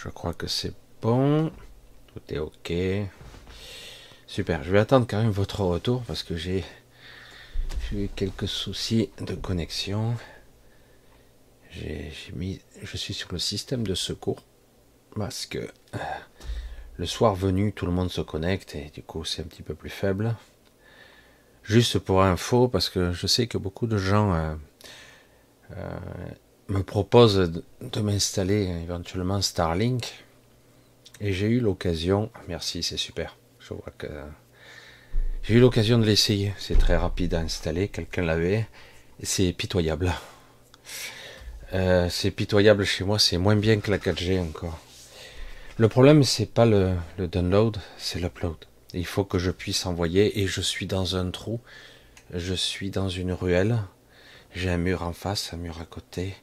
Je crois que c'est bon. Tout est ok. Super. Je vais attendre quand même votre retour parce que j'ai eu quelques soucis de connexion. J'ai mis, je suis sur le système de secours parce que euh, le soir venu, tout le monde se connecte et du coup c'est un petit peu plus faible. Juste pour info, parce que je sais que beaucoup de gens euh, euh, me proposent de, m'installer éventuellement Starlink. Et j'ai eu l'occasion, merci, c'est super. Je vois que j'ai eu l'occasion de l'essayer. C'est très rapide à installer. Quelqu'un l'avait. C'est pitoyable. Euh, c'est pitoyable chez moi. C'est moins bien que la 4G encore. Le problème, c'est pas le, le download, c'est l'upload. Il faut que je puisse envoyer et je suis dans un trou. Je suis dans une ruelle. J'ai un mur en face, un mur à côté,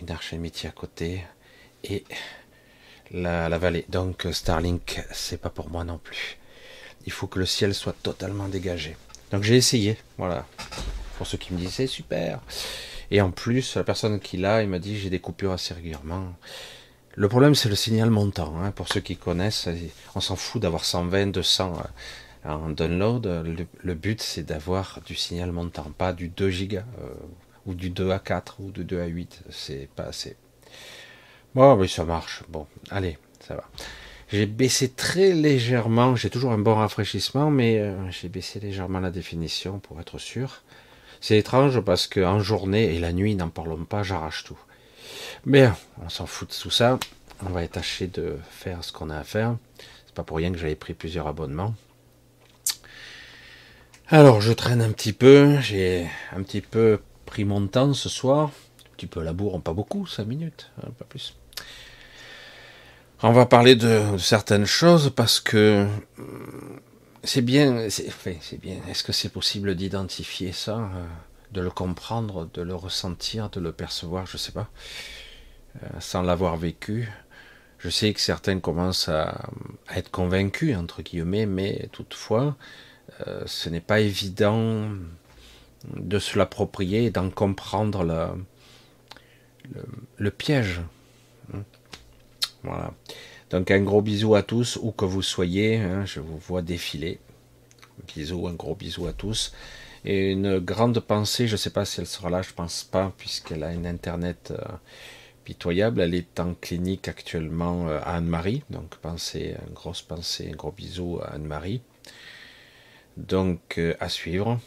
une arche à côté et la, vallée. Donc Starlink, c'est pas pour moi non plus. Il faut que le ciel soit totalement dégagé. Donc j'ai essayé, voilà. Pour ceux qui me disent c'est super. Et en plus, la personne qui l'a, il m'a dit j'ai des coupures assez régulièrement. Le problème, c'est le signal montant. Hein. Pour ceux qui connaissent, on s'en fout d'avoir 120, 200 euh, en download. Le, but, c'est d'avoir du signal montant, pas du 2 gigas euh, ou du 2 à 4 ou du 2 à 8. C'est pas assez. Bon, oui, ça marche. Bon, allez, ça va. J'ai baissé très légèrement. J'ai toujours un bon rafraîchissement, mais euh, j'ai baissé légèrement la définition pour être sûr. C'est étrange parce qu'en journée et la nuit, n'en parlons pas, j'arrache tout. Mais on s'en fout de tout ça. On va tâcher de faire ce qu'on a à faire. C'est pas pour rien que j'avais pris plusieurs abonnements. Alors je traîne un petit peu. J'ai un petit peu pris mon temps ce soir. Un petit peu labour, pas beaucoup, 5 minutes, hein, pas plus. On va parler de, certaines choses parce que hum, c'est bien, c'est bien. Est-ce que c'est possible d'identifier ça, euh, de le comprendre, de le ressentir, de le percevoir, je sais pas. Euh, sans l'avoir vécu. Je sais que certains commencent à, être convaincus, entre guillemets, mais toutefois, euh, ce n'est pas évident de se l'approprier et d'en comprendre le, piège. Hein. Voilà. Donc un gros bisou à tous, où que vous soyez, hein, je vous vois défiler. Bisous, un gros bisou à tous. Et une grande pensée, je ne sais pas si elle sera là, je pense pas, puisqu'elle a une internet euh, pitoyable. Elle est en clinique actuellement euh, à Anne-Marie. Donc pensez, une grosse pensée, un gros bisou à Anne-Marie. Donc euh, à suivre.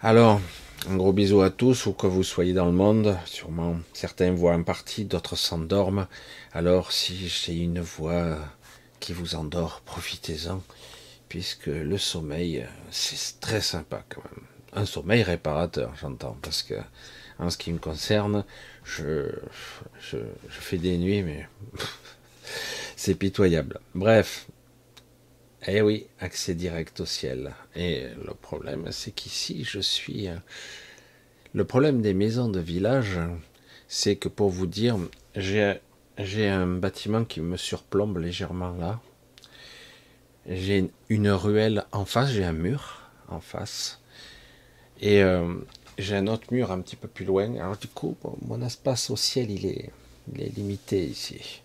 Alors, un gros bisou à tous, où que vous soyez dans le monde. Sûrement, certains voient un parti, d'autres s'endorment. Alors, si j'ai une voix qui vous endort, profitez-en, puisque le sommeil, c'est très sympa quand même. Un sommeil réparateur, j'entends, parce que en ce qui me concerne, je, je, fais des nuits, mais c'est pitoyable. Bref, eh oui, accès direct au ciel. Et le problème, c'est qu'ici, je suis. Euh, le problème des maisons de village, c'est que pour vous dire, j'ai un bâtiment qui me surplombe légèrement là. J'ai une ruelle en face, j'ai un mur en face. Et euh, j'ai un autre mur un petit peu plus loin. Alors du coup, mon espace au ciel, il est limité ici.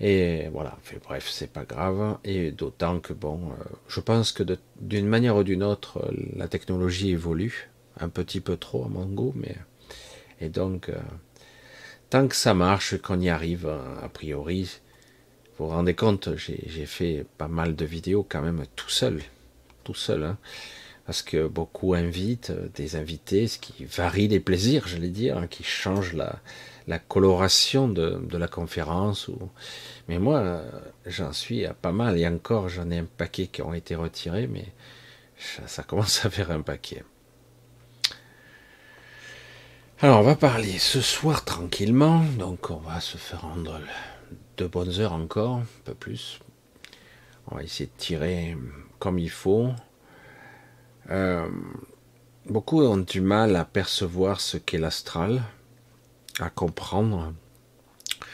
Et voilà, bref, c'est pas grave. Et d'autant que bon, euh, je pense que d'une manière ou d'une autre, la technologie évolue un petit peu trop à mon goût, mais et donc euh, tant que ça marche, qu'on y arrive, a priori, vous vous rendez compte, j'ai fait pas mal de vidéos quand même tout seul, tout seul. Hein parce que beaucoup invitent euh, des invités, ce qui varie les plaisirs, j'allais dire, hein, qui change la, la coloration de, la conférence. Mais moi, j'en suis à pas mal, et encore, j'en ai un paquet qui ont été retirés, mais ça, commence à faire un paquet. Alors, on va parler ce soir tranquillement, donc on va se faire rendre de bonnes heures encore, un peu plus. On va essayer de tirer comme il faut. Euh, beaucoup ont du mal à percevoir ce qu'est l'astral, à comprendre.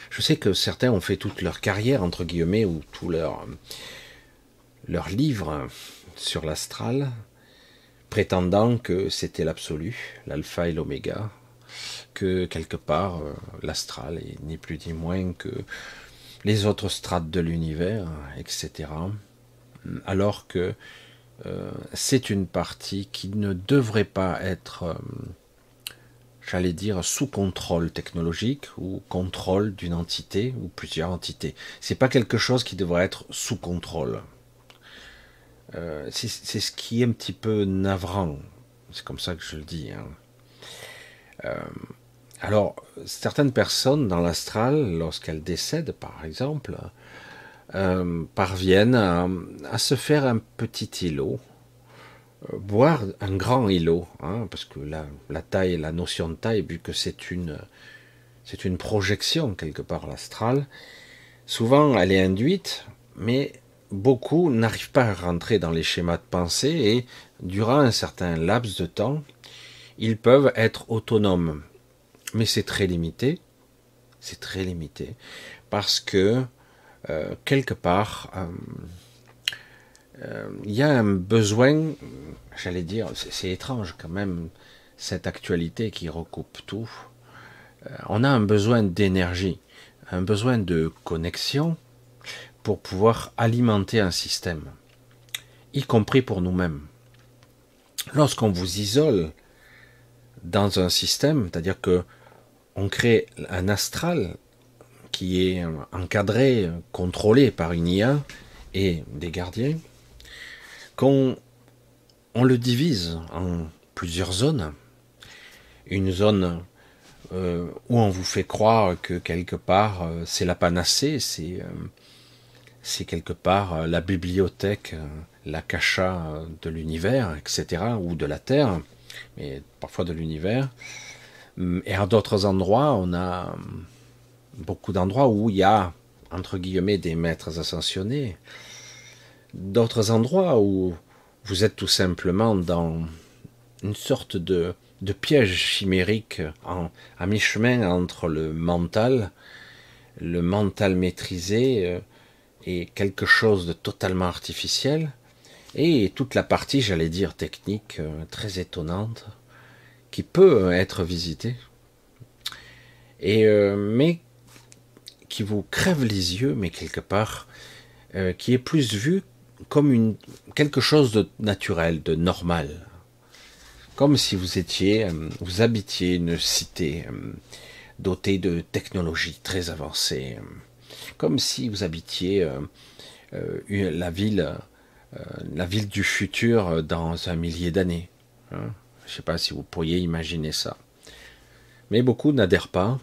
Je sais que certains ont fait toute leur carrière, entre guillemets, ou tout leur, leur livre sur l'astral, prétendant que c'était l'absolu, l'alpha et l'oméga. que quelque part euh, l'astral est ni plus ni moins que les autres strates de l'univers, etc. Alors que euh, c'est une partie qui ne devrait pas être, euh, j'allais dire, sous contrôle technologique ou contrôle d'une entité ou plusieurs entités. C'est pas quelque chose qui devrait être sous contrôle. Euh, c'est ce qui est un petit peu navrant. C'est comme ça que je le dis. Hein. alors, certaines personnes dans l'astral, lorsqu'elles décèdent, par exemple, euh, parviennent à, se faire un petit îlot, voire un grand îlot, hein, parce que la, la, taille, la notion de taille, vu que c'est une, projection quelque part l'astral, souvent elle est induite, mais beaucoup n'arrivent pas à rentrer dans les schémas de pensée et durant un certain laps de temps, ils peuvent être autonomes. Mais c'est très limité, c'est très limité, parce que euh, quelque part, euh, il y a un besoin, j'allais dire, c'est étrange quand même, cette actualité qui recoupe tout. on a un besoin d'énergie, un besoin de connexion pour pouvoir alimenter un système, y compris pour nous-mêmes. Lorsqu'on vous isole dans un système, c'est-à-dire que on crée un astral qui est encadré, contrôlé par une IA et des gardiens, qu'on on le divise en plusieurs zones. Une zone euh, où on vous fait croire que quelque part euh, c'est la panacée, c'est euh, c'est quelque part la bibliothèque, la cacha de l'univers, etc., ou de la Terre, mais parfois de l'univers. Et à d'autres endroits, on a beaucoup d'endroits où il y a, entre guillemets, des maîtres ascensionnés, d'autres endroits où vous êtes tout simplement dans une sorte de, piège chimérique en, à mi-chemin entre le mental, le mental maîtrisé euh, et quelque chose de totalement artificiel, et toute la partie, j'allais dire, technique, euh, très étonnante, qui peut être visitée. Et, euh, mais qui vous crève les yeux, mais quelque part, qui est plus vu comme une, quelque chose de naturel, de normal. Comme si vous étiez, euh, vous habitiez une cité euh, dotée de technologies très avancées. comme si vous habitiez la ville, la ville du futur dans un millier d'années. Hein. Je ne sais pas si vous pourriez imaginer ça. Mais beaucoup n'adhèrent pas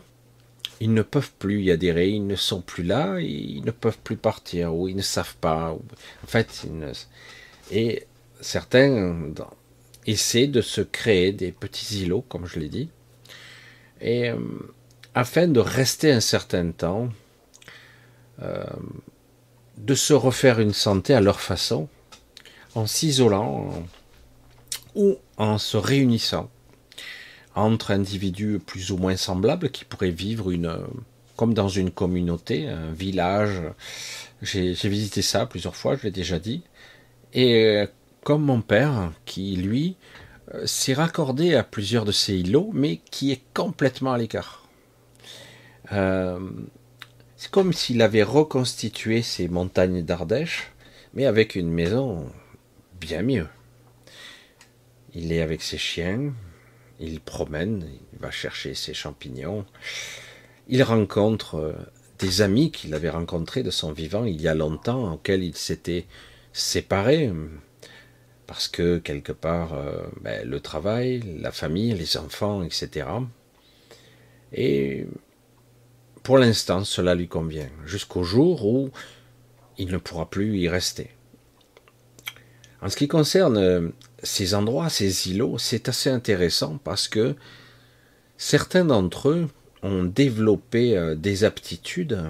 ils ne peuvent plus y adhérer, ils ne sont plus là, ils ne peuvent plus partir, ou ils ne savent pas. En fait, et certains essaient de se créer des petits îlots, comme je l'ai dit, et euh, afin de rester un certain temps, euh, de se refaire une santé à leur façon, en s'isolant ou en se réunissant entre individus plus ou moins semblables qui pourraient vivre une, comme dans une communauté, un village. J'ai visité ça plusieurs fois, je l'ai déjà dit. Et comme mon père, qui lui euh, s'est raccordé à plusieurs de ces îlots, mais qui est complètement à l'écart. Euh, c'est comme s'il avait reconstitué ces montagnes d'Ardèche, mais avec une maison bien mieux. Il est avec ses chiens, il promène, il va chercher ses champignons. Il rencontre euh, des amis qu'il avait rencontrés de son vivant il y a longtemps, auxquels il s'était séparé, parce que quelque part, euh, ben, le travail, la famille, les enfants, etc. Et pour l'instant, cela lui convient, jusqu'au jour où il ne pourra plus y rester. En ce qui concerne euh, ces endroits, ces îlots, c'est assez intéressant parce que certains d'entre eux ont développé euh, des aptitudes,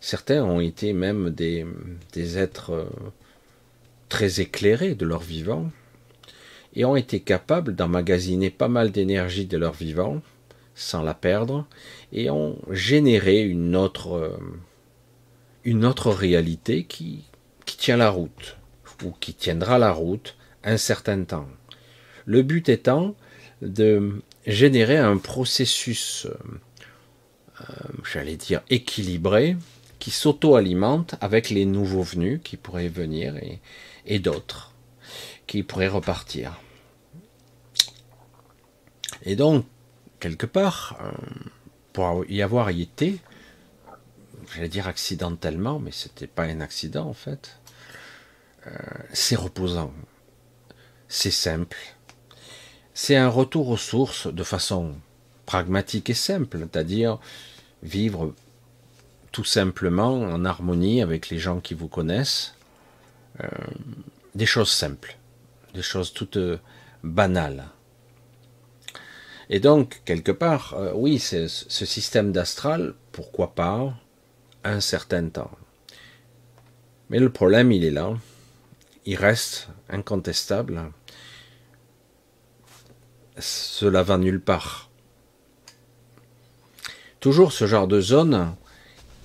certains ont été même des, êtres euh, très éclairés de leur vivant et ont été capables d'emmagasiner pas mal d'énergie de leur vivant sans la perdre et ont généré une autre, autre réalité qui tient la route ou qui tiendra la route un certain temps. Le but étant de générer un processus, euh, euh, j'allais dire, équilibré, qui s'auto-alimente avec les nouveaux venus qui pourraient venir et, d'autres qui pourraient repartir. Et donc, quelque part, euh, pour y avoir été, j'allais dire accidentellement, mais c'était pas un accident en fait, c'est reposant, c'est simple, c'est un retour aux sources de façon pragmatique et simple, c'est-à-dire vivre tout simplement en harmonie avec les gens qui vous connaissent, euh, des choses simples, des choses toutes euh, banales. Et donc, quelque part, euh, oui, ce système d'astral, pourquoi pas, un certain temps. Mais le problème, il est là. Il reste incontestable cela va nulle part. Toujours ce genre de zone,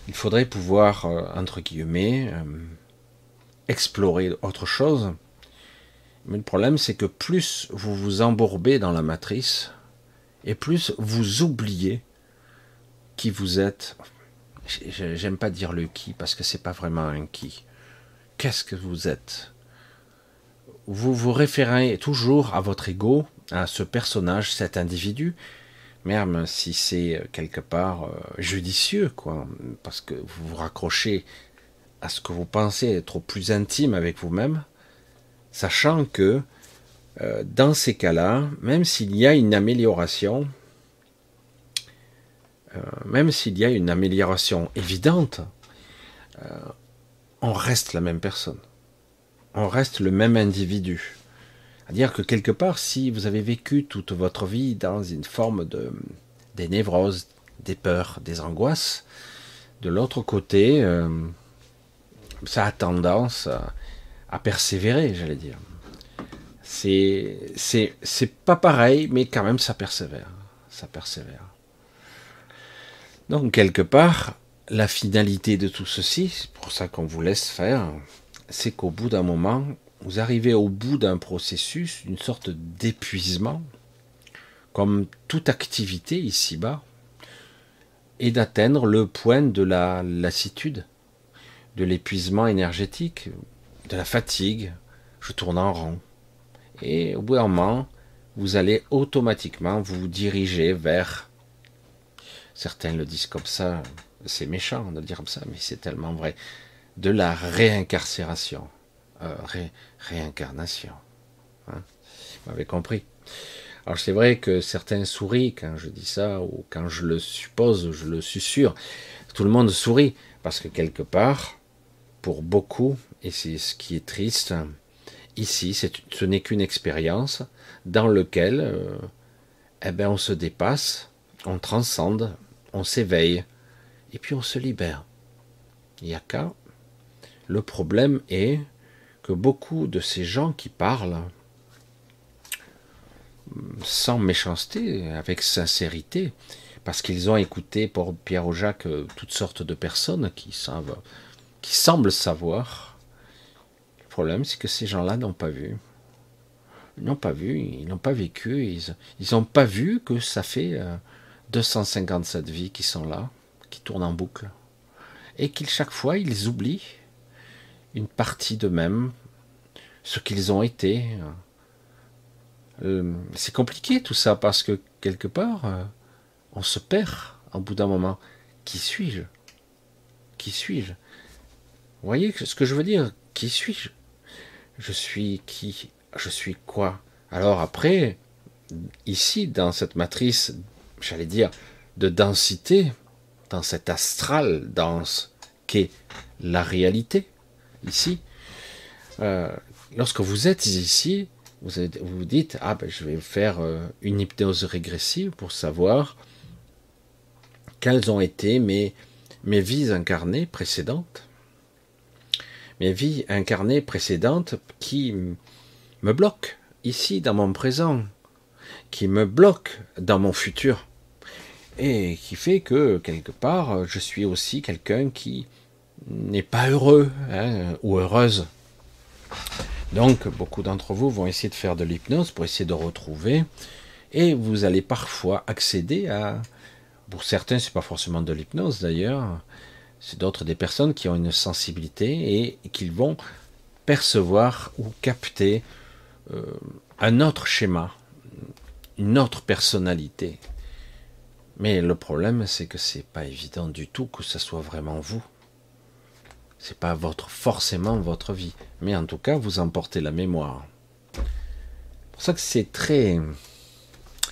il faudrait pouvoir, euh, entre guillemets, euh, explorer autre chose. Mais le problème, c'est que plus vous vous embourbez dans la matrice, et plus vous oubliez qui vous êtes. J'aime pas dire le qui, parce que c'est pas vraiment un qui. Qu'est-ce que vous êtes? Vous vous référez toujours à votre ego, à ce personnage, cet individu, même si c'est euh, quelque part euh, judicieux, quoi, parce que vous vous raccrochez à ce que vous pensez être plus intime avec vous-même, sachant que euh, dans ces cas-là, même s'il y a une amélioration, même s'il y a une amélioration évidente, on reste la même personne. On reste le même individu. C'est-à-dire que quelque part, si vous avez vécu toute votre vie dans une forme de des névroses, des peurs, des angoisses, de l'autre côté, euh, ça a tendance à, persévérer, j'allais dire. C'est c'est pas pareil, mais quand même ça persévère, ça persévère. Donc quelque part, la finalité de tout ceci, c'est pour ça qu'on vous laisse faire, c'est qu'au bout d'un moment, vous arrivez au bout d'un processus, une sorte d'épuisement, comme toute activité ici-bas, et d'atteindre le point de la lassitude, de l'épuisement énergétique, de la fatigue. Je tourne en rond. Et au bout d'un moment, vous allez automatiquement vous diriger vers, certains le disent comme ça, c'est méchant de dire comme ça, mais c'est tellement vrai, de la réincarcération. Euh, réincarnation. Hein Vous m'avez compris. Alors c'est vrai que certains sourient quand je dis ça, ou quand je le suppose, je le sûr. Tout le monde sourit, parce que quelque part, pour beaucoup, et c'est ce qui est triste, ici, ce n'est qu'une expérience dans laquelle euh, eh ben, on se dépasse, on transcende, on s'éveille, et puis on se libère. Il n'y a qu'à. Le problème est que beaucoup de ces gens qui parlent sans méchanceté, avec sincérité, parce qu'ils ont écouté pour Pierre ou Jacques toutes sortes de personnes qui, savent, qui semblent savoir. Le problème, c'est que ces gens-là n'ont pas vu. Ils n'ont pas vu, ils n'ont pas vécu, ils n'ont pas vu que ça fait 257 euh, vies qui sont là, qui tournent en boucle. Et qu'ils, chaque fois, ils oublient une partie d'eux-mêmes, ce qu'ils ont été. Euh, c'est compliqué tout ça parce que quelque part, euh, on se perd au bout d'un moment. Qui suis-je? Qui suis-je? Vous voyez ce que je veux dire? Qui suis-je? Je suis qui? Je suis quoi? Alors après, ici, dans cette matrice, j'allais dire, de densité, dans cette astral dense qu'est la réalité, ici, euh, lorsque vous êtes ici, vous vous dites ah ben je vais faire euh, une hypnose régressive pour savoir quelles ont été mes mes vies incarnées précédentes, mes vies incarnées précédentes qui me bloquent ici dans mon présent, qui me bloquent dans mon futur. Et qui fait que quelque part je suis aussi quelqu'un qui n'est pas heureux hein, ou heureuse. Donc beaucoup d'entre vous vont essayer de faire de l'hypnose pour essayer de retrouver Et vous allez parfois accéder à, pour certains, c'est pas forcément de l'hypnose d'ailleurs, c'est d'autres des personnes qui ont une sensibilité et, qui vont percevoir ou capter euh, un autre schéma, une autre personnalité. Mais le problème, c'est que c'est pas évident du tout que ce soit vraiment vous. C'est pas votre forcément votre vie, mais en tout cas, vous emportez la mémoire. C'est pour ça que c'est très,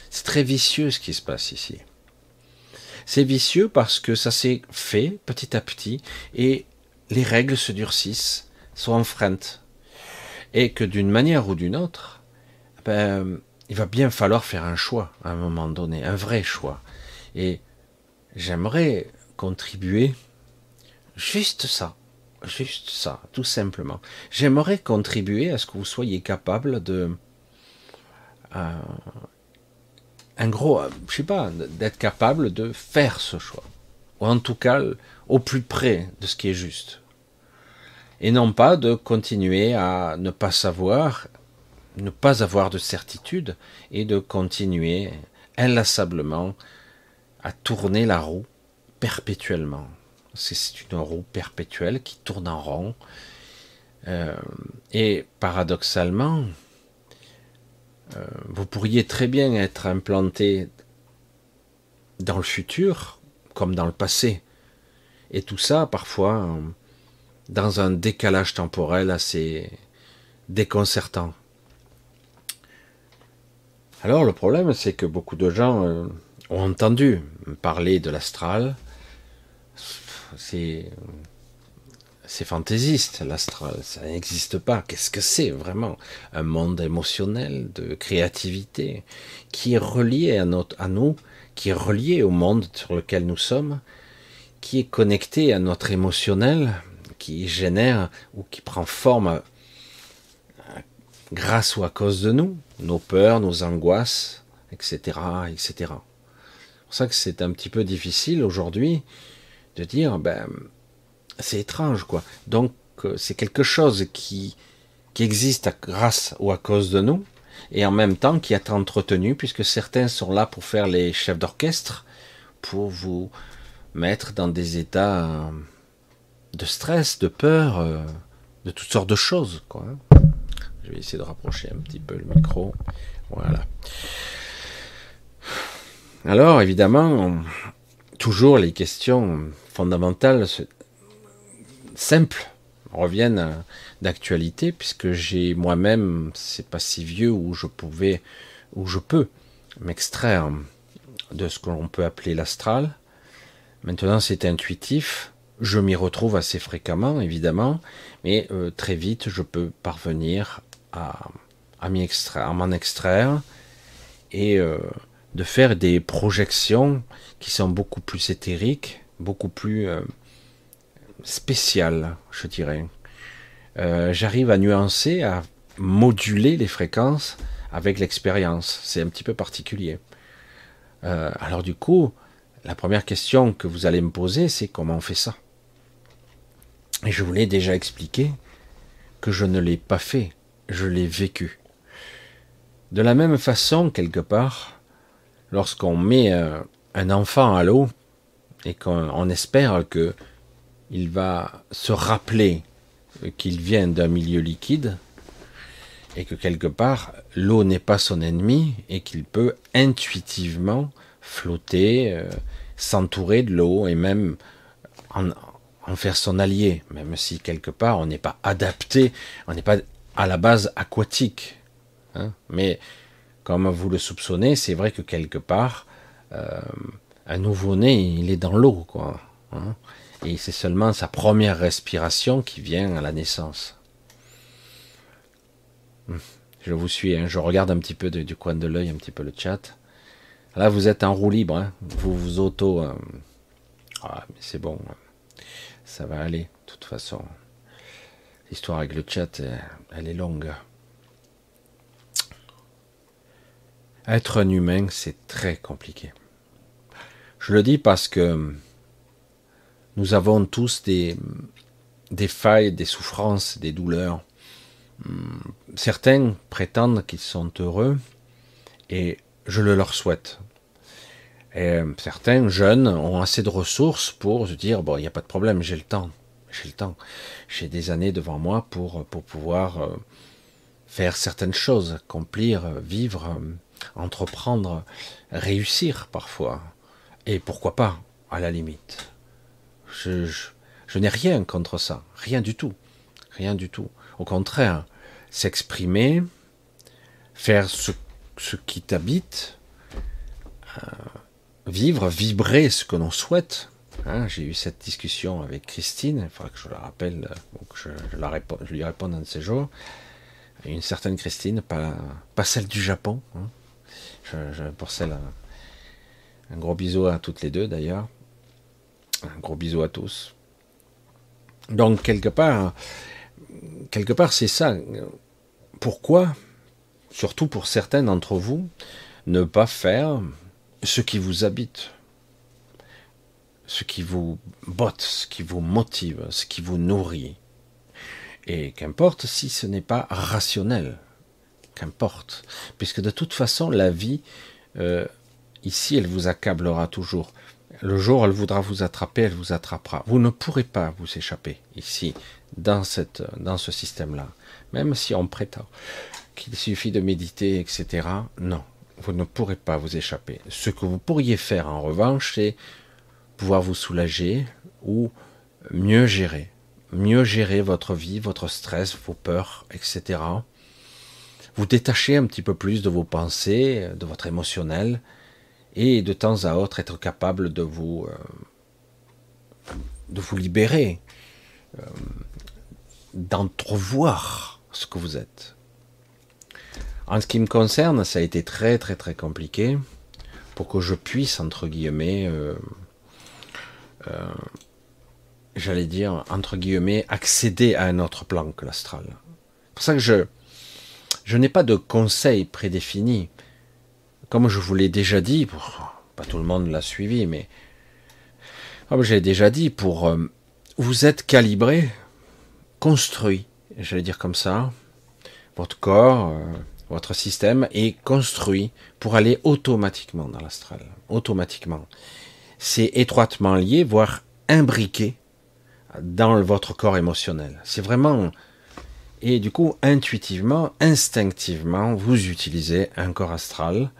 c'est très vicieux ce qui se passe ici. C'est vicieux parce que ça s'est fait petit à petit et les règles se durcissent, sont enfreintes. Et que d'une manière ou d'une autre, ben, il va bien falloir faire un choix à un moment donné, un vrai choix. Et j'aimerais contribuer juste ça, juste ça, tout simplement. J'aimerais contribuer à ce que vous soyez capable de euh, un gros, je sais pas, d'être capable de faire ce choix, ou en tout cas au plus près de ce qui est juste, et non pas de continuer à ne pas savoir ne pas avoir de certitude et de continuer inlassablement à tourner la roue perpétuellement. C'est une roue perpétuelle qui tourne en rond. Euh, et paradoxalement, euh, vous pourriez très bien être implanté dans le futur comme dans le passé. Et tout ça, parfois, dans un décalage temporel assez déconcertant. Alors le problème, c'est que beaucoup de gens euh, ont entendu parler de l'astral. C'est fantaisiste, l'astral, ça n'existe pas. Qu'est-ce que c'est vraiment? Un monde émotionnel, de créativité, qui est relié à, notre, à nous, qui est relié au monde sur lequel nous sommes, qui est connecté à notre émotionnel, qui génère ou qui prend forme grâce ou à cause de nous, nos peurs, nos angoisses, etc., etc. C'est pour ça que c'est un petit peu difficile aujourd'hui de dire, ben, c'est étrange, quoi. Donc, euh, c'est quelque chose qui, qui existe grâce ou à cause de nous, et en même temps qui est entretenu, puisque certains sont là pour faire les chefs d'orchestre, pour vous mettre dans des états euh, de stress, de peur, euh, de toutes sortes de choses, quoi. Je vais essayer de rapprocher un petit peu le micro. Voilà. Alors, évidemment, toujours les questions fondamentales simples reviennent d'actualité, puisque j'ai moi-même, c'est pas si vieux, où je pouvais, où je peux m'extraire de ce que l'on peut appeler l'astral. Maintenant, c'est intuitif. Je m'y retrouve assez fréquemment, évidemment, mais euh, très vite, je peux parvenir à, m'en extraire et euh, de faire des projections qui sont beaucoup plus éthériques, beaucoup plus euh, spéciales, je dirais. Euh, j'arrive à nuancer, à moduler les fréquences avec l'expérience. C'est un petit peu particulier. alors du coup, la première question que vous allez me poser, c'est comment on fait ça? Et je vous l'ai déjà expliqué que je ne l'ai pas fait je l'ai vécu. De la même façon, quelque part, lorsqu'on met euh, un enfant à l'eau et qu'on espère que il va se rappeler qu'il vient d'un milieu liquide et que quelque part l'eau n'est pas son ennemi et qu'il peut intuitivement flotter, euh, s'entourer de l'eau et même en, faire son allié, même si quelque part on n'est pas adapté, on n'est pas à la base aquatique. Hein. Mais comme vous le soupçonnez, c'est vrai que quelque part, euh, un nouveau-né, il est dans l'eau, quoi. Hein. Et c'est seulement sa première respiration qui vient à la naissance. Hum. Je vous suis, hein. je regarde un petit peu du coin de l'œil, un petit peu le chat. Là, vous êtes en roue libre, vous vous auto. Euh, ah, mais c'est bon, ça va aller, de toute façon. L'histoire avec le chat, euh, elle est longue. Être un humain, c'est très compliqué. Je le dis parce que nous avons tous des, failles, des souffrances, des douleurs. Certains prétendent qu'ils sont heureux et je le leur souhaite. Et euh, certains jeunes ont assez de ressources pour se dire bon, il n'y a pas de problème, j'ai le temps, j'ai le temps, j'ai des années devant moi pour pouvoir euh, faire certaines choses, accomplir, vivre, entreprendre, réussir parfois, et pourquoi pas, à la limite. Je, je n'ai rien contre ça, rien du tout, rien du tout. Au contraire, s'exprimer, faire ce, qui t'habite, euh, vivre, vibrer ce que l'on souhaite. Hein, j'ai eu cette discussion avec Christine, il faudra que je la rappelle, que je, la je, lui réponde un de ces jours. Une certaine Christine, pas, pas celle du Japon. Hein. Je, pour celle, un gros bisou à toutes les deux d'ailleurs. Un gros bisou à tous. Donc quelque part, quelque part c'est ça. Pourquoi, surtout pour certains d'entre vous, ne pas faire ce qui vous habite, ce qui vous botte, ce qui vous motive, ce qui vous nourrit? Et qu'importe si ce n'est pas rationnel, qu'importe, puisque de toute façon la vie, euh, ici, elle vous accablera toujours. Le jour elle voudra vous attraper, elle vous attrapera. Vous ne pourrez pas vous échapper ici, dans, cette, dans ce système-là. Même si on prétend qu'il suffit de méditer, etc. Non, vous ne pourrez pas vous échapper. Ce que vous pourriez faire en revanche, c'est pouvoir vous soulager ou mieux gérer. Mieux gérer votre vie, votre stress, vos peurs, etc. Vous détacher un petit peu plus de vos pensées, de votre émotionnel, et de temps à autre être capable de vous, euh, de vous libérer, euh, d'entrevoir ce que vous êtes. En ce qui me concerne, ça a été très très très compliqué pour que je puisse, entre guillemets, euh, j'allais dire, entre guillemets, accéder à un autre plan que l'astral. C'est pour ça que je, n'ai pas de conseils prédéfinis comme je vous l'ai déjà dit, pas tout le monde l'a suivi, mais comme j'ai déjà dit, pour euh, vous êtes calibré, construit, j'allais dire comme ça, votre corps, euh, votre système est construit pour aller automatiquement dans l'astral, automatiquement. C'est étroitement lié, voire imbriqué dans votre corps émotionnel. C'est vraiment et du coup, intuitivement, instinctivement, vous utilisez un corps astral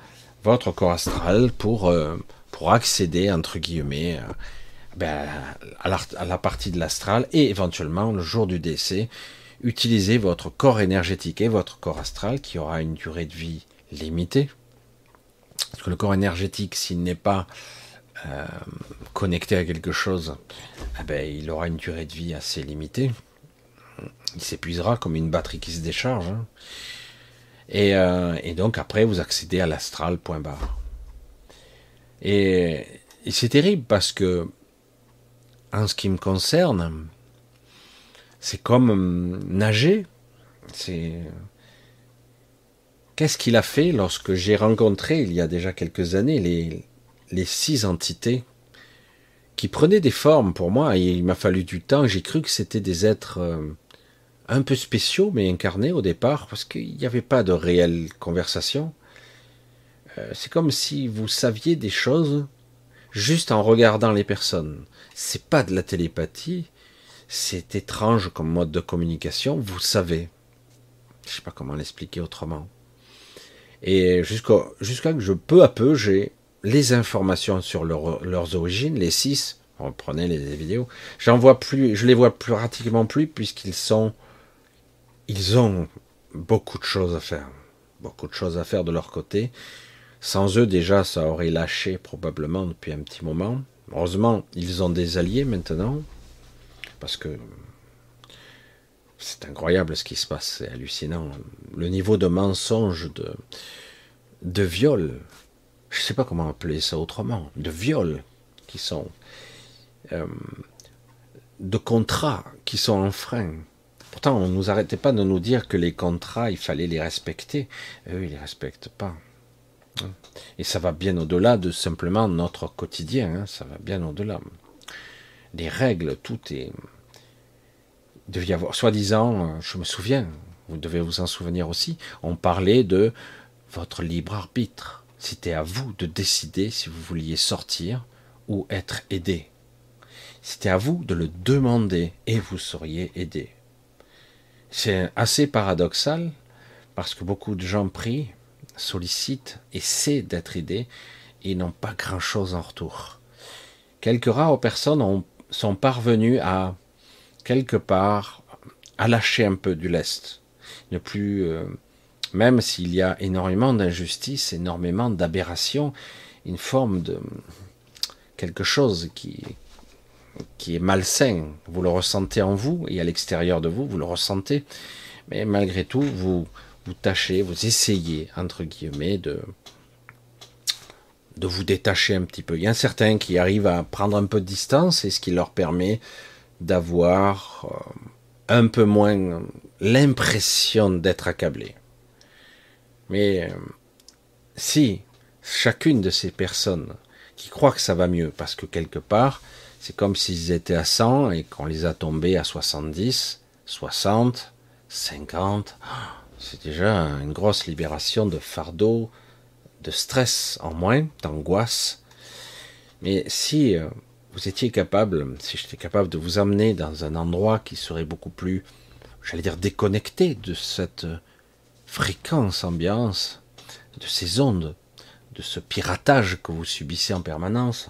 votre corps astral pour, euh, accéder, entre guillemets, euh, ben, à, la, à, la, partie de l'astral et éventuellement, le jour du décès, utiliser votre corps énergétique et votre corps astral qui aura une durée de vie limitée. Parce que le corps énergétique, s'il n'est pas euh, connecté à quelque chose, eh ben, il aura une durée de vie assez limitée. Il s'épuisera comme une batterie qui se décharge. Hein. Euh, et, donc après, vous accédez à l'astral, point. Et, c'est terrible parce que, en ce qui me concerne, c'est comme hum, nager. C'est qu'est-ce qu'il a fait lorsque j'ai rencontré il y a déjà quelques années les, six entités qui prenaient des formes pour moi. Et il m'a fallu du temps. J'ai cru que c'était des êtres euh, un peu spéciaux, mais incarnés au départ, parce qu'il n'y avait pas de réelle conversation. Euh, c'est comme si vous saviez des choses juste en regardant les personnes. C'est pas de la télépathie, c'est étrange comme mode de communication, vous savez. Je sais pas comment l'expliquer autrement. Et jusqu'à que je, peu à peu, j'ai les informations sur leurs origines, les six, reprenez les vidéos, j'en vois plus, je les vois pratiquement plus puisqu'ils sont ils ont beaucoup de choses à faire. Beaucoup de choses à faire de leur côté. Sans eux, déjà, ça aurait lâché probablement depuis un petit moment. Heureusement, ils ont des alliés maintenant. Parce que c'est incroyable ce qui se passe, c'est hallucinant. Le niveau de mensonge, de, de viol, je ne sais pas comment appeler ça autrement, de viol qui sont, euh, de contrats qui sont enfreints, Pourtant, on ne nous arrêtait pas de nous dire que les contrats, il fallait les respecter. eux, ils ne les respectent pas. Et ça va bien au-delà de simplement notre quotidien. Hein. Ça va bien au-delà. Les règles, tout est. Il devait y avoir, soi-disant, je me souviens, vous devez vous en souvenir aussi, on parlait de votre libre arbitre. C'était à vous de décider si vous vouliez sortir ou être aidé. C'était à vous de le demander et vous seriez aidé. C'est assez paradoxal parce que beaucoup de gens prient, sollicitent, essaient d'être aidés et n'ont pas grand-chose en retour. Quelques rares personnes sont parvenues à, quelque part, à lâcher un peu du lest, ne plus, euh, même s'il y a énormément d'injustice, énormément d'aberrations, une forme de quelque chose qui, qui est malsain. Vous le ressentez en vous et à l'extérieur de vous, vous le ressentez. Mais malgré tout, vous, vous tâchez, vous essayez, entre guillemets, de, de vous détacher un petit peu. Il y a certains qui arrivent à prendre un peu de distance et ce qui leur permet d'avoir euh, un peu moins l'impression d'être accablé. Mais euh, si chacune de ces personnes qui croient que ça va mieux, parce que quelque part, c'est comme s'ils étaient à 100 et qu'on les a tombés à 70, 60, 50. C'est déjà une grosse libération de fardeau, de stress en moins, d'angoisse. Mais si euh, vous étiez capable, si j'étais capable de vous amener dans un endroit qui serait beaucoup plus, j'allais dire, déconnecté de cette fréquence ambiance, de ces ondes, de ce piratage que vous subissez en permanence,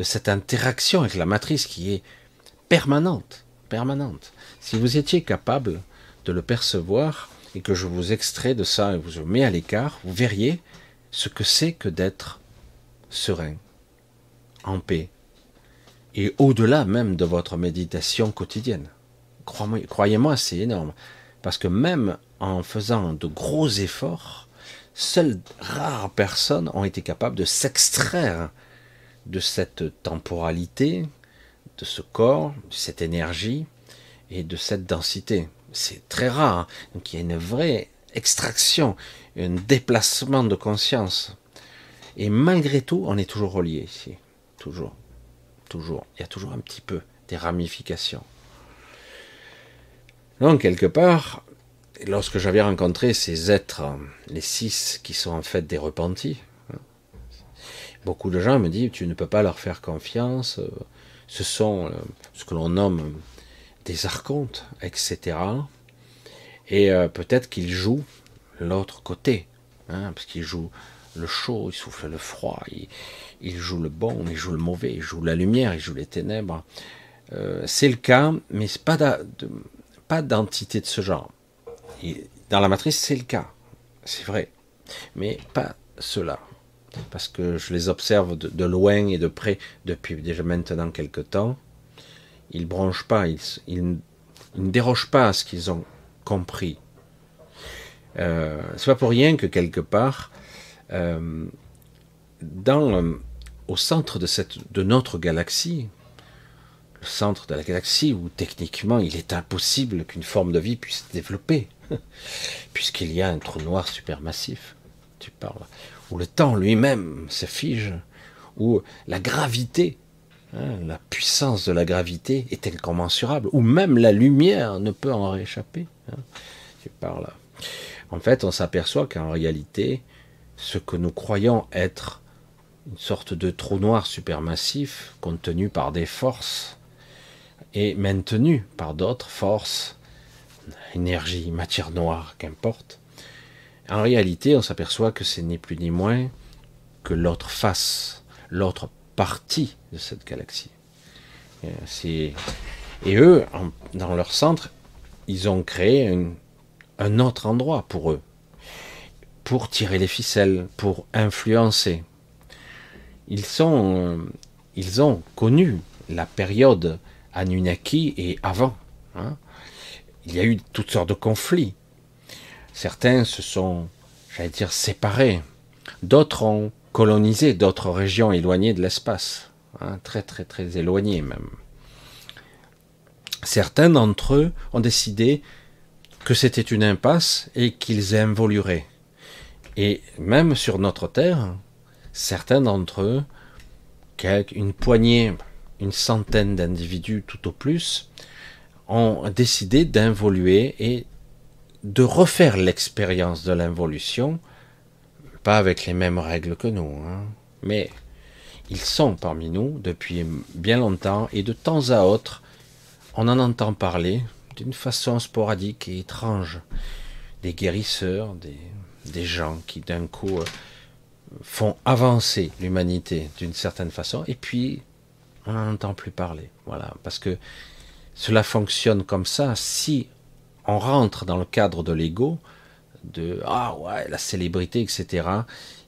de cette interaction avec la matrice qui est permanente, permanente. Si vous étiez capable de le percevoir et que je vous extrais de ça et vous mets à l'écart, vous verriez ce que c'est que d'être serein, en paix, et au-delà même de votre méditation quotidienne. Croyez-moi, c'est énorme, parce que même en faisant de gros efforts, seules rares personnes ont été capables de s'extraire de cette temporalité, de ce corps, de cette énergie et de cette densité. C'est très rare. Hein. Donc il y a une vraie extraction, un déplacement de conscience. Et malgré tout, on est toujours relié ici. Toujours. Toujours. Il y a toujours un petit peu des ramifications. Donc, quelque part, lorsque j'avais rencontré ces êtres, les six qui sont en fait des repentis, Beaucoup de gens me disent tu ne peux pas leur faire confiance. Euh, ce sont euh, ce que l'on nomme des archontes, etc. Et euh, peut-être qu'ils jouent l'autre côté, hein, parce qu'ils jouent le chaud, ils soufflent le froid, ils, jouent le bon, ils jouent le mauvais, ils jouent la lumière, ils jouent les ténèbres. c'est le cas, mais c'est pas pas d'entité de ce genre. dans la matrice, c'est le cas, c'est vrai, mais pas cela parce que je les observe de, loin et de près depuis déjà maintenant quelque temps. Ils ne bronchent pas, ils, ne dérogent pas à ce qu'ils ont compris. Euh, c'est pas pour rien que quelque part, euh, euh, au centre de notre galaxie, le centre de la galaxie où techniquement il est impossible qu'une forme de vie puisse se développer, puisqu'il y a un trou noir supermassif, tu parles, où le temps lui-même se fige, où la gravité, hein, la puissance de la gravité est incommensurable, où même la lumière ne peut en réchapper. Hein. En fait, on s'aperçoit qu'en réalité, ce que nous croyons être une sorte de trou noir supermassif contenu par des forces et maintenu par d'autres forces, énergie, matière noire, qu'importe, en réalité, on s'aperçoit que ce n'est plus ni moins que l'autre face, l'autre partie de cette galaxie. Et, eux, dans leur centre, ils ont créé un autre endroit pour eux, pour tirer les ficelles, pour influencer. Ils, euh, ont connu la période Anunnaki et avant. Hein. Il y a eu toutes sortes de conflits. Certains se sont, j'allais dire, séparés. D'autres ont colonisé d'autres régions éloignées de l'espace. Hein, très très très éloignées même. Certains d'entre eux ont décidé que c'était une impasse et qu'ils involueraient. Et même sur notre Terre, certains d'entre eux, une poignée, une centaine d'individus tout au plus, ont décidé d'involuer et de refaire l'expérience de l'involution Pas avec les mêmes règles que nous, hein. mais ils sont parmi nous depuis bien longtemps et de temps à autre, on en entend parler d'une façon sporadique et étrange. Des guérisseurs, des, des gens qui d'un coup euh, font avancer l'humanité d'une certaine façon et puis on n'en entend plus parler. Voilà, parce que cela fonctionne comme ça. Si on rentre dans le cadre de l'ego, de ah ouais la célébrité, etc.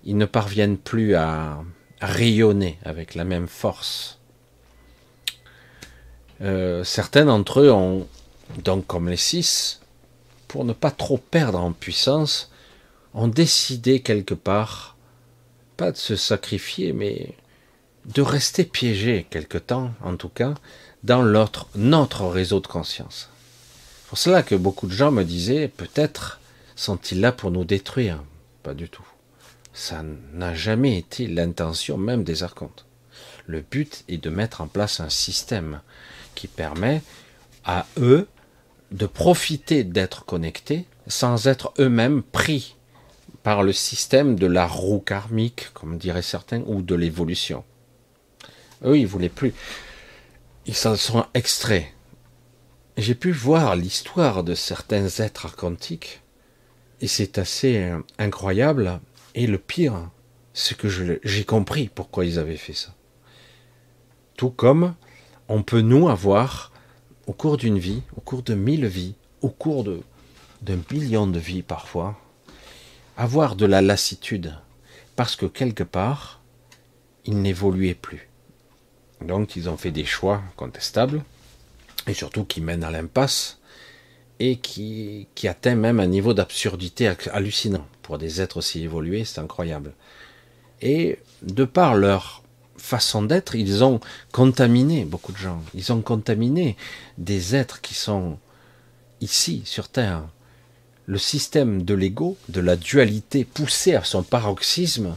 Ils ne parviennent plus à, rayonner avec la même force. Euh, certains d'entre eux ont donc comme les six, pour ne pas trop perdre en puissance, ont décidé quelque part, pas de se sacrifier, mais de rester piégés quelque temps, en tout cas, dans notre réseau de conscience. Pour cela que beaucoup de gens me disaient, peut-être sont-ils là pour nous détruire Pas du tout. Ça n'a jamais été l'intention même des archontes. Le but est de mettre en place un système qui permet à eux de profiter d'être connectés sans être eux-mêmes pris par le système de la roue karmique, comme diraient certains, ou de l'évolution. Eux, ils voulaient plus. Ils s'en sont extraits. J'ai pu voir l'histoire de certains êtres archontiques, et c'est assez euh, incroyable. Et le pire, c'est que j'ai compris pourquoi ils avaient fait ça. Tout comme on peut nous avoir, au cours d'une vie, au cours de mille vies, au cours d'un million de vies parfois, avoir de la lassitude, parce que quelque part, ils n'évoluaient plus. Donc ils ont fait des choix contestables, et surtout qui mènent à l'impasse, et qui atteint même un niveau d'absurdité hallucinant. Pour des êtres aussi évolués, c'est incroyable. Et de par leur façon d'être, ils ont contaminé beaucoup de gens. Ils ont contaminé des êtres qui sont ici, sur Terre. Le système de l'ego, de la dualité poussée à son paroxysme,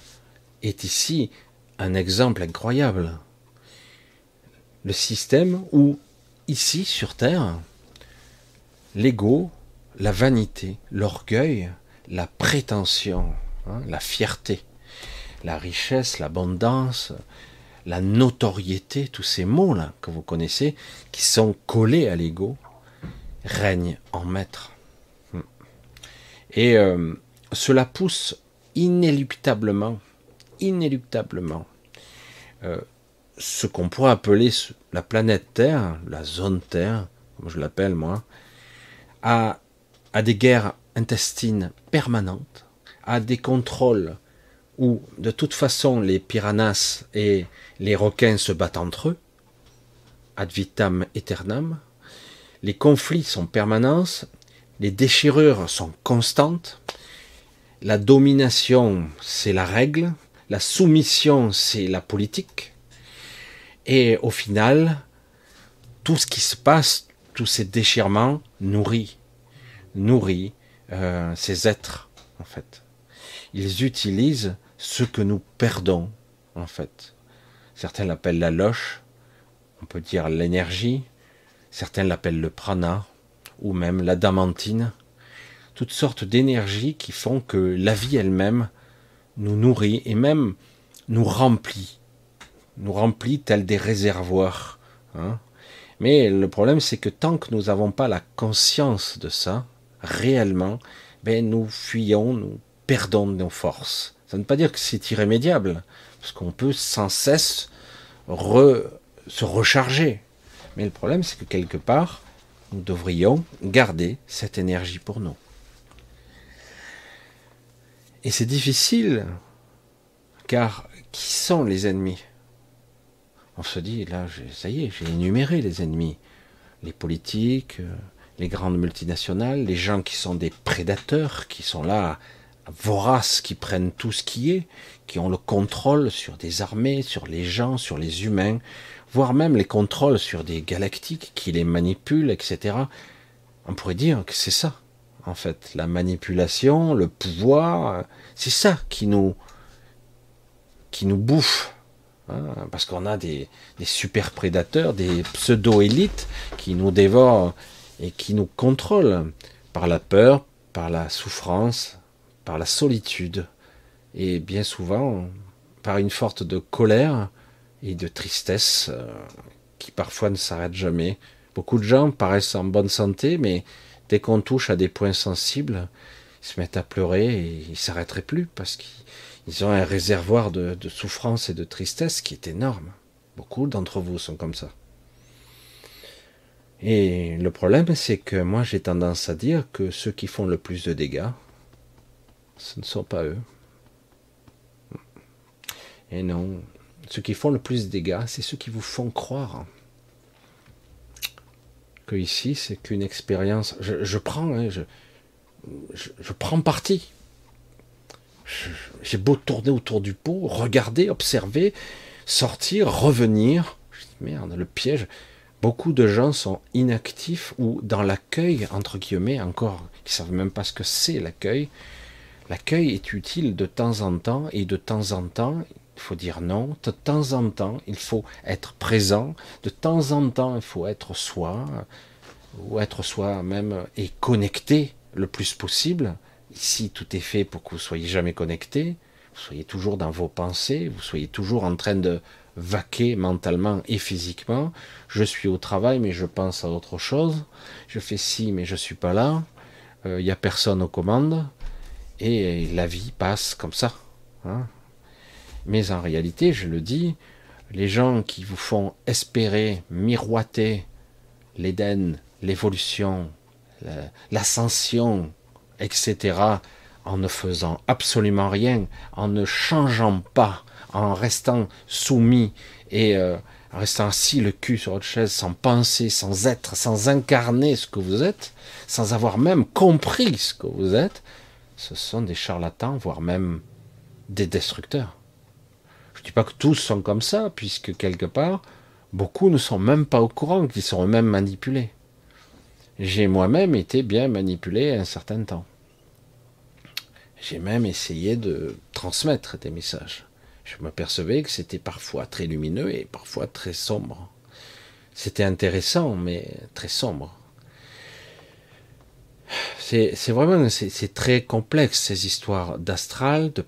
est ici un exemple incroyable le système où, ici sur Terre, l'ego, la vanité, l'orgueil, la prétention, hein, la fierté, la richesse, l'abondance, la notoriété, tous ces mots-là que vous connaissez, qui sont collés à l'ego, règnent en maître. Et euh, cela pousse inéluctablement, inéluctablement, euh, ce qu'on pourrait appeler la planète Terre, la zone Terre, comme je l'appelle moi, à, des guerres intestines permanentes, à des contrôles où de toute façon les piranhas et les requins se battent entre eux, ad vitam aeternam, les conflits sont permanents, les déchirures sont constantes, la domination c'est la règle, la soumission c'est la politique, et au final, tout ce qui se passe, tous ces déchirements nourrit, nourrit euh, ces êtres, en fait. Ils utilisent ce que nous perdons, en fait. Certains l'appellent la loche, on peut dire l'énergie, certains l'appellent le prana, ou même la damantine, toutes sortes d'énergies qui font que la vie elle-même nous nourrit et même nous remplit nous remplit tel des réservoirs. Hein. Mais le problème, c'est que tant que nous n'avons pas la conscience de ça, réellement, ben, nous fuyons, nous perdons nos forces. Ça ne veut pas dire que c'est irrémédiable, parce qu'on peut sans cesse se recharger. Mais le problème, c'est que quelque part, nous devrions garder cette énergie pour nous. Et c'est difficile, car qui sont les ennemis? On se dit, là, ça y est, j'ai énuméré les ennemis. Les politiques, euh, les grandes multinationales, les gens qui sont des prédateurs, qui sont là, voraces, qui prennent tout ce qui est, qui ont le contrôle sur des armées, sur les gens, sur les humains, voire même les contrôles sur des galactiques, qui les manipulent, etc. On pourrait dire que c'est ça, en fait. La manipulation, le pouvoir, c'est ça qui nous, qui nous bouffe Hein, parce qu'on a des, super prédateurs, des pseudo-élites qui nous dévorent et qui nous contrôlent par la peur, par la souffrance, par la solitude et bien souvent par une forte de colère et de tristesse euh, qui parfois ne s'arrête jamais. Beaucoup de gens paraissent en bonne santé, mais dès qu'on touche à des points sensibles, ils se mettent à pleurer et ils s'arrêteraient plus parce qu'ils ont un réservoir de, de souffrance et de tristesse qui est énorme. Beaucoup d'entre vous sont comme ça. Et le problème, c'est que moi, j'ai tendance à dire que ceux qui font le plus de dégâts, ce ne sont pas eux. Et non, ceux qui font le plus de dégâts, c'est ceux qui vous font croire que ici, c'est qu'une expérience. Je, prends, hein, je, je, prends parti. J'ai beau tourner autour du pot, regarder, observer, sortir, revenir. Merde, le piège. Beaucoup de gens sont inactifs ou dans l'accueil, entre guillemets, encore, qui ne savent même pas ce que c'est l'accueil. L'accueil est utile de temps en temps et de temps en temps, il faut dire non. De temps en temps, il faut être présent. De temps en temps, il faut être soi ou être soi-même et connecté le plus possible. Ici, tout est fait pour que vous soyez jamais connecté. Vous soyez toujours dans vos pensées. Vous soyez toujours en train de vaquer mentalement et physiquement. Je suis au travail, mais je pense à autre chose. Je fais ci, mais je suis pas là. Il euh, n'y a personne aux commandes. Et la vie passe comme ça. Hein. Mais en réalité, je le dis, les gens qui vous font espérer, miroiter l'Éden, l'évolution, l'ascension, etc., en ne faisant absolument rien, en ne changeant pas, en restant soumis et euh, en restant assis le cul sur votre chaise sans penser, sans être, sans incarner ce que vous êtes, sans avoir même compris ce que vous êtes, ce sont des charlatans, voire même des destructeurs. Je ne dis pas que tous sont comme ça, puisque quelque part, beaucoup ne sont même pas au courant qu'ils sont eux-mêmes manipulés. J'ai moi-même été bien manipulé un certain temps. J'ai même essayé de transmettre des messages je m'apercevais que c'était parfois très lumineux et parfois très sombre. C'était intéressant, mais très sombre. C'est vraiment c'est très complexe ces histoires d'astral, de,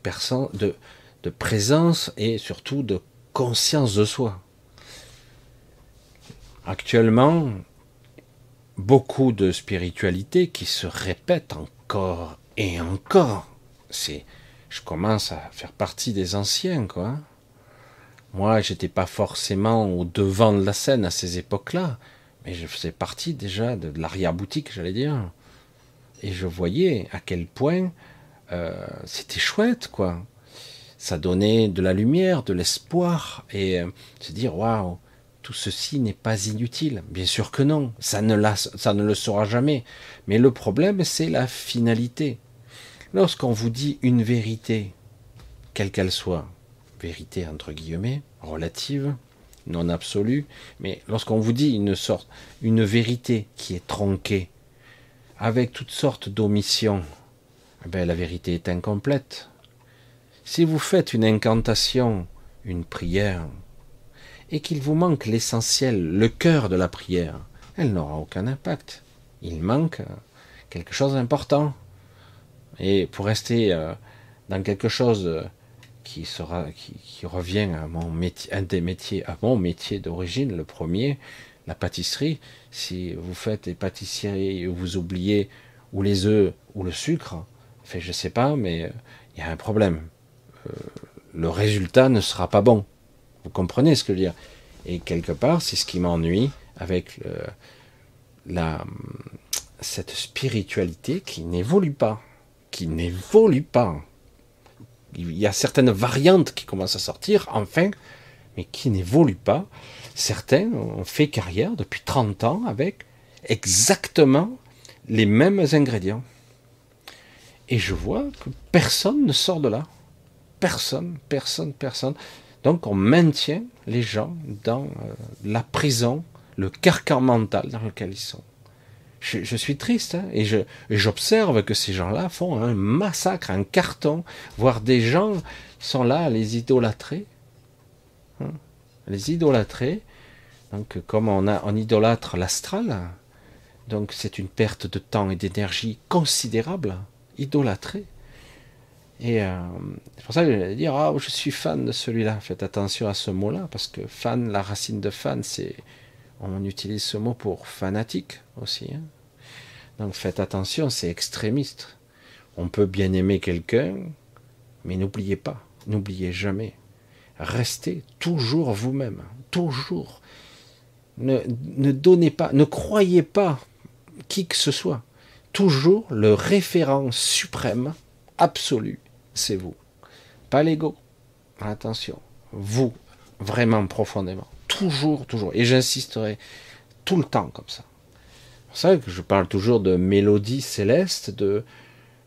de, de présence et surtout de conscience de soi. Actuellement, beaucoup de spiritualité qui se répète encore et encore. C'est je commence à faire partie des anciens, quoi. Moi, j'étais pas forcément au devant de la scène à ces époques-là, mais je faisais partie déjà de l'arrière-boutique, j'allais dire. Et je voyais à quel point euh, c'était chouette, quoi. Ça donnait de la lumière, de l'espoir, et euh, se dire, waouh, tout ceci n'est pas inutile. Bien sûr que non, ça ne, le sera jamais. Mais le problème, c'est la finalité. Lorsqu'on vous dit une vérité, quelle qu'elle soit, vérité entre guillemets, relative, non absolue, mais lorsqu'on vous dit une sorte, une vérité qui est tronquée, avec toutes sortes d'omissions, eh ben, la vérité est incomplète. Si vous faites une incantation, une prière, et qu'il vous manque l'essentiel, le cœur de la prière, elle n'aura aucun impact. Il manque quelque chose d'important. Et pour rester euh, dans quelque chose euh, qui revient à mon métier, à mon métier d'origine, le premier, la pâtisserie. Si vous faites des pâtisseries vous oubliez ou les œufs ou le sucre, fait, je sais pas, mais euh, il y a un problème. le résultat ne sera pas bon. Vous comprenez ce que je veux dire Et quelque part, c'est ce qui m'ennuie avec la, cette spiritualité qui n'évolue pas qui n'évolue pas. Il y a certaines variantes qui commencent à sortir, enfin, mais qui n'évoluent pas. Certains ont fait carrière depuis 30 ans avec exactement les mêmes ingrédients. Et je vois que personne ne sort de là. Personne, personne, personne. Donc on maintient les gens dans euh, la prison, le carcan mental dans lequel ils sont je, suis triste hein, et j'observe que ces gens-là font un massacre, un carton, voire des gens sont là à les idolâtrer, hein, les idolâtrer. Donc comme on a, idolâtre l'astral, donc c'est une perte de temps et d'énergie considérable, idolâtrer. Et euh, c'est pour ça que je dire, ah, je suis fan de celui-là. Faites attention à ce mot-là, parce que fan, la racine de fan, c'est, on utilise ce mot pour fanatique aussi. Hein. Donc faites attention, c'est extrémiste. On peut bien aimer quelqu'un, mais n'oubliez pas, n'oubliez jamais, restez toujours vous-même, toujours. Ne, ne donnez pas, ne croyez pas qui que ce soit. Toujours le référent suprême, absolu, c'est vous. Pas l'ego. Attention. Vous, vraiment profondément. Toujours, toujours. Et j'insisterai tout le temps comme ça. C'est pour ça que je parle toujours de mélodie céleste, de,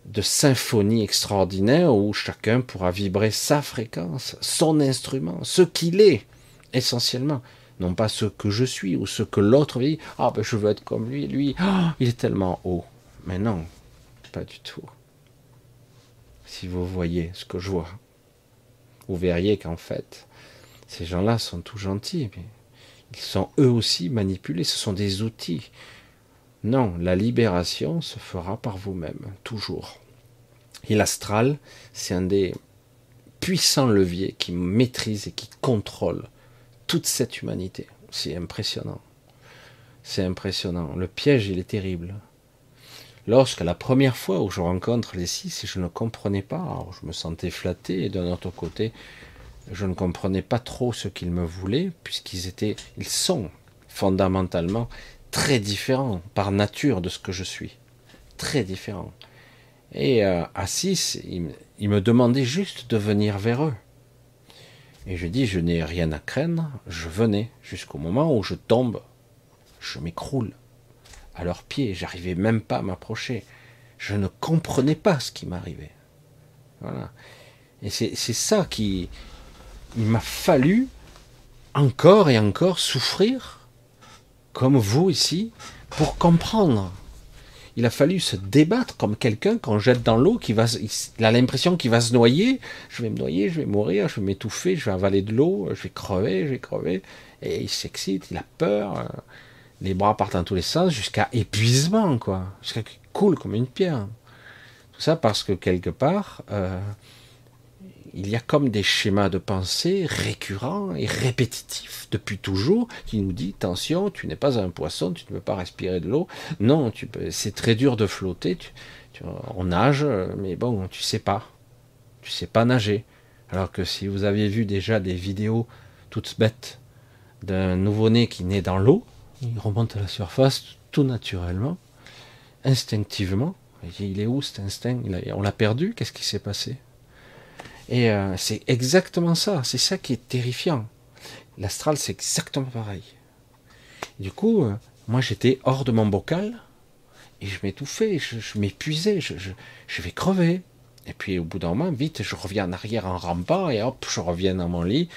de symphonie extraordinaire où chacun pourra vibrer sa fréquence, son instrument, ce qu'il est, essentiellement. Non pas ce que je suis ou ce que l'autre dit. Ah, ben je veux être comme lui, lui, ah, il est tellement haut. Mais non, pas du tout. Si vous voyez ce que je vois, vous verriez qu'en fait, ces gens-là sont tout gentils, mais ils sont eux aussi manipulés, ce sont des outils. Non, la libération se fera par vous-même, toujours. Et l'astral, c'est un des puissants leviers qui maîtrise et qui contrôle toute cette humanité. C'est impressionnant. C'est impressionnant. Le piège, il est terrible. Lorsque la première fois où je rencontre les six, je ne comprenais pas, je me sentais flatté, et d'un autre côté, je ne comprenais pas trop ce qu'ils me voulaient, puisqu'ils étaient, ils sont fondamentalement très différents par nature de ce que je suis. Très différents. Et euh, à six, ils me demandaient juste de venir vers eux. Et je dis, je n'ai rien à craindre, je venais jusqu'au moment où je tombe, je m'écroule à leurs pieds, j'arrivais même pas à m'approcher. Je ne comprenais pas ce qui m'arrivait. Voilà. Et c'est ça qui, il m'a fallu encore et encore souffrir, comme vous ici, pour comprendre. Il a fallu se débattre comme quelqu'un qu'on jette dans l'eau, qui va, a l'impression qu'il va se noyer. Je vais me noyer, je vais mourir, je vais m'étouffer, je vais avaler de l'eau, je vais crever, je vais crever. Et il s'excite, il a peur. Les bras partent dans tous les sens jusqu'à épuisement, quoi. Jusqu'à qu'il coule comme une pierre. Tout ça parce que quelque part, euh, il y a comme des schémas de pensée récurrents et répétitifs depuis toujours qui nous dit attention, tu n'es pas un poisson, tu ne peux pas respirer de l'eau. Non, c'est très dur de flotter. on nage, mais bon, tu sais pas. Tu sais pas nager. Alors que si vous aviez vu déjà des vidéos toutes bêtes d'un nouveau-né qui naît dans l'eau, il remonte à la surface tout naturellement, instinctivement. Il est où cet instinct? On l'a perdu? Qu'est-ce qui s'est passé? Et euh, c'est exactement ça, c'est ça qui est terrifiant. L'astral, c'est exactement pareil. Du coup, euh, moi j'étais hors de mon bocal et je m'étouffais, je, m'épuisais, je, je, vais crever. Et puis au bout d'un moment, vite, je reviens en arrière en rampant et hop, je reviens dans mon lit.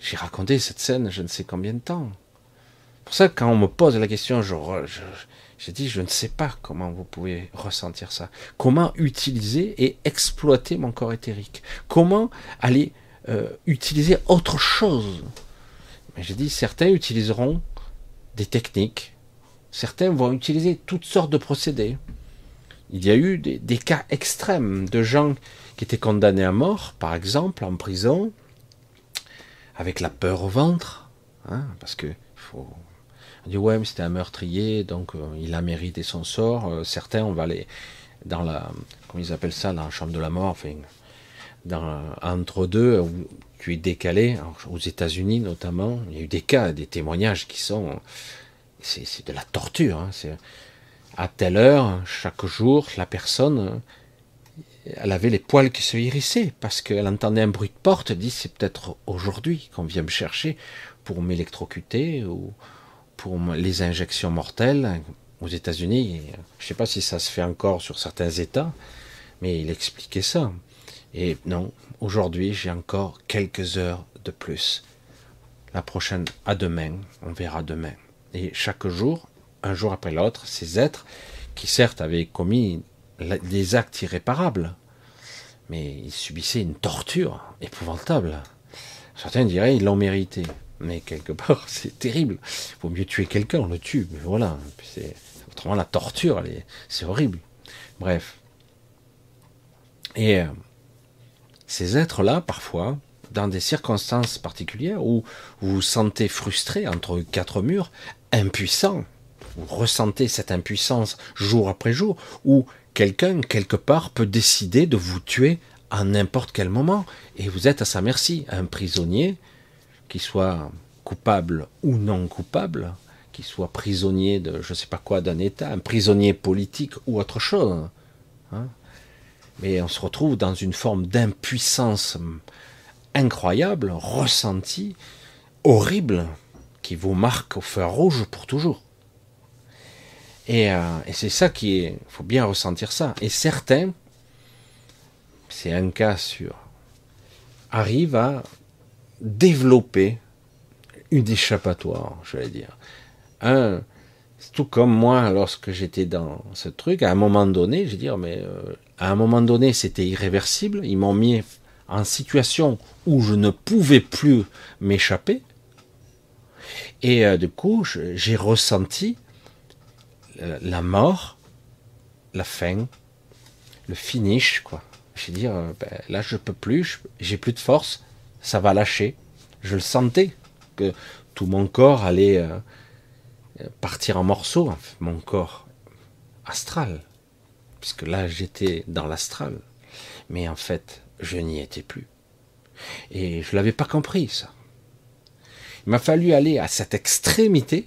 J'ai raconté cette scène je ne sais combien de temps. Pour ça, quand on me pose la question, je, j'ai dit, je ne sais pas comment vous pouvez ressentir ça. Comment utiliser et exploiter mon corps éthérique? Comment aller euh, utiliser autre chose? J'ai dit, certains utiliseront des techniques, certains vont utiliser toutes sortes de procédés. Il y a eu des, des cas extrêmes de gens qui étaient condamnés à mort, par exemple, en prison, avec la peur au ventre, hein, parce que faut, on dit ouais, mais c'était un meurtrier, donc euh, il a mérité son sort. Euh, certains, on va aller dans la, comment ils appellent ça, dans la chambre de la mort, dans, entre deux, où tu es décalé, aux États-Unis notamment, il y a eu des cas, des témoignages qui sont, c'est de la torture. Hein, à telle heure, chaque jour, la personne, elle avait les poils qui se hérissaient parce qu'elle entendait un bruit de porte, elle dit c'est peut-être aujourd'hui qu'on vient me chercher pour m'électrocuter ou pour les injections mortelles aux États-Unis. Je ne sais pas si ça se fait encore sur certains États, mais il expliquait ça. Et non, aujourd'hui, j'ai encore quelques heures de plus. La prochaine, à demain, on verra demain. Et chaque jour, un jour après l'autre, ces êtres qui certes avaient commis des actes irréparables, mais ils subissaient une torture épouvantable. Certains diraient ils l'ont mérité. Mais quelque part, c'est terrible. Il vaut mieux tuer quelqu'un, on le tue. Voilà. C'est, autrement, la torture, c'est horrible. Bref. Et euh, ces êtres-là, parfois, dans des circonstances particulières où vous vous sentez frustré entre quatre murs, impuissant, vous ressentez cette impuissance jour après jour, où quelqu'un, quelque part, peut décider de vous tuer à n'importe quel moment, et vous êtes à sa merci, un prisonnier, qui soit coupable ou non coupable, qui soit prisonnier de je ne sais pas quoi d'un État, un prisonnier politique ou autre chose. Hein. Mais on se retrouve dans une forme d'impuissance incroyable, ressentie, horrible, qui vous marque au feu rouge pour toujours. Et, euh, c'est ça qui est, faut bien ressentir ça. Et certains, c'est un cas sur, arrivent à développer une échappatoire, je vais dire. Un, tout comme moi, lorsque j'étais dans ce truc, à un moment donné, je vais dire, mais euh, à un moment donné, c'était irréversible. Ils m'ont mis en situation où je ne pouvais plus m'échapper. Et euh, du coup, j'ai ressenti la mort, la fin, le finish, quoi. Je veux dire, euh, ben, là, je peux plus, j'ai plus de force, ça va lâcher. Je le sentais que tout mon corps allait euh, partir en morceaux, mon corps astral, puisque là, j'étais dans l'astral. Mais en fait, je n'y étais plus. Et je l'avais pas compris, ça. Il m'a fallu aller à cette extrémité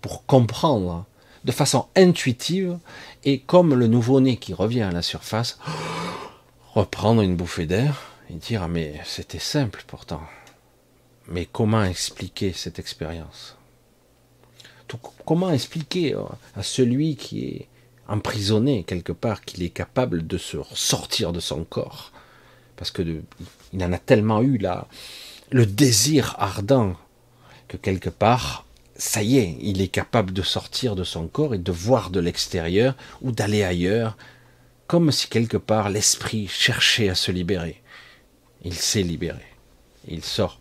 pour comprendre de façon intuitive et comme le nouveau-né qui revient à la surface, reprendre une bouffée d'air et dire ah, mais c'était simple pourtant. Mais comment expliquer cette expérience? Comment expliquer euh, à celui qui est emprisonné quelque part qu'il est capable de se sortir de son corps? Parce que il en a tellement eu là le désir ardent que quelque part ça y est, il est capable de sortir de son corps et de voir de l'extérieur ou d'aller ailleurs, comme si quelque part l'esprit cherchait à se libérer. Il s'est libéré. Il sort.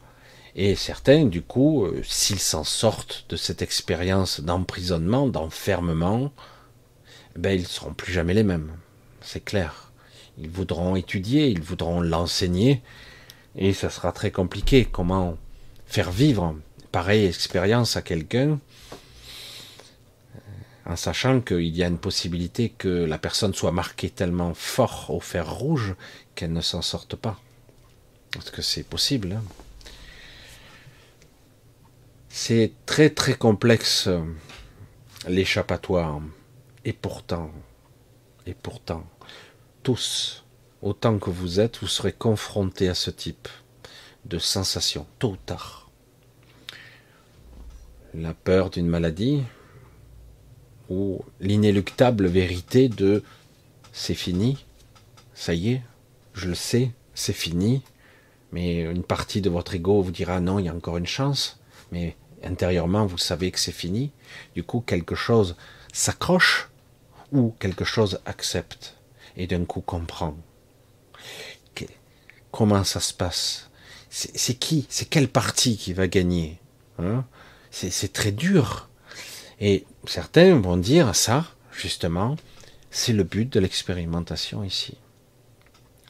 Et certains, du coup, euh, s'ils s'en sortent de cette expérience d'emprisonnement, d'enfermement, ben, ils ne seront plus jamais les mêmes. C'est clair. Ils voudront étudier, ils voudront l'enseigner, et ça sera très compliqué. Comment faire vivre pareille expérience à quelqu'un, en sachant qu'il y a une possibilité que la personne soit marquée tellement fort au fer rouge qu'elle ne s'en sorte pas. Parce que c'est possible. Hein. c'est très très complexe l'échappatoire. Et pourtant, et pourtant, tous, autant que vous êtes, vous serez confrontés à ce type de sensation, tôt ou tard la peur d'une maladie ou l'inéluctable vérité de c'est fini, ça y est, je le sais, c'est fini, mais une partie de votre ego vous dira non, il y a encore une chance, mais intérieurement vous savez que c'est fini, du coup quelque chose s'accroche ou quelque chose accepte et d'un coup comprend. Comment ça se passe? C'est qui? C'est quelle partie qui va gagner? Hein? C'est très dur. Et certains vont dire ça, justement, c'est le but de l'expérimentation ici.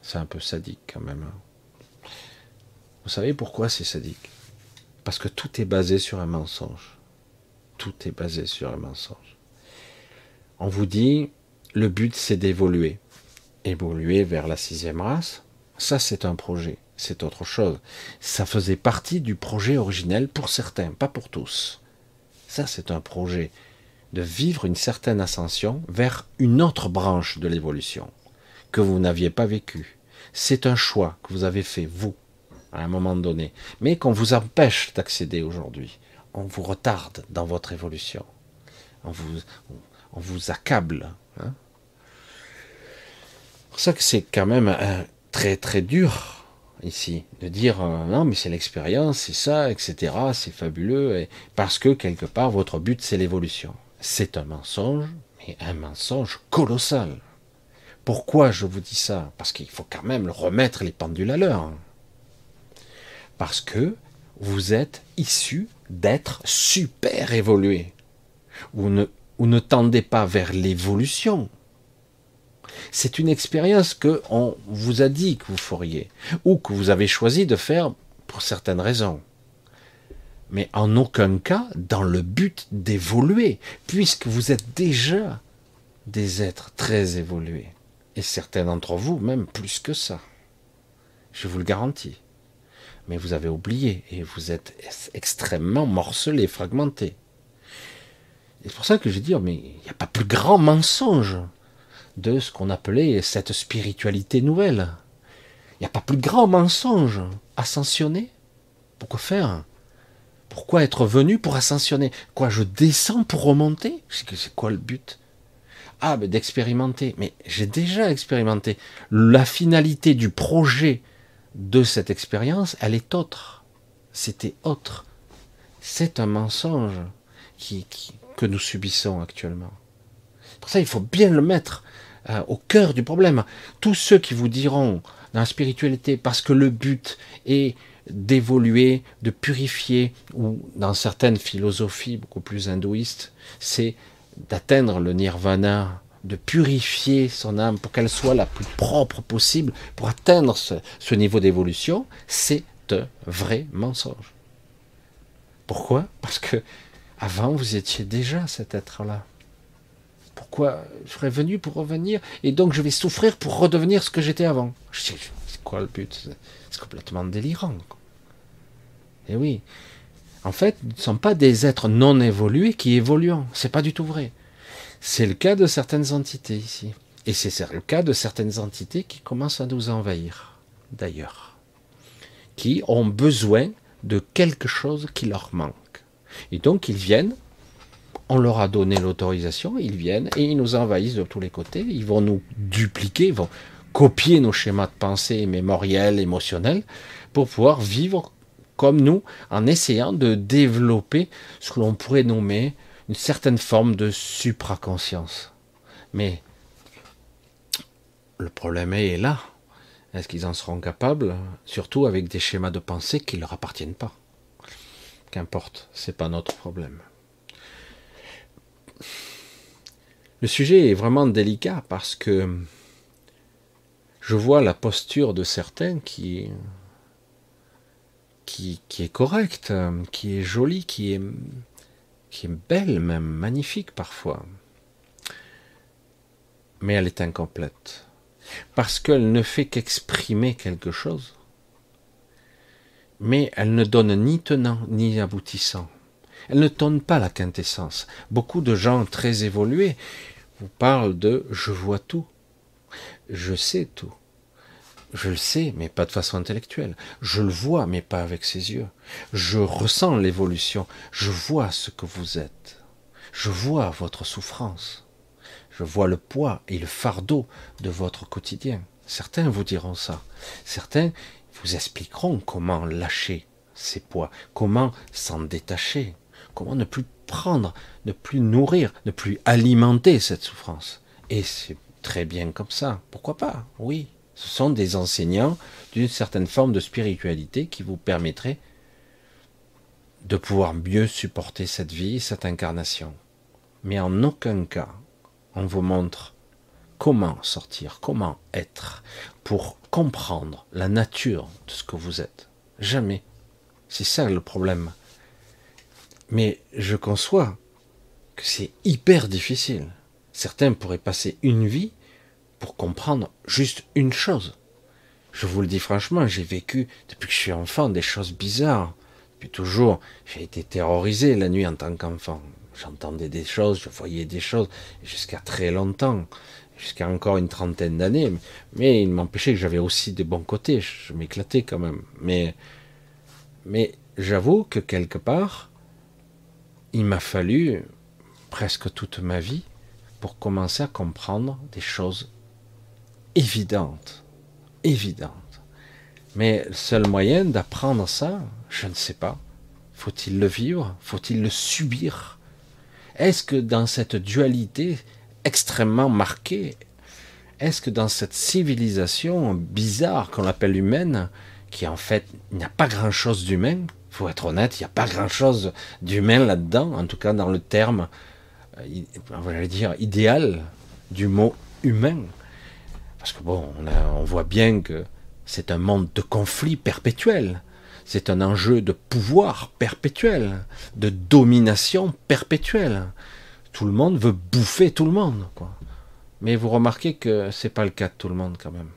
C'est un peu sadique quand même. Vous savez pourquoi c'est sadique? Parce que tout est basé sur un mensonge. Tout est basé sur un mensonge. On vous dit, le but c'est d'évoluer. Évoluer vers la sixième race, ça c'est un projet c'est autre chose. Ça faisait partie du projet originel pour certains, pas pour tous. Ça, c'est un projet de vivre une certaine ascension vers une autre branche de l'évolution que vous n'aviez pas vécue. C'est un choix que vous avez fait, vous, à un moment donné, mais qu'on vous empêche d'accéder aujourd'hui. On vous retarde dans votre évolution. On vous, on vous accable. Hein. C'est pour ça que c'est quand même euh, très très dur ici, de dire euh, non mais c'est l'expérience, c'est ça, etc. C'est fabuleux, et, parce que quelque part votre but c'est l'évolution. C'est un mensonge, mais un mensonge colossal. Pourquoi je vous dis ça? Parce qu'il faut quand même remettre les pendules à l'heure. Parce que vous êtes issu d'être super évolué. Vous ne, ne tendez pas vers l'évolution. C'est une expérience que on vous a dit que vous feriez, ou que vous avez choisi de faire pour certaines raisons. Mais en aucun cas dans le but d'évoluer, puisque vous êtes déjà des êtres très évolués. Et certains d'entre vous, même plus que ça. Je vous le garantis. Mais vous avez oublié et vous êtes extrêmement morcelé, fragmenté. C'est pour ça que je dis, mais il n'y a pas plus grand mensonge de ce qu'on appelait cette spiritualité nouvelle. Il n'y a pas plus grand mensonge. Ascensionner Pourquoi faire? Pourquoi être venu pour ascensionner? Quoi, je descends pour remonter? C'est quoi le but? Ah, mais d'expérimenter. Mais j'ai déjà expérimenté. La finalité du projet de cette expérience, elle est autre. C'était autre. C'est un mensonge que nous subissons actuellement. Pour ça, il faut bien le mettre euh, au cœur du problème. Tous ceux qui vous diront dans la spiritualité, parce que le but est d'évoluer, de purifier, ou dans certaines philosophies beaucoup plus hindouistes, c'est d'atteindre le nirvana, de purifier son âme pour qu'elle soit la plus propre possible, pour atteindre ce, niveau d'évolution, c'est un vrai mensonge. Pourquoi? Parce que avant vous étiez déjà cet être-là. Pourquoi je serais venu pour revenir et donc je vais souffrir pour redevenir ce que j'étais avant? C'est quoi le but? C'est complètement délirant. Et eh oui. En fait, nous ne sommes pas des êtres non évolués qui évoluent. C'est pas du tout vrai. C'est le cas de certaines entités ici. Et c'est le cas de certaines entités qui commencent à nous envahir, d'ailleurs. Qui ont besoin de quelque chose qui leur manque. Et donc ils viennent, on leur a donné l'autorisation, ils viennent et ils nous envahissent de tous les côtés, ils vont nous dupliquer, ils vont copier nos schémas de pensée mémoriels, émotionnels, pour pouvoir vivre comme nous, en essayant de développer ce que l'on pourrait nommer une certaine forme de supraconscience. Mais le problème est là. Est-ce qu'ils en seront capables, surtout avec des schémas de pensée qui ne leur appartiennent pas? Qu'importe, c'est pas notre problème. Le sujet est vraiment délicat parce que je vois la posture de certains qui, qui, qui est correcte, qui est jolie, qui est qui est belle même, magnifique parfois. Mais elle est incomplète. Parce qu'elle ne fait qu'exprimer quelque chose. Mais elle ne donne ni tenant ni aboutissant. Elle ne donne pas la quintessence. Beaucoup de gens très évolués vous parlent de je vois tout. Je sais tout. Je le sais, mais pas de façon intellectuelle. Je le vois, mais pas avec ses yeux. Je ressens l'évolution. Je vois ce que vous êtes. Je vois votre souffrance. Je vois le poids et le fardeau de votre quotidien. Certains vous diront ça. Certains vous expliqueront comment lâcher ces poids, comment s'en détacher, comment ne plus prendre, ne plus nourrir, ne plus alimenter cette souffrance. Et c'est très bien comme ça. Pourquoi pas? Oui, ce sont des enseignants d'une certaine forme de spiritualité qui vous permettraient de pouvoir mieux supporter cette vie, cette incarnation. Mais en aucun cas, on vous montre comment sortir, comment être, pour comprendre la nature de ce que vous êtes. Jamais. C'est ça le problème. Mais je conçois que c'est hyper difficile. Certains pourraient passer une vie pour comprendre juste une chose. Je vous le dis franchement, j'ai vécu depuis que je suis enfant des choses bizarres. Depuis toujours, j'ai été terrorisé la nuit en tant qu'enfant. J'entendais des choses, je voyais des choses, jusqu'à très longtemps, jusqu'à encore une trentaine d'années. Mais il m'empêchait que j'avais aussi des bons côtés. Je m'éclatais quand même. Mais, mais j'avoue que quelque part, il m'a fallu presque toute ma vie pour commencer à comprendre des choses évidente, évidente. Mais le seul moyen d'apprendre ça, je ne sais pas. Faut-il le vivre? Faut-il le subir? Est-ce que dans cette dualité extrêmement marquée, est-ce que dans cette civilisation bizarre qu'on appelle humaine, qui en fait n'y a pas grand-chose d'humain, faut être honnête, il n'y a pas grand-chose d'humain là-dedans, en tout cas dans le terme, euh, on va dire, idéal du mot humain, Parce que bon, on, voit bien que c'est un monde de conflit perpétuel. C'est un enjeu de pouvoir perpétuel, de domination perpétuelle. Tout le monde veut bouffer tout le monde, quoi. Mais vous remarquez que c'est pas le cas de tout le monde quand même.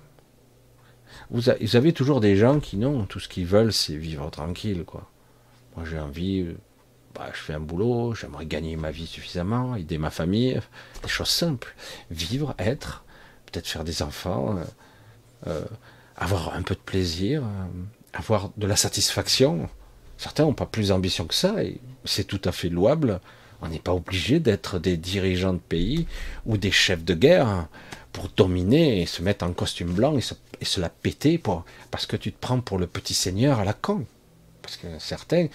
Vous, avez toujours des gens qui non, tout ce qu'ils veulent, c'est vivre tranquille, quoi. Moi, j'ai envie, euh, bah, je fais un boulot, j'aimerais gagner ma vie suffisamment, aider ma famille, des choses simples, vivre, être, peut-être faire des enfants, euh, euh, avoir un peu de plaisir, avoir de la satisfaction. Certains n'ont pas plus d'ambition que ça, et c'est tout à fait louable. On n'est pas obligé d'être des dirigeants de pays ou des chefs de guerre pour dominer et se mettre en costume blanc et se, la péter pour, parce que tu te prends pour le petit seigneur à la con. Parce que certains,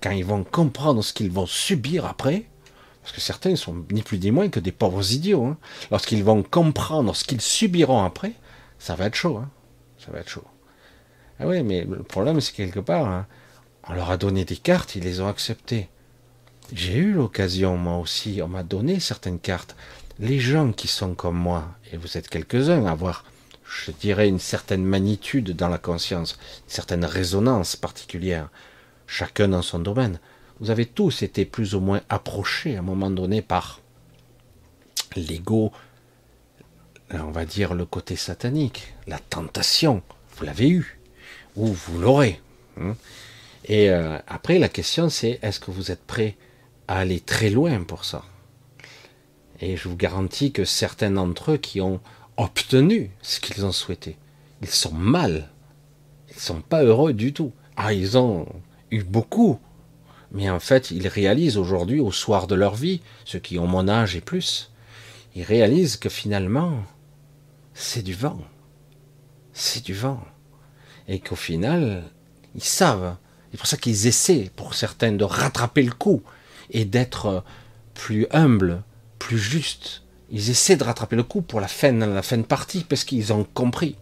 quand ils vont comprendre ce qu'ils vont subir après, parce que certains sont ni plus ni moins que des pauvres idiots, hein, lorsqu'ils vont comprendre ce qu'ils subiront après, ça va être chaud. Hein, ça va être chaud. Ah oui, mais le problème, c'est quelque part, hein, on leur a donné des cartes, ils les ont acceptées. J'ai eu l'occasion, moi aussi, on m'a donné certaines cartes. Les gens qui sont comme moi, et vous êtes quelques-uns à avoir, je dirais, une certaine magnitude dans la conscience, une certaine résonance particulière, chacun dans son domaine, vous avez tous été plus ou moins approchés à un moment donné par l'ego, on va dire le côté satanique, la tentation, vous l'avez eu ou vous l'aurez. Hein. Et euh, après, la question c'est est-ce que vous êtes prêt à aller très loin pour ça? Et je vous garantis que certains d'entre eux qui ont obtenu ce qu'ils ont souhaité, ils sont mal. Ils sont pas heureux du tout. Ah, ils ont eu beaucoup. Mais en fait, ils réalisent aujourd'hui, au soir de leur vie, ceux qui ont mon âge et plus, ils réalisent que finalement, c'est du vent. C'est du vent et qu'au final, ils savent. C'est pour ça qu'ils essaient, pour certains, de rattraper le coup et d'être plus humbles, plus justes. Ils essaient de rattraper le coup pour la fin, la fin de partie, parce qu'ils ont compris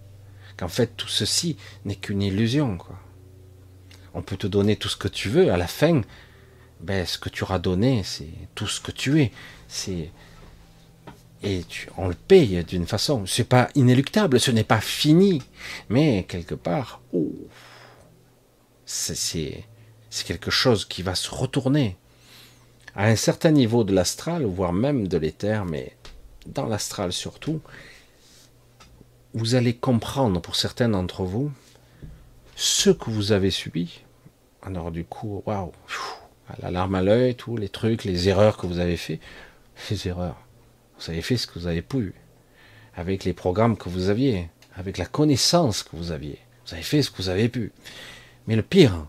qu'en fait tout ceci n'est qu'une illusion. On peut te donner tout ce que tu veux, à la fin, ben, ce que tu auras donné, c'est tout ce que tu es. C'est et on le paye d'une façon. C'est pas inéluctable, ce n'est pas fini, mais quelque part, c'est quelque chose qui va se retourner à un certain niveau de l'astral, voire même de l'éther, mais dans l'astral surtout. Vous allez comprendre pour certains d'entre vous ce que vous avez subi. Alors du coup, waouh, la larme à l'œil, tous les trucs, les erreurs que vous avez fait, les erreurs vous avez fait ce que vous avez pu, avec les programmes que vous aviez, avec la connaissance que vous aviez. Vous avez fait ce que vous avez pu. Mais le pire,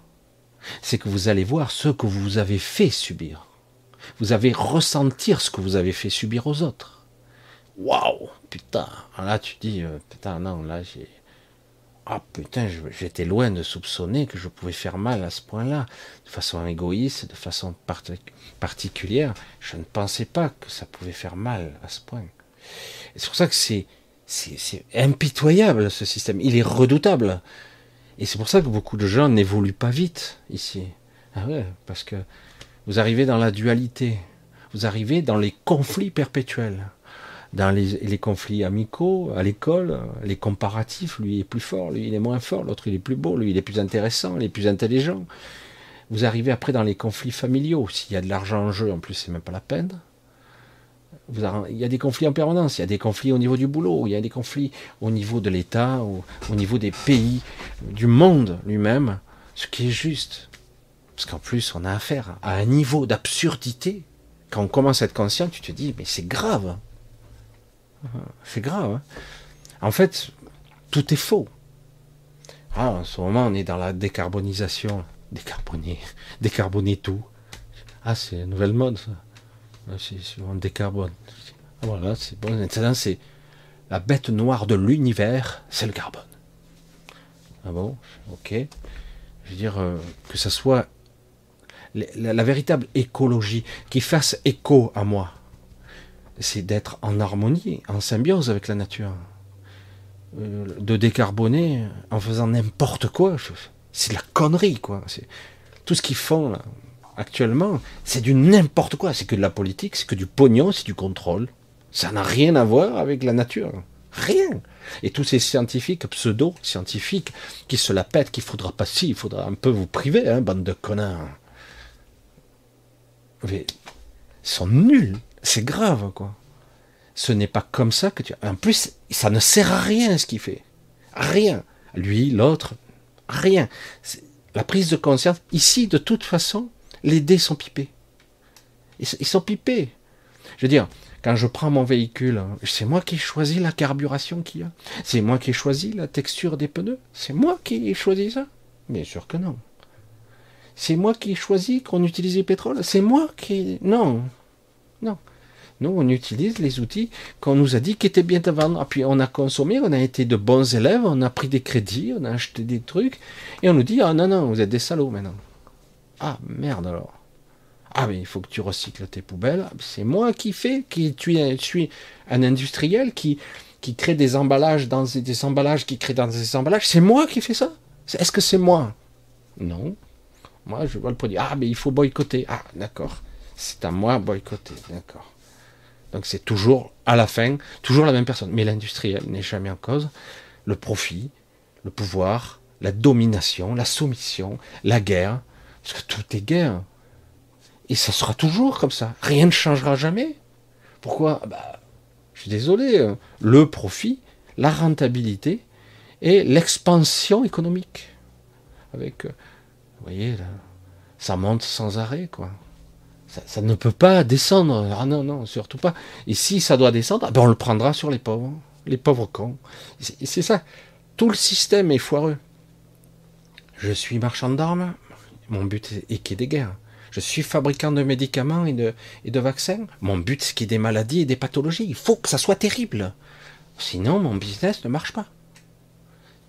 c'est que vous allez voir ce que vous avez fait subir. Vous avez ressentir ce que vous avez fait subir aux autres. Waouh, putain. Là, tu dis, euh, putain, non, là, j'ai, ah putain, j'étais loin de soupçonner que je pouvais faire mal à ce point-là, de façon égoïste, de façon particulière. Je ne pensais pas que ça pouvait faire mal à ce point. C'est pour ça que c'est, c'est, impitoyable ce système. Il est redoutable. Et c'est pour ça que beaucoup de gens n'évoluent pas vite ici. Ah parce que vous arrivez dans la dualité. Vous arrivez dans les conflits perpétuels dans les, conflits amicaux, à l'école, les comparatifs, lui est plus fort, lui il est moins fort, l'autre il est plus beau, lui il est plus intéressant, il est plus intelligent. Vous arrivez après dans les conflits familiaux, s'il y a de l'argent en jeu, en plus c'est même pas la peine. Il y a des conflits en permanence, il y a des conflits au niveau du boulot, il y a des conflits au niveau de l'État, au, au niveau des pays, du monde lui-même, ce qui est juste. Parce qu'en plus, on a affaire à un niveau d'absurdité. Quand on commence à être conscient, tu te dis, mais c'est grave. C'est grave. Hein. en fait, tout est faux. Ah, en ce moment, on est dans la décarbonisation. Décarboner. Décarboner tout. Ah, c'est une nouvelle mode, ça. Ah, on décarbone. Ah, voilà, c'est bon. La bête noire de l'univers, c'est le carbone. Ah bon? Ok. Je veux dire, euh, que ça soit la, véritable écologie qui fasse écho à moi c'est d'être en harmonie, en symbiose avec la nature. Euh, de décarboner en faisant n'importe quoi, c'est de la connerie, quoi. Tout ce qu'ils font là, actuellement, c'est du n'importe quoi. C'est que de la politique, c'est que du pognon, c'est du contrôle. Ça n'a rien à voir avec la nature. Rien. Et tous ces scientifiques, pseudo-scientifiques, qui se la pètent, qu'il faudra pas si, il faudra un peu vous priver, hein, bande de connards. Mais, ils sont nuls. C'est grave, quoi. Ce n'est pas comme ça que tu. En plus, ça ne sert à rien ce qu'il fait. Rien. Lui, l'autre, rien. La prise de conscience. Ici, de toute façon, les dés sont pipés. Ils sont pipés. Je veux dire, quand je prends mon véhicule, c'est moi qui ai choisi la carburation qu'il y a. C'est moi qui ai choisi la texture des pneus. C'est moi qui ai choisi ça. Bien sûr que non. C'est moi qui ai choisi qu'on utilise le pétrole. C'est moi qui. Non. Non. Nous, on utilise les outils qu'on nous a dit qui étaient bien à vendre. Puis on a consommé, on a été de bons élèves, on a pris des crédits, on a acheté des trucs, et on nous dit Ah non, non, vous êtes des salauds maintenant. Ah merde alors. Ah, mais il faut que tu recycles tes poubelles. C'est moi qui fais, qui je suis un industriel qui, qui crée des emballages dans des emballages, qui crée dans des emballages. C'est moi qui fais ça? Est-ce que c'est moi? Non. Moi, je vois le produit. Ah, mais il faut boycotter. Ah, d'accord. C'est à moi boycotter. D'accord. Donc c'est toujours, à la fin, toujours la même personne. Mais l'industriel n'est jamais en cause. Le profit, le pouvoir, la domination, la soumission, la guerre. Parce que tout est guerre. Et ça sera toujours comme ça. Rien ne changera jamais. Pourquoi? Bah, Je suis désolé. Euh, le profit, la rentabilité et l'expansion économique. Avec, euh, vous voyez, là, ça monte sans arrêt, quoi. Ça, ne peut pas descendre. Ah non, non, surtout pas. Et si ça doit descendre, ah ben on le prendra sur les pauvres. Les pauvres cons. C'est ça. Tout le système est foireux. Je suis marchand d'armes. Mon but est qu'il y ait des guerres. Je suis fabricant de médicaments et de, vaccins. Mon but, c'est qu'il y ait des maladies et des pathologies. Il faut que ça soit terrible. Sinon, mon business ne marche pas.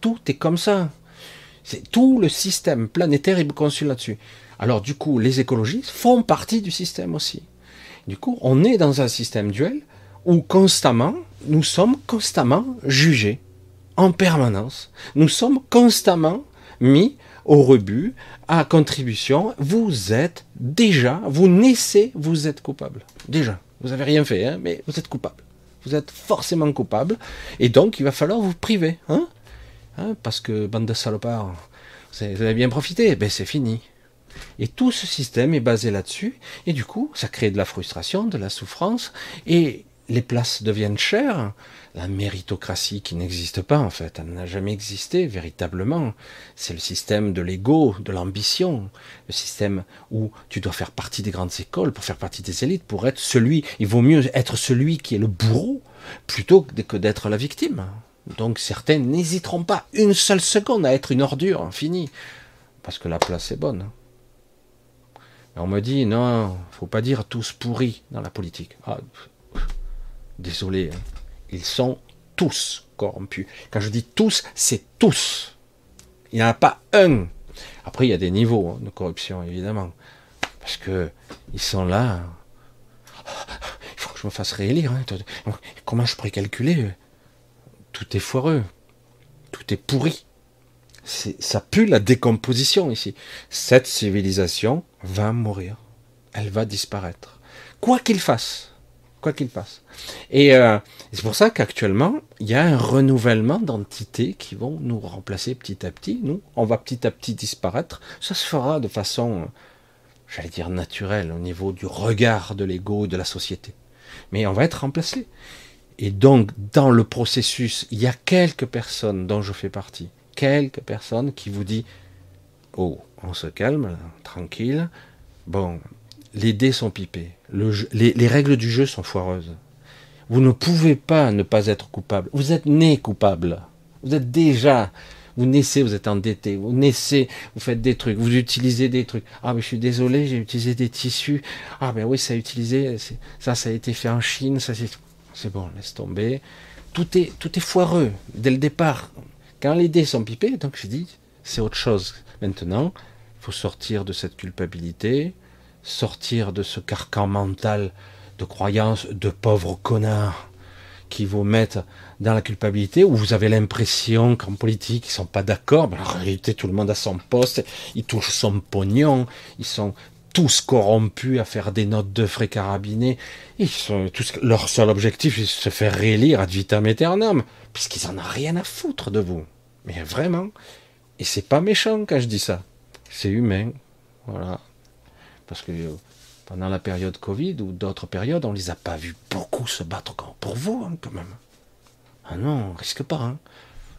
Tout est comme ça. C'est tout le système planétaire est conçu là-dessus. Alors, du coup, les écologistes font partie du système aussi. Du coup, on est dans un système duel où constamment, nous sommes constamment jugés en permanence. Nous sommes constamment mis au rebut, à contribution, vous êtes déjà, vous naissez, vous êtes coupable. Déjà. Vous n'avez rien fait, hein, mais vous êtes coupable. Vous êtes forcément coupable. Et donc, il va falloir vous priver. Hein, hein parce que, bande de salopards, vous avez bien profité. Ben, c'est fini. Et tout ce système est basé là-dessus. Et du coup, ça crée de la frustration, de la souffrance. Et les places deviennent chères la méritocratie qui n'existe pas en fait, elle n'a jamais existé véritablement. C'est le système de l'ego, de l'ambition, le système où tu dois faire partie des grandes écoles pour faire partie des élites, pour être celui, il vaut mieux être celui qui est le bourreau plutôt que d'être la victime. Donc certains n'hésiteront pas une seule seconde à être une ordure, fini, parce que la place est bonne. On me dit non, faut pas dire tous pourris dans la politique. Ah, désolé. Hein ils sont tous corrompus. Quand je dis tous, c'est tous. Il n'y en a pas un. Après, il y a des niveaux hein, de corruption, évidemment. Parce que ils sont là. Il faut que je me fasse réélire. Hein. Comment je pourrais calculer? Tout est foireux. Tout est pourri. Ça pue la décomposition ici. Cette civilisation va mourir. Elle va disparaître. Quoi qu'il fasse quoi qu'il passe. Et euh, c'est pour ça qu'actuellement, il y a un renouvellement d'entités qui vont nous remplacer petit à petit. Nous, on va petit à petit disparaître. Ça se fera de façon, j'allais dire, naturelle au niveau du regard de l'ego et de la société. Mais on va être remplacé. Et donc, dans le processus, il y a quelques personnes dont je fais partie, quelques personnes qui vous disent, oh, on se calme, tranquille. Bon, les dés sont pipés. les, règles du jeu sont foireuses. Vous ne pouvez pas ne pas être coupable. Vous êtes né coupable. Vous êtes déjà. Vous naissez, vous êtes endetté. Vous naissez, vous faites des trucs. Vous utilisez des trucs. Ah, mais je suis désolé, j'ai utilisé des tissus. Ah, mais oui, ça a utilisé. Ça, ça a été fait en Chine. Ça. C'est bon, laisse tomber. Tout est, tout est foireux dès le départ. Quand les dés sont pipés, donc je dis, c'est autre chose. Maintenant, il faut sortir de cette culpabilité sortir de ce carcan mental de croyance de pauvres connards qui vous mettent dans la culpabilité, où vous avez l'impression qu'en politique, ils sont pas d'accord, en réalité, tout le monde a son poste, ils touchent son pognon, ils sont tous corrompus à faire des notes de frais carabinés. Ils sont, leur seul objectif, c'est de se faire réélire ad vitam aeternam, puisqu'ils en ont rien à foutre de vous. Mais vraiment. Et c'est pas méchant quand je dis ça. C'est humain. Voilà. Parce que euh, pendant la période Covid ou d'autres périodes, on les a pas vus beaucoup se battre pour vous, hein, quand même. Ah non, on risque pas. Hein.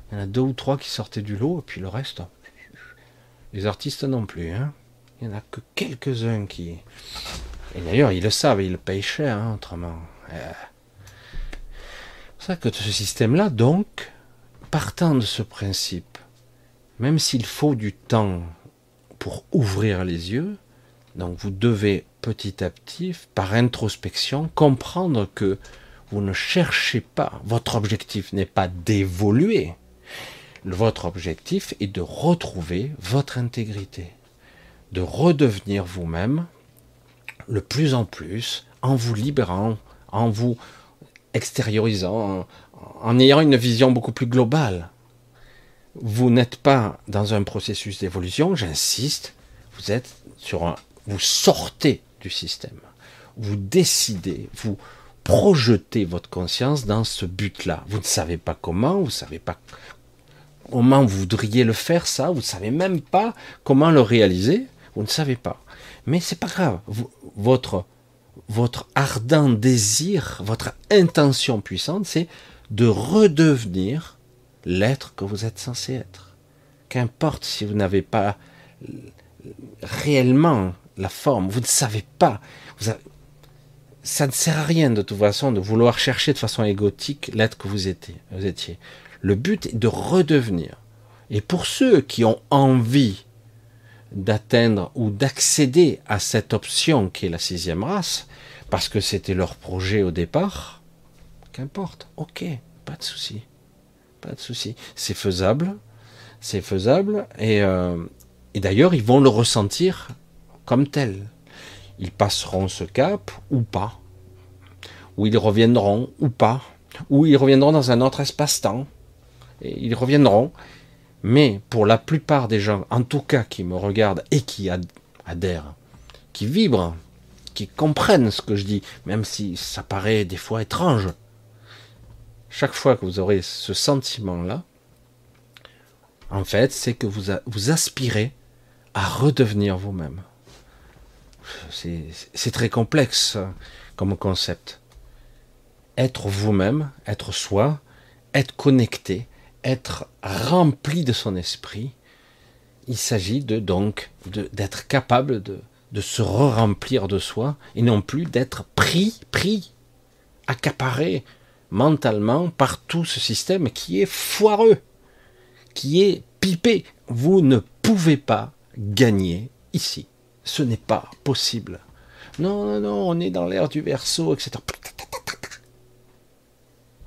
Il y en a deux ou trois qui sortaient du lot, et puis le reste, les artistes non plus. Hein. Il n'y en a que quelques-uns qui. Et d'ailleurs, ils le savent, ils le payent cher, hein, autrement. Euh. C'est ça que ce système-là, donc, partant de ce principe, même s'il faut du temps pour ouvrir les yeux, donc vous devez petit à petit, par introspection, comprendre que vous ne cherchez pas, votre objectif n'est pas d'évoluer, votre objectif est de retrouver votre intégrité, de redevenir vous-même le plus en plus en vous libérant, en vous extériorisant, en, ayant une vision beaucoup plus globale. Vous n'êtes pas dans un processus d'évolution, j'insiste, vous êtes sur un, vous sortez du système. Vous décidez, vous projetez votre conscience dans ce but-là. Vous ne savez pas comment, vous ne savez pas comment vous voudriez le faire, ça, vous ne savez même pas comment le réaliser, vous ne savez pas. Mais c'est pas grave. votre, votre ardent désir, votre intention puissante, c'est de redevenir l'être que vous êtes censé être. Qu'importe si vous n'avez pas réellement la forme, vous ne savez pas. Ça ne sert à rien de toute façon de vouloir chercher de façon égotique l'être que vous étiez. Vous étiez. Le but est de redevenir. Et pour ceux qui ont envie d'atteindre ou d'accéder à cette option qui est la sixième race, parce que c'était leur projet au départ, qu'importe, ok, pas de souci, pas de souci, c'est faisable, c'est faisable, et, euh, et d'ailleurs ils vont le ressentir comme tel. Ils passeront ce cap ou pas, ou ils reviendront ou pas, ou ils reviendront dans un autre espace-temps, et ils reviendront. Mais pour la plupart des gens, en tout cas qui me regardent et qui adhèrent, qui vibrent, qui comprennent ce que je dis, même si ça paraît des fois étrange, chaque fois que vous aurez ce sentiment-là, en fait, c'est que vous, aspirez à redevenir vous-même. C'est très complexe hein, comme concept. Être vous-même, être soi, être connecté, être rempli de son esprit. Il s'agit de donc d'être capable de, se re-remplir de soi et non plus d'être pris, pris, accaparé mentalement par tout ce système qui est foireux, qui est pipé. Vous ne pouvez pas gagner ici. Ce n'est pas possible. Non, non, non, on est dans l'ère du verso, etc.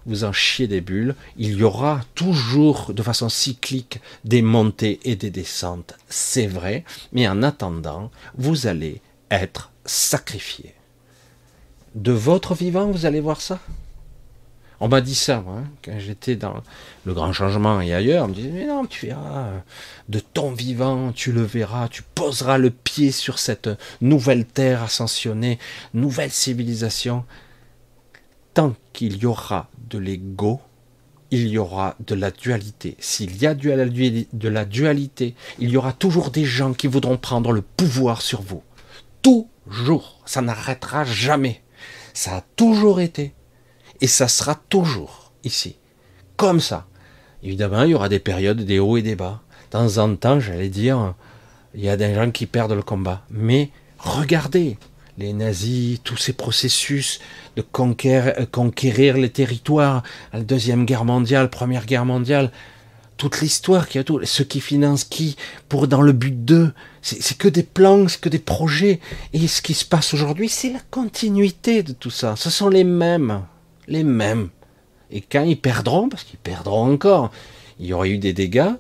Vous en chiez des bulles. Il y aura toujours, de façon cyclique, des montées et des descentes. C'est vrai. Mais en attendant, vous allez être sacrifié. De votre vivant, vous allez voir ça? On m'a dit ça, hein, quand j'étais dans le grand changement et ailleurs. On me disait, mais non, tu verras, de ton vivant, tu le verras, tu poseras le pied sur cette nouvelle terre ascensionnée, nouvelle civilisation. Tant qu'il y aura de l'ego, il y aura de la dualité. S'il y a de la dualité, il y aura toujours des gens qui voudront prendre le pouvoir sur vous. Toujours. Ça n'arrêtera jamais. Ça a toujours été. Et ça sera toujours ici. Comme ça. Évidemment, il y aura des périodes, des hauts et des bas. De temps en temps, j'allais dire, il y a des gens qui perdent le combat. Mais regardez, les nazis, tous ces processus de conquérir, conquérir les territoires, la Deuxième Guerre mondiale, Première Guerre mondiale, toute l'histoire qui a tout, ceux qui financent qui, pour dans le but d'eux, c'est que des plans, c'est que des projets. Et ce qui se passe aujourd'hui, c'est la continuité de tout ça. Ce sont les mêmes les mêmes. Et quand ils perdront, parce qu'ils perdront encore, il y aurait eu des dégâts,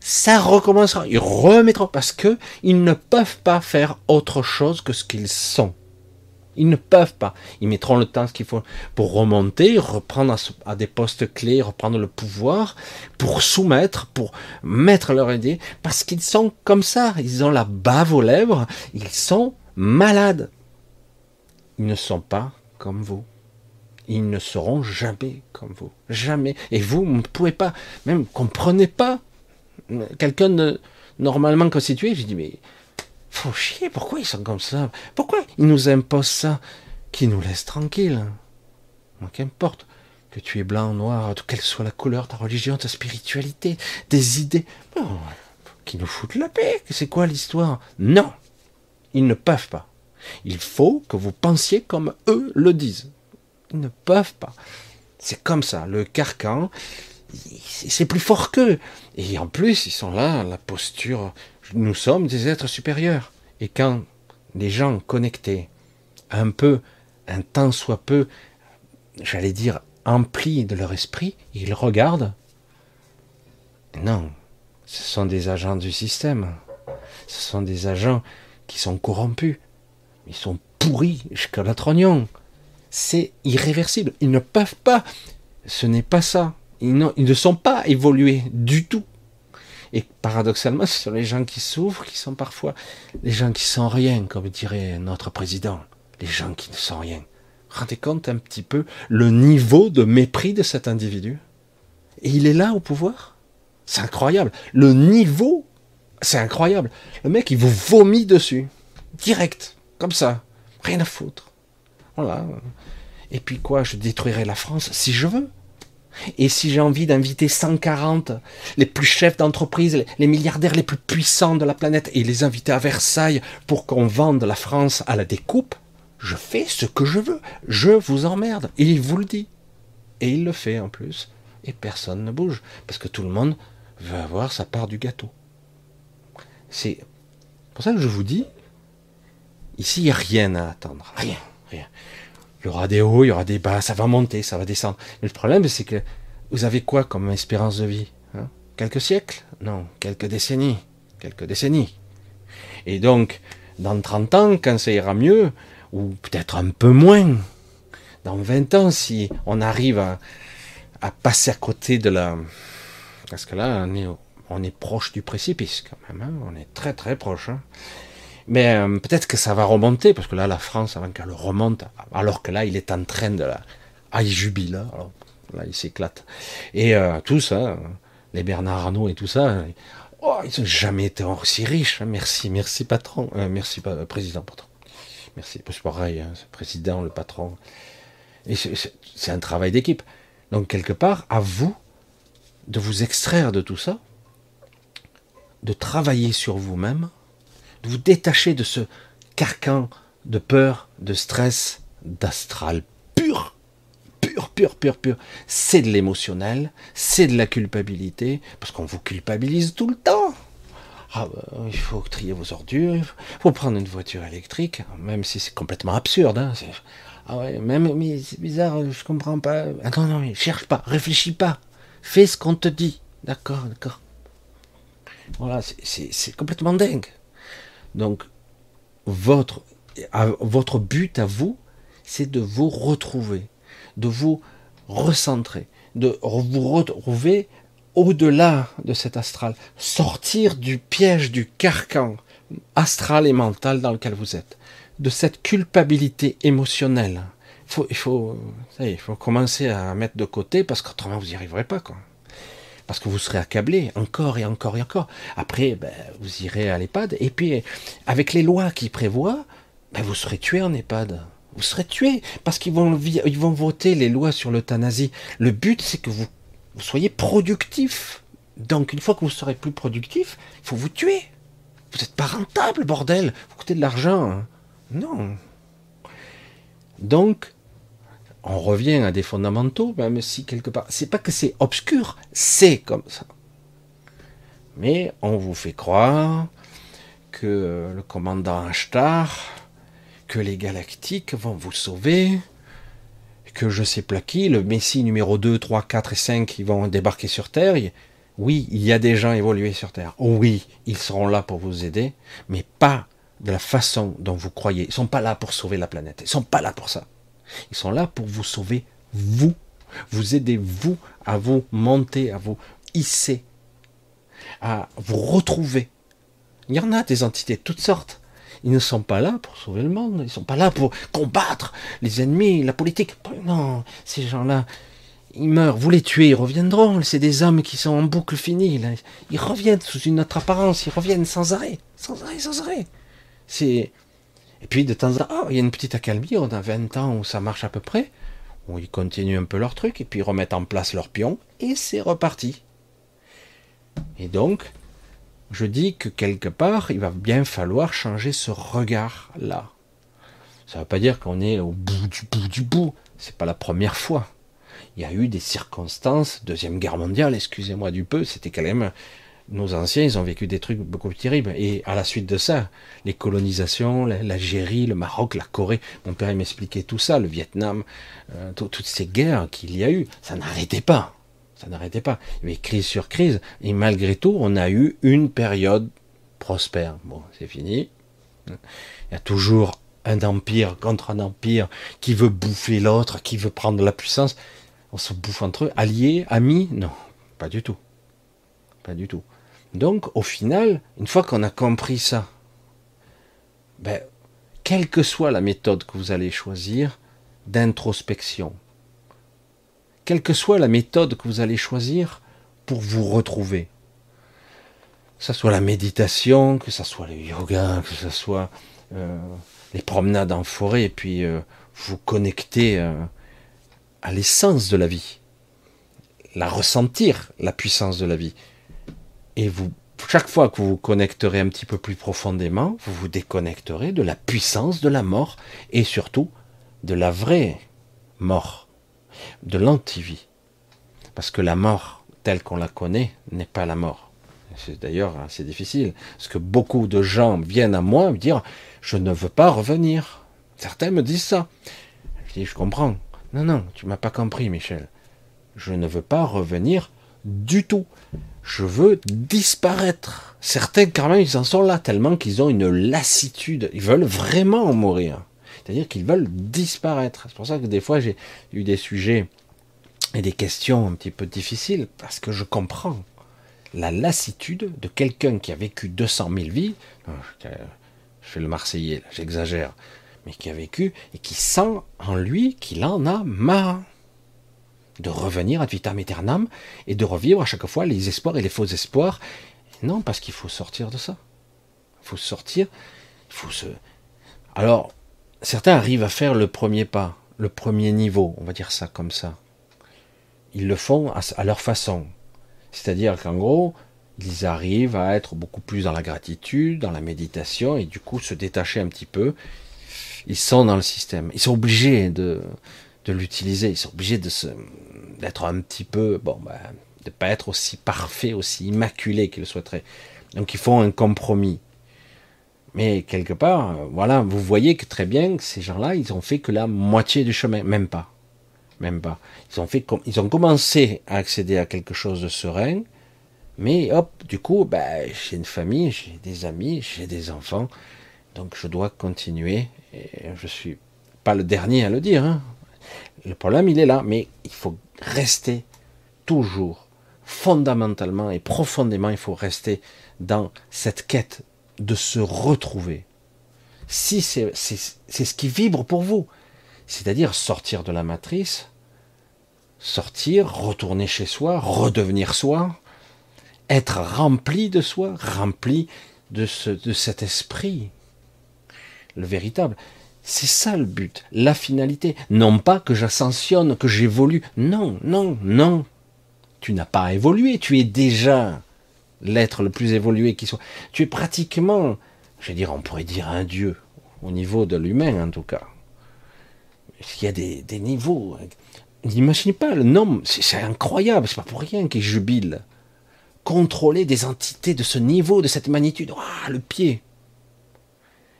ça recommencera. Ils remettront parce que ils ne peuvent pas faire autre chose que ce qu'ils sont. Ils ne peuvent pas. Ils mettront le temps qu'il faut pour remonter, reprendre à, des postes clés, reprendre le pouvoir, pour soumettre, pour mettre leur idée, parce qu'ils sont comme ça. Ils ont la bave aux lèvres. Ils sont malades. Ils ne sont pas comme vous. Ils ne seront jamais comme vous. Jamais. Et vous, ne pouvez pas, même comprenez pas. Quelqu'un normalement constitué, je dis, mais faut chier, pourquoi ils sont comme ça? Pourquoi ils nous imposent ça? Qui nous laisse tranquilles Qu'importe que tu es blanc, noir, quelle soit la couleur, ta religion, ta spiritualité, tes idées, qui nous foutent la paix. C'est quoi l'histoire? Non, ils ne peuvent pas. Il faut que vous pensiez comme eux le disent. Ils ne peuvent pas. C'est comme ça. Le carcan, c'est plus fort qu'eux. Et en plus, ils sont là, la posture. Nous sommes des êtres supérieurs. Et quand les gens connectés, un peu, un temps soit peu, j'allais dire, emplis de leur esprit, ils regardent. Non, ce sont des agents du système. Ce sont des agents qui sont corrompus. Ils sont pourris jusqu'à la trognon. C'est irréversible. Ils ne peuvent pas. Ce n'est pas ça. Ils, ne sont pas évolués du tout. Et paradoxalement, ce sont les gens qui souffrent, qui sont parfois les gens qui sont rien, comme dirait notre président. Les gens qui ne sont rien. Rendez compte un petit peu le niveau de mépris de cet individu? Et il est là au pouvoir? C'est incroyable. Le niveau, c'est incroyable. Le mec, il vous vomit dessus. Direct. Comme ça. Rien à foutre. Voilà. Et puis quoi, je détruirai la France si je veux. Et si j'ai envie d'inviter 140 les plus chefs d'entreprise, les milliardaires les plus puissants de la planète, et les inviter à Versailles pour qu'on vende la France à la découpe, je fais ce que je veux. Je vous emmerde. Et il vous le dit. Et il le fait en plus. Et personne ne bouge. Parce que tout le monde veut avoir sa part du gâteau. C'est pour ça que je vous dis, ici, il n'y a rien à attendre. Rien, rien. Il y aura des hauts, il y aura des bas, ça va monter, ça va descendre. Mais le problème, c'est que vous avez quoi comme espérance de vie hein? Quelques siècles? Non, quelques décennies. Quelques décennies. Et donc, dans 30 ans, quand ça ira mieux, ou peut-être un peu moins, dans 20 ans, si on arrive à, passer à côté de la... Parce que là, on est, on est proche du précipice quand même, hein. on est très très proche. Hein. Mais euh, peut-être que ça va remonter, parce que là, la France, avant qu'elle remonte, alors que là, il est en train de la... Ah, il jubile, là, alors, là il s'éclate. Et euh, tout ça, les Bernard Arnault et tout ça, oh, ils n'ont jamais été aussi riches. Hein. Merci, merci patron, euh, merci président, patron. Merci, c'est pareil, hein, président, le patron. Et c'est un travail d'équipe. Donc, quelque part, à vous de vous extraire de tout ça, de travailler sur vous-même, de vous détacher de ce carcan de peur, de stress, d'astral pur, pur, pur, pur, pur. C'est de l'émotionnel, c'est de la culpabilité, parce qu'on vous culpabilise tout le temps. Ah bah, il faut trier vos ordures, il faut prendre une voiture électrique, même si c'est complètement absurde. Hein, ah ouais, même mais c'est bizarre, je comprends pas. Ah non, non, mais cherche pas, réfléchis pas, fais ce qu'on te dit. D'accord, d'accord. Voilà, c'est complètement dingue. Donc, votre, but à vous, c'est de vous retrouver, de vous recentrer, de vous retrouver au-delà de cet astral, sortir du piège, du carcan astral et mental dans lequel vous êtes, de cette culpabilité émotionnelle. il, faut, il faut commencer à mettre de côté parce qu'autrement vous n'y arriverez pas. Quoi parce que vous serez accablé encore et encore et encore. Après, ben, vous irez à l'EHPAD, et puis avec les lois qui prévoient, ben, vous serez tué en EHPAD. Vous serez tué parce qu'ils vont, voter les lois sur l'euthanasie. Le but, c'est que vous, vous soyez productif. Donc, une fois que vous serez plus productif, il faut vous tuer. Vous n'êtes pas rentable, bordel. Vous coûtez de l'argent. Hein. Non. Donc, on revient à des fondamentaux, même si quelque part, c'est pas que c'est obscur, c'est comme ça. Mais on vous fait croire que le commandant Ashtar, que les galactiques vont vous sauver, que je sais pas qui, le Messie numéro 2, 3, 4 et 5, ils vont débarquer sur Terre. Oui, il y a des gens évolués sur Terre. Oui, ils seront là pour vous aider, mais pas de la façon dont vous croyez. Ils sont pas là pour sauver la planète. Ils sont pas là pour ça. Ils sont là pour vous sauver, vous. Vous aider, vous, à vous monter, à vous hisser, à vous retrouver. Il y en a des entités de toutes sortes. Ils ne sont pas là pour sauver le monde. Ils ne sont pas là pour combattre les ennemis, la politique. Non, ces gens-là, ils meurent. Vous les tuez, ils reviendront. C'est des hommes qui sont en boucle finie. Ils reviennent sous une autre apparence. Ils reviennent sans arrêt, sans arrêt, sans arrêt. C'est et puis de temps en temps, oh, il y a une petite accalmie. On a 20 ans où ça marche à peu près. Où ils continuent un peu leur truc et puis ils remettent en place leur pion et c'est reparti. Et donc, je dis que quelque part, il va bien falloir changer ce regard-là. Ça ne veut pas dire qu'on est au bout du bout du bout. C'est pas la première fois. Il y a eu des circonstances, deuxième guerre mondiale, excusez-moi du peu, c'était quand même nos anciens, ils ont vécu des trucs beaucoup plus terribles. Et à la suite de ça, les colonisations, l'Algérie, le Maroc, la Corée, mon père m'expliquait tout ça, le Vietnam, euh, toutes ces guerres qu'il y a eu, ça n'arrêtait pas ça n'arrêtait pas. Avait crise sur crise, et malgré tout, on a eu une période prospère. Bon, c'est fini. Il y a toujours un empire contre un empire qui veut bouffer l'autre, qui veut prendre la puissance. On se bouffe entre eux. Alliés, amis? Non, pas du tout. Pas du tout. Donc, au final, une fois qu'on a compris ça, ben, quelle que soit la méthode que vous allez choisir d'introspection, quelle que soit la méthode que vous allez choisir pour vous retrouver. Que ce soit la méditation, que ce soit le yoga, que ce soit euh, les promenades en forêt, et puis euh, vous connecter euh, à l'essence de la vie, la ressentir, la puissance de la vie. Et vous, chaque fois que vous vous connecterez un petit peu plus profondément, vous vous déconnecterez de la puissance de la mort, et surtout de la vraie mort de l'antivie. Parce que la mort telle qu'on la connaît n'est pas la mort. C'est d'ailleurs assez difficile. Parce que beaucoup de gens viennent à moi me dire Je ne veux pas revenir. Certains me disent ça. Je dis Je comprends. Non, non, tu m'as pas compris, Michel. Je ne veux pas revenir du tout. Je veux disparaître. Certains, quand même, ils en sont là tellement qu'ils ont une lassitude. Ils veulent vraiment mourir. C'est-à-dire qu'ils veulent disparaître. C'est pour ça que des fois j'ai eu des sujets et des questions un petit peu difficiles, parce que je comprends la lassitude de quelqu'un qui a vécu 200 000 vies. Je fais le Marseillais, j'exagère, mais qui a vécu et qui sent en lui qu'il en a marre de revenir à vitam aeternam et de revivre à chaque fois les espoirs et les faux espoirs. Non, parce qu'il faut sortir de ça. Il faut sortir. Il faut se. Alors, certains arrivent à faire le premier pas, le premier niveau, on va dire ça comme ça. Ils le font à, leur façon. C'est-à-dire qu'en gros, ils arrivent à être beaucoup plus dans la gratitude, dans la méditation, et du coup se détacher un petit peu. Ils sont dans le système. Ils sont obligés de, de l'utiliser. Ils sont obligés de se, d'être un petit peu, bon, ben, de pas être aussi parfait, aussi immaculé qu'ils souhaiteraient. Donc ils font un compromis. Mais quelque part, euh, voilà, vous voyez que très bien ces gens-là, ils ont fait que la moitié du chemin, même pas, même pas. Ils ont fait, ils ont commencé à accéder à quelque chose de serein, mais hop, du coup, ben, j'ai une famille, j'ai des amis, j'ai des enfants, donc je dois continuer. Et je suis pas le dernier à le dire. Hein. Le problème, il est là, mais il faut rester toujours, fondamentalement et profondément, il faut rester dans cette quête de se retrouver. Si c'est ce qui vibre pour vous, c'est-à-dire sortir de la matrice, sortir, retourner chez soi, redevenir soi, être rempli de soi, rempli de, ce, de cet esprit, le véritable. C'est ça le but, la finalité. Non pas que j'ascensionne, que j'évolue. Non, non, non. Tu n'as pas évolué, tu es déjà l'être le plus évolué qui soit. Tu es pratiquement, je veux dire, on pourrait dire un dieu, au niveau de l'humain en tout cas. Il y a des, niveaux. N'imaginez pas le nom, c'est incroyable, c'est pas pour rien qu'il jubile. Contrôler des entités de ce niveau, de cette magnitude, ah, le pied.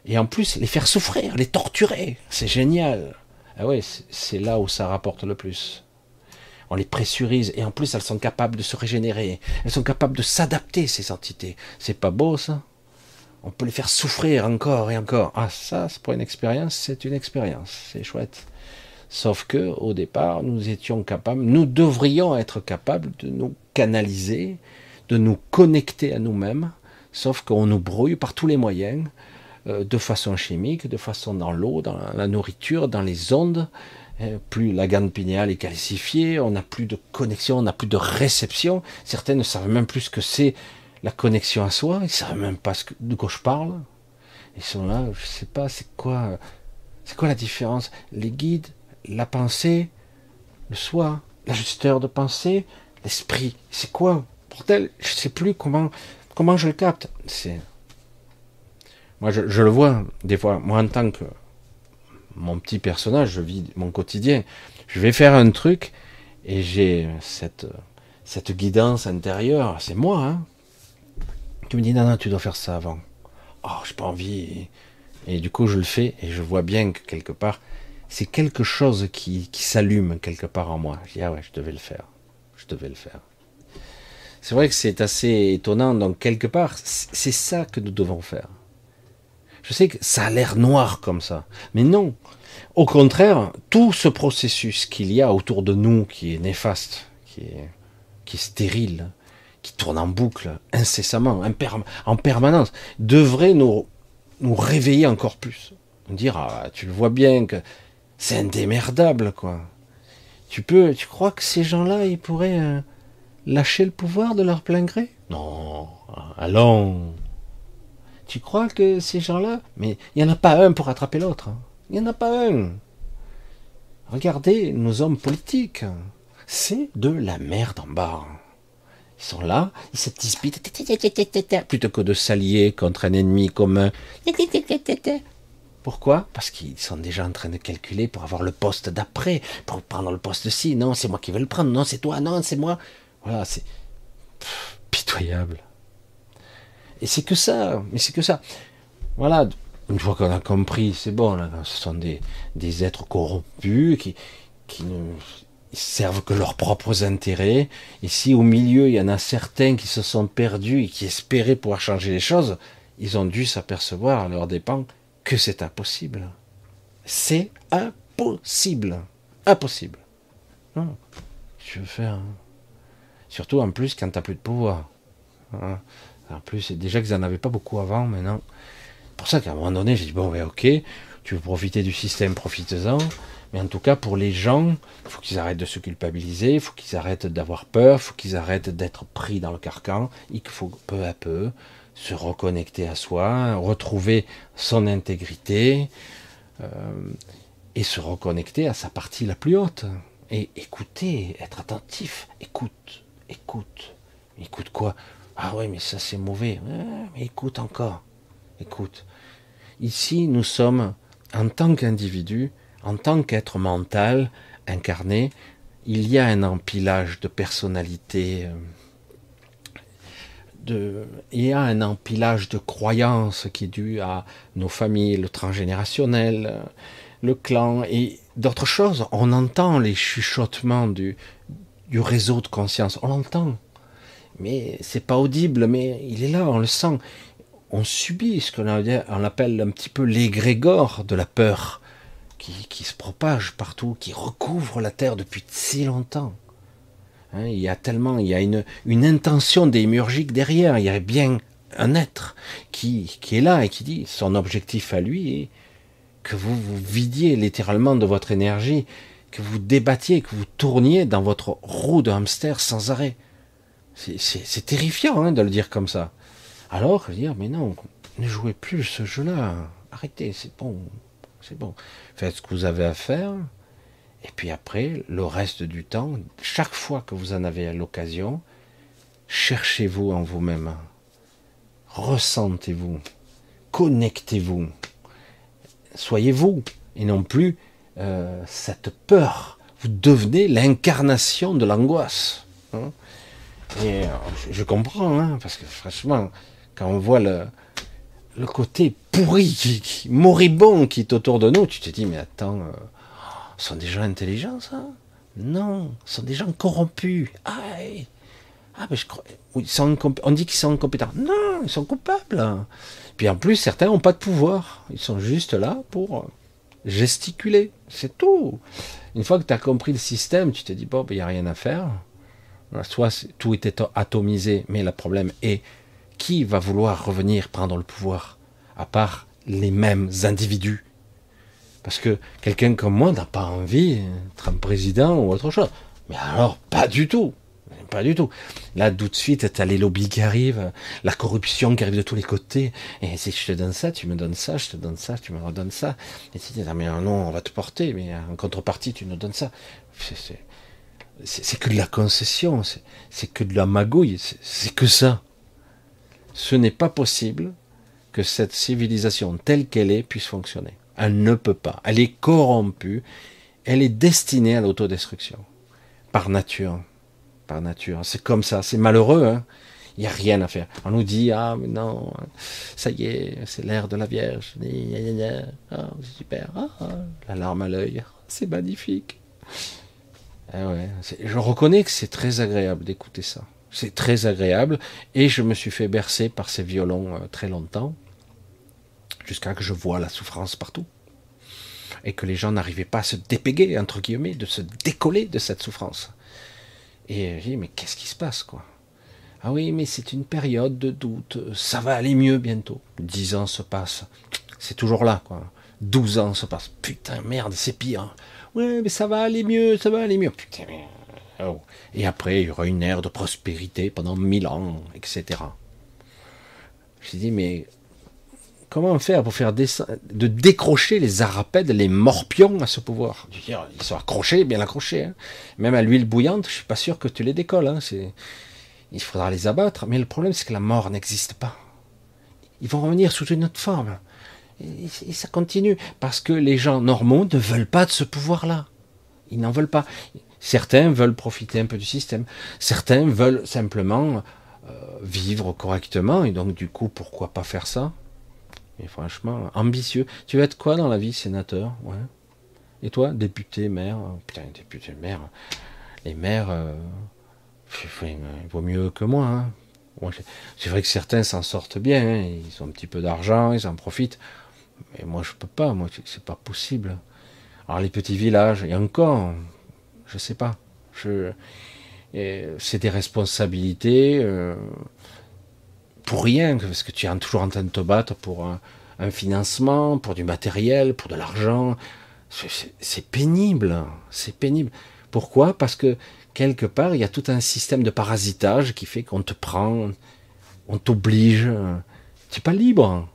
Et en plus, les faire souffrir, les torturer, c'est génial. Ah ouais, c'est là où ça rapporte le plus on les pressurise et en plus elles sont capables de se régénérer, elles sont capables de s'adapter ces entités. C'est pas beau ça? On peut les faire souffrir encore et encore. Ah ça, c'est pour une expérience, c'est une expérience, c'est chouette. Sauf que au départ, nous étions capables, nous devrions être capables de nous canaliser, de nous connecter à nous-mêmes, sauf qu'on nous brouille par tous les moyens. Euh, de façon chimique, de façon dans l'eau, dans la nourriture, dans les ondes. Euh, plus la gamme pinéale est calcifiée, on n'a plus de connexion, on n'a plus de réception. Certains ne savent même plus ce que c'est la connexion à soi, ils ne savent même pas de quoi je parle. Ils sont là, je ne sais pas, c'est quoi, c'est quoi la différence? Les guides, la pensée, le soi, l'ajusteur de pensée, l'esprit, c'est quoi? Bordel, je ne sais plus comment, comment je le capte. C'est moi, je, le vois des fois. Moi, en tant que mon petit personnage, je vis mon quotidien. Je vais faire un truc et j'ai cette, guidance intérieure. C'est moi. Hein. Tu me dis non, non, tu dois faire ça avant. Oh, j'ai pas envie. Et, du coup, je le fais et je vois bien que quelque part, c'est quelque chose qui, qui s'allume quelque part en moi. Je dis ah ouais, je devais le faire. Je devais le faire. C'est vrai que c'est assez étonnant. Donc quelque part, c'est ça que nous devons faire. Je sais que ça a l'air noir comme ça, mais non. Au contraire, tout ce processus qu'il y a autour de nous, qui est néfaste, qui est, stérile, qui tourne en boucle incessamment, en permanence, devrait nous, nous réveiller encore plus. Dire, ah, tu le vois bien que c'est indémerdable, quoi. Tu peux, tu crois que ces gens-là, ils pourraient euh, lâcher le pouvoir de leur plein gré? Non, allons, tu crois que ces gens-là, mais il n'y en a pas un pour attraper l'autre. Hein. Il n'y en a pas un. Regardez nos hommes politiques. C'est de la merde en bas. Ils sont là, ils se disputent, plutôt que de s'allier contre un ennemi commun. Pourquoi? Parce qu'ils sont déjà en train de calculer pour avoir le poste d'après, pour prendre le poste ci. Non, c'est moi qui vais le prendre. Non, c'est toi. Non, c'est moi. Voilà, c'est pitoyable. Et c'est que ça, mais c'est que ça. Voilà, une fois qu'on a compris, c'est bon, là, ce sont des, des êtres corrompus qui, qui ne servent que leurs propres intérêts. Et si au milieu, il y en a certains qui se sont perdus et qui espéraient pouvoir changer les choses, ils ont dû s'apercevoir à leur dépens que c'est impossible. C'est impossible. Impossible. Non. Je veux faire. Hein. Surtout en plus quand tu n'as plus de pouvoir. Hein. En plus, déjà qu'ils n'en avaient pas beaucoup avant, maintenant. pour ça qu'à un moment donné, j'ai dit, bon, ben, ok, tu veux profiter du système, profite-en. Mais en tout cas, pour les gens, il faut qu'ils arrêtent de se culpabiliser, il faut qu'ils arrêtent d'avoir peur, il faut qu'ils arrêtent d'être pris dans le carcan. Il faut peu à peu se reconnecter à soi, retrouver son intégrité euh, et se reconnecter à sa partie la plus haute. Et écouter, être attentif, écoute, écoute. Écoute quoi? Ah oui, mais ça c'est mauvais. mais écoute encore. Écoute. Ici, nous sommes, en tant qu'individu, en tant qu'être mental, incarné, il y a un empilage de personnalités. Euh, de, il y a un empilage de croyances qui est dû à nos familles, le transgénérationnel, le clan et d'autres choses. On entend les chuchotements du, du réseau de conscience. On l'entend mais c'est pas audible, mais il est là, on le sent. On subit ce qu'on appelle un petit peu l'égrégore de la peur qui, se propage partout, qui recouvre la terre depuis si longtemps. Hein, il y a tellement, il y a une, intention démiurgique derrière, il y a bien un être qui, qui est là et qui dit son objectif à lui est que vous vous vidiez littéralement de votre énergie, que vous débattiez, que vous tourniez dans votre roue de hamster sans arrêt. C'est terrifiant hein, de le dire comme ça. Alors, je dire, mais non, ne jouez plus ce jeu-là. Arrêtez, c'est bon. C'est bon. Faites ce que vous avez à faire. Et puis après, le reste du temps, chaque fois que vous en avez l'occasion, cherchez-vous en vous-même. Ressentez-vous. Connectez-vous. Soyez vous. Et non plus euh, cette peur. Vous devenez l'incarnation de l'angoisse. Hein. Et euh, je, comprends, hein, parce que franchement, quand on voit le, côté pourri, moribond qui est autour de nous, tu te dis, mais attends, euh, sont des gens intelligents, ça? Non, sont des gens corrompus. Ah, ah mais je crois, on dit qu'ils sont incompétents. Non, ils sont coupables. Puis en plus, certains n'ont pas de pouvoir. Ils sont juste là pour gesticuler. C'est tout. Une fois que tu as compris le système, tu te dis, bon, il ben, n'y a rien à faire. Soit tout était atomisé, mais le problème est qui va vouloir revenir prendre le pouvoir, à part les mêmes individus? Parce que quelqu'un comme moi n'a pas envie d'être un président ou autre chose. Mais alors, pas du tout. Pas du tout. Là, tout de suite, t'as les lobbies qui arrivent, la corruption qui arrive de tous les côtés. Et si je te donne ça, tu me donnes ça, je te donne ça, tu me redonnes ça. Et tu dis, mais non, on va te porter, mais en contrepartie, tu nous donnes ça. C'est que de la concession, c'est que de la magouille, c'est que ça. Ce n'est pas possible que cette civilisation telle qu'elle est puisse fonctionner. Elle ne peut pas. Elle est corrompue. Elle est destinée à l'autodestruction. Par nature. Par nature. C'est comme ça. C'est malheureux. Hein il n'y a rien à faire. On nous dit, ah, mais non, ça y est, c'est l'ère de la Vierge. Ah, super. Ah, la larme à l'œil. C'est magnifique. Eh je reconnais que c'est très agréable d'écouter ça. C'est très agréable. Et je me suis fait bercer par ces violons euh, très longtemps jusqu'à que je vois la souffrance partout. Et que les gens n'arrivaient pas à se dépéguer, entre guillemets, de se décoller de cette souffrance. Et j'ai dit, mais qu'est-ce qui se passe, quoi? Ah oui, mais c'est une période de doute, ça va aller mieux bientôt. Dix ans se passent, c'est toujours là, quoi. Douze ans se passent, putain, merde, c'est pire. Ouais, mais ça va aller mieux, ça va aller mieux. Putain, oh. Et après, il y aura une ère de prospérité pendant mille ans, etc. J'ai dit, mais Comment faire pour faire de décrocher les arapèdes, les morpions à ce pouvoir? Ils sont accrochés, bien accrochés. Hein. Même à l'huile bouillante, je suis pas sûr que tu les décolles. Hein. Il faudra les abattre. Mais le problème, c'est que la mort n'existe pas. Ils vont revenir sous une autre forme. Et, ça continue. Parce que les gens normaux ne veulent pas de ce pouvoir-là. Ils n'en veulent pas. Certains veulent profiter un peu du système. Certains veulent simplement euh, vivre correctement. Et donc, du coup, pourquoi pas faire ça? Et franchement, ambitieux. Tu veux être quoi dans la vie, sénateur? Et toi, député, maire? Putain, député, maire. Les maires, euh, il vaut mieux que moi. Hein. c'est vrai que certains s'en sortent bien. Hein. Ils ont un petit peu d'argent, ils en profitent. Mais moi, je peux pas. Moi, c'est pas possible. Alors, les petits villages, et encore, je sais pas. Je, c'est des responsabilités. Euh, pour rien, parce que tu es toujours en train de te battre pour un, financement, pour du matériel, pour de l'argent. C'est pénible, c'est pénible. Pourquoi? Parce que quelque part, il y a tout un système de parasitage qui fait qu'on te prend, on t'oblige. Tu n'es pas libre.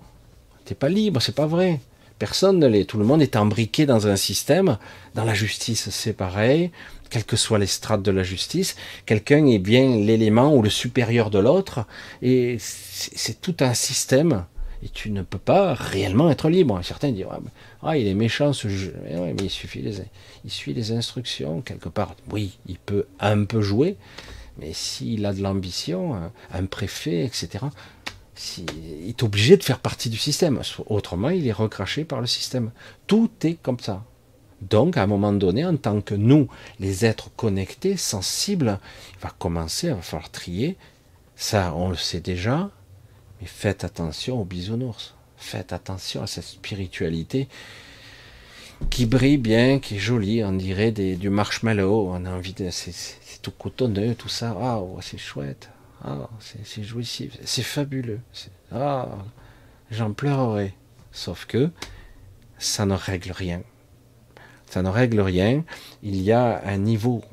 Tu n'es pas libre, c'est pas vrai. Personne ne l'est. Tout le monde est embriqué dans un système. Dans la justice, c'est pareil quelles que soient les strates de la justice, quelqu'un est bien l'élément ou le supérieur de l'autre, et c'est tout un système, et tu ne peux pas réellement être libre. Certains disent, ah, il est méchant ce jeu, mais il suit les instructions, quelque part, oui, il peut un peu jouer, mais s'il a de l'ambition, un préfet, etc., il est obligé de faire partie du système. Autrement, il est recraché par le système. Tout est comme ça. Donc, à un moment donné, en tant que nous, les êtres connectés, sensibles, il va commencer, il va falloir trier. Ça, on le sait déjà, mais faites attention aux bisounours. Faites attention à cette spiritualité qui brille bien, qui est jolie, on dirait du marshmallow. On a envie de. C'est tout cotonneux, tout ça. Ah, c'est chouette. Ah, c'est jouissif. C'est fabuleux. Ah, j'en pleurerai. Sauf que ça ne règle rien ça ne règle rien. Il y a un niveau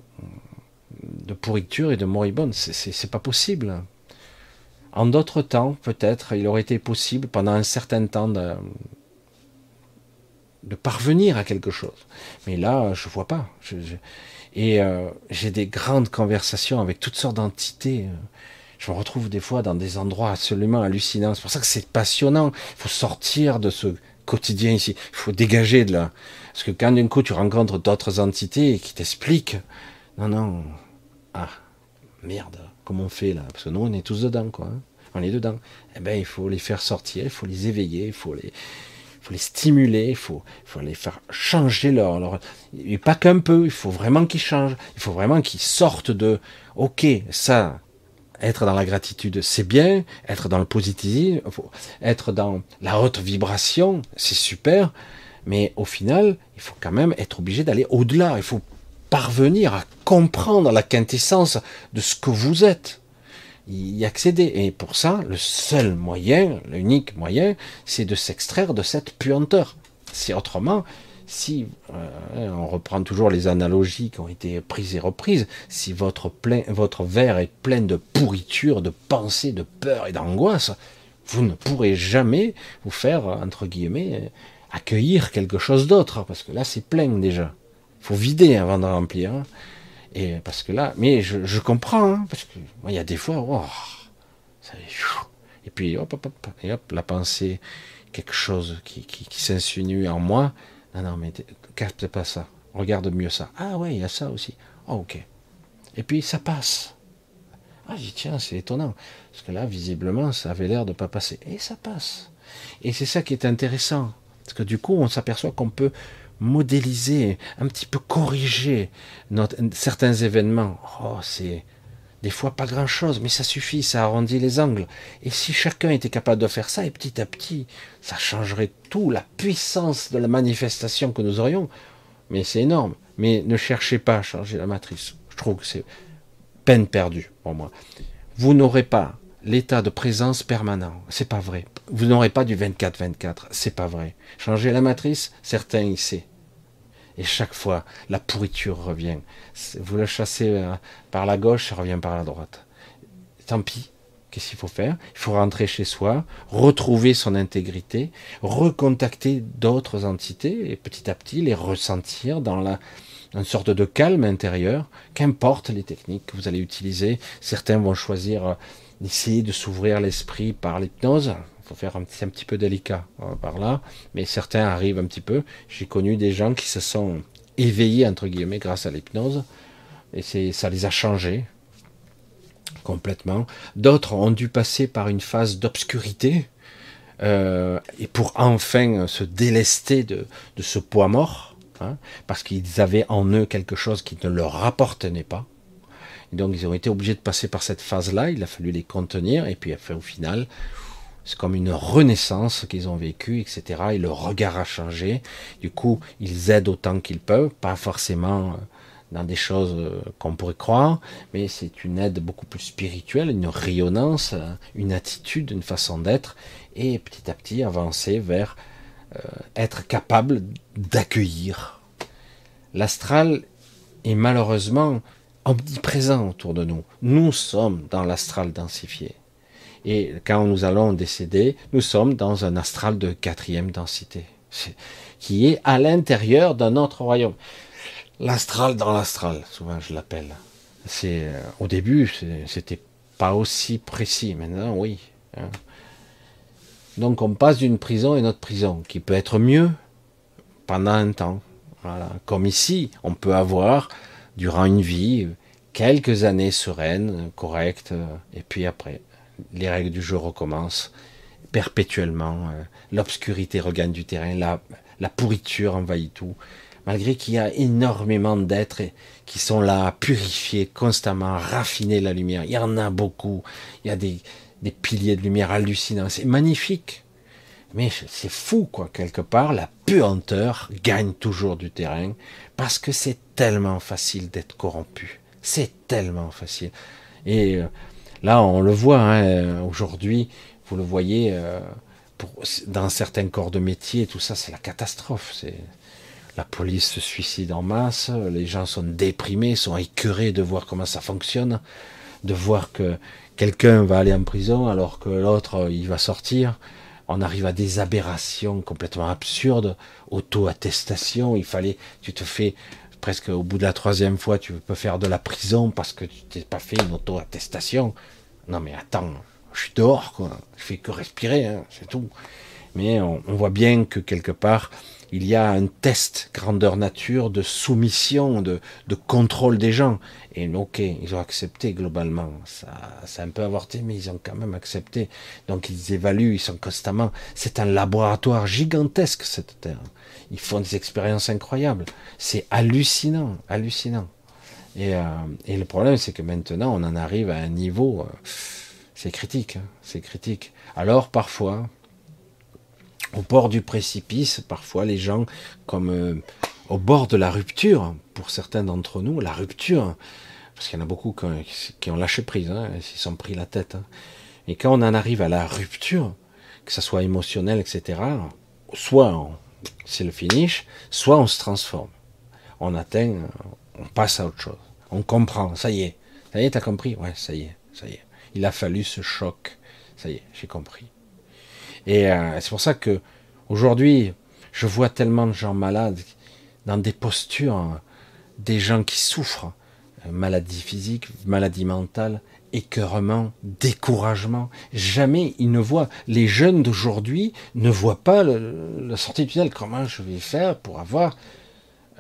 de pourriture et de moribonde. C'est pas possible. En d'autres temps, peut-être, il aurait été possible pendant un certain temps de, parvenir à quelque chose. Mais là, je vois pas. et euh, j'ai des grandes conversations avec toutes sortes d'entités. Je me retrouve des fois dans des endroits absolument hallucinants. C'est pour ça que c'est passionnant. Il faut sortir de ce quotidien ici. Il faut dégager de là. Parce que quand d'un coup tu rencontres d'autres entités qui t'expliquent, non, non, ah, merde, comment on fait là? Parce que nous, on est tous dedans, quoi. Hein. on est dedans. Eh ben, il faut les faire sortir, il faut les éveiller, il faut les, faut les stimuler, il faut, faut les faire changer leur, leur et pas qu'un peu, il faut vraiment qu'ils changent, il faut vraiment qu'ils sortent de, ok, ça, être dans la gratitude, c'est bien, être dans le positivisme, être dans la haute vibration, c'est super, mais au final, il faut quand même être obligé d'aller au-delà. Il faut parvenir à comprendre la quintessence de ce que vous êtes. y accéder. Et pour ça, le seul moyen, l'unique moyen, c'est de s'extraire de cette puanteur. C'est autrement, si euh, on reprend toujours les analogies qui ont été prises et reprises, si votre, verre est plein de pourriture, de pensées, de peur et d'angoisse, vous ne pourrez jamais vous faire, entre guillemets, accueillir quelque chose d'autre, parce que là c'est plein déjà. Il faut vider avant de remplir. Hein. Et parce que là, mais je, comprends, hein, parce que il y a des fois, oh, ça, et puis hop, hop, hop, la pensée, quelque chose qui s'insinue en moi, non, non, mais capte pas ça. Regarde mieux ça. Ah ouais, il y a ça aussi. Oh, ok. Et puis ça passe. Ah, dis, tiens, c'est étonnant. Parce que là, visiblement, ça avait l'air de pas passer. Et ça passe. Et c'est ça qui est intéressant. Parce que du coup, on s'aperçoit qu'on peut modéliser, un petit peu corriger certains événements. Oh, c'est, des fois pas grand chose, mais ça suffit, ça arrondit les angles. Et si chacun était capable de faire ça, et petit à petit, ça changerait tout, la puissance de la manifestation que nous aurions. Mais c'est énorme. Mais ne cherchez pas à changer la matrice. Je trouve que c'est peine perdue pour moi. Vous n'aurez pas l'état de présence permanent. C'est pas vrai. Vous n'aurez pas du 24-24. C'est pas vrai. Changer la matrice, certains y savent. Et chaque fois, la pourriture revient. Vous le chassez euh, par la gauche, ça revient par la droite. Tant pis. Qu'est-ce qu'il faut faire? Il faut rentrer chez soi, retrouver son intégrité, recontacter d'autres entités et petit à petit les ressentir dans la, une sorte de calme intérieur, qu'importe les techniques que vous allez utiliser. Certains vont choisir euh, d'essayer de s'ouvrir l'esprit par l'hypnose faire un petit, un petit peu délicat euh, par là, mais certains arrivent un petit peu. J'ai connu des gens qui se sont éveillés entre guillemets grâce à l'hypnose, et c'est ça les a changés complètement. D'autres ont dû passer par une phase d'obscurité euh, et pour enfin se délester de, de ce poids mort, hein, parce qu'ils avaient en eux quelque chose qui ne leur appartenait pas. Donc ils ont été obligés de passer par cette phase-là, il a fallu les contenir, et puis au final, c'est comme une renaissance qu'ils ont vécue, etc. Et le regard a changé. Du coup, ils aident autant qu'ils peuvent, pas forcément euh, dans des choses euh, qu'on pourrait croire, mais c'est une aide beaucoup plus spirituelle, une rayonnance, euh, une attitude, une façon d'être, et petit à petit avancer vers être capable d'accueillir. L'astral est malheureusement omniprésent autour de nous. Nous sommes dans l'astral densifié. Et quand nous allons décéder, nous sommes dans un astral de quatrième densité, qui est à l'intérieur d'un autre royaume. L'astral dans l'astral, souvent je l'appelle. C'est euh, au début, c'était pas aussi précis. Maintenant, oui. Hein. Donc on passe d'une prison à une autre prison, qui peut être mieux pendant un temps. Comme ici, on peut avoir durant une vie quelques années sereines, correctes, et puis après, les règles du jeu recommencent perpétuellement. Euh, l'obscurité regagne du terrain, la, la pourriture envahit tout. Malgré qu'il y a énormément d'êtres qui sont là à purifier constamment, à raffiner la lumière. Il y en a beaucoup. Il y a des, des piliers de lumière hallucinants. C'est magnifique. Mais c'est fou, quoi. Quelque part, la puanteur gagne toujours du terrain parce que c'est tellement facile d'être corrompu. C'est tellement facile. Et euh, Là, on le voit hein, aujourd'hui, vous le voyez euh, pour, dans certains corps de métier, tout ça, c'est la catastrophe. La police se suicide en masse, les gens sont déprimés, sont écœurés de voir comment ça fonctionne, de voir que quelqu'un va aller en prison alors que l'autre il va sortir. On arrive à des aberrations complètement absurdes, auto-attestation. Il fallait, tu te fais presque au bout de la troisième fois, tu peux faire de la prison parce que tu t'es pas fait une auto-attestation. Non mais attends, je suis dehors, quoi. Je fais que respirer, hein, c'est tout. Mais on, voit bien que quelque part, il y a un test grandeur nature de soumission, de, de contrôle des gens. Et ok, ils ont accepté globalement. Ça, ça a un peu avorté, mais ils ont quand même accepté. Donc ils évaluent, ils sont constamment. C'est un laboratoire gigantesque cette terre. Ils font des expériences incroyables. C'est hallucinant, hallucinant. Et, euh, et le problème, c'est que maintenant, on en arrive à un niveau, euh, c'est critique, hein, c'est critique. Alors parfois, au bord du précipice, parfois les gens, comme euh, au bord de la rupture, pour certains d'entre nous, la rupture, parce qu'il y en a beaucoup qui ont lâché prise, hein, ils sont pris la tête. Hein. Et quand on en arrive à la rupture, que ce soit émotionnel, etc., soit c'est le finish, soit on se transforme. On atteint, on passe à autre chose. On comprend, ça y est. Ça y est, t'as compris? Ouais, ça y est, ça y est. Il a fallu ce choc. Ça y est, j'ai compris. Et euh, c'est pour ça que aujourd'hui, je vois tellement de gens malades dans des postures, des gens qui souffrent, euh, maladie physique, maladie mentale, écœurement, découragement. Jamais ils ne voient. Les jeunes d'aujourd'hui ne voient pas la sortie du tunnel. Comment je vais faire pour avoir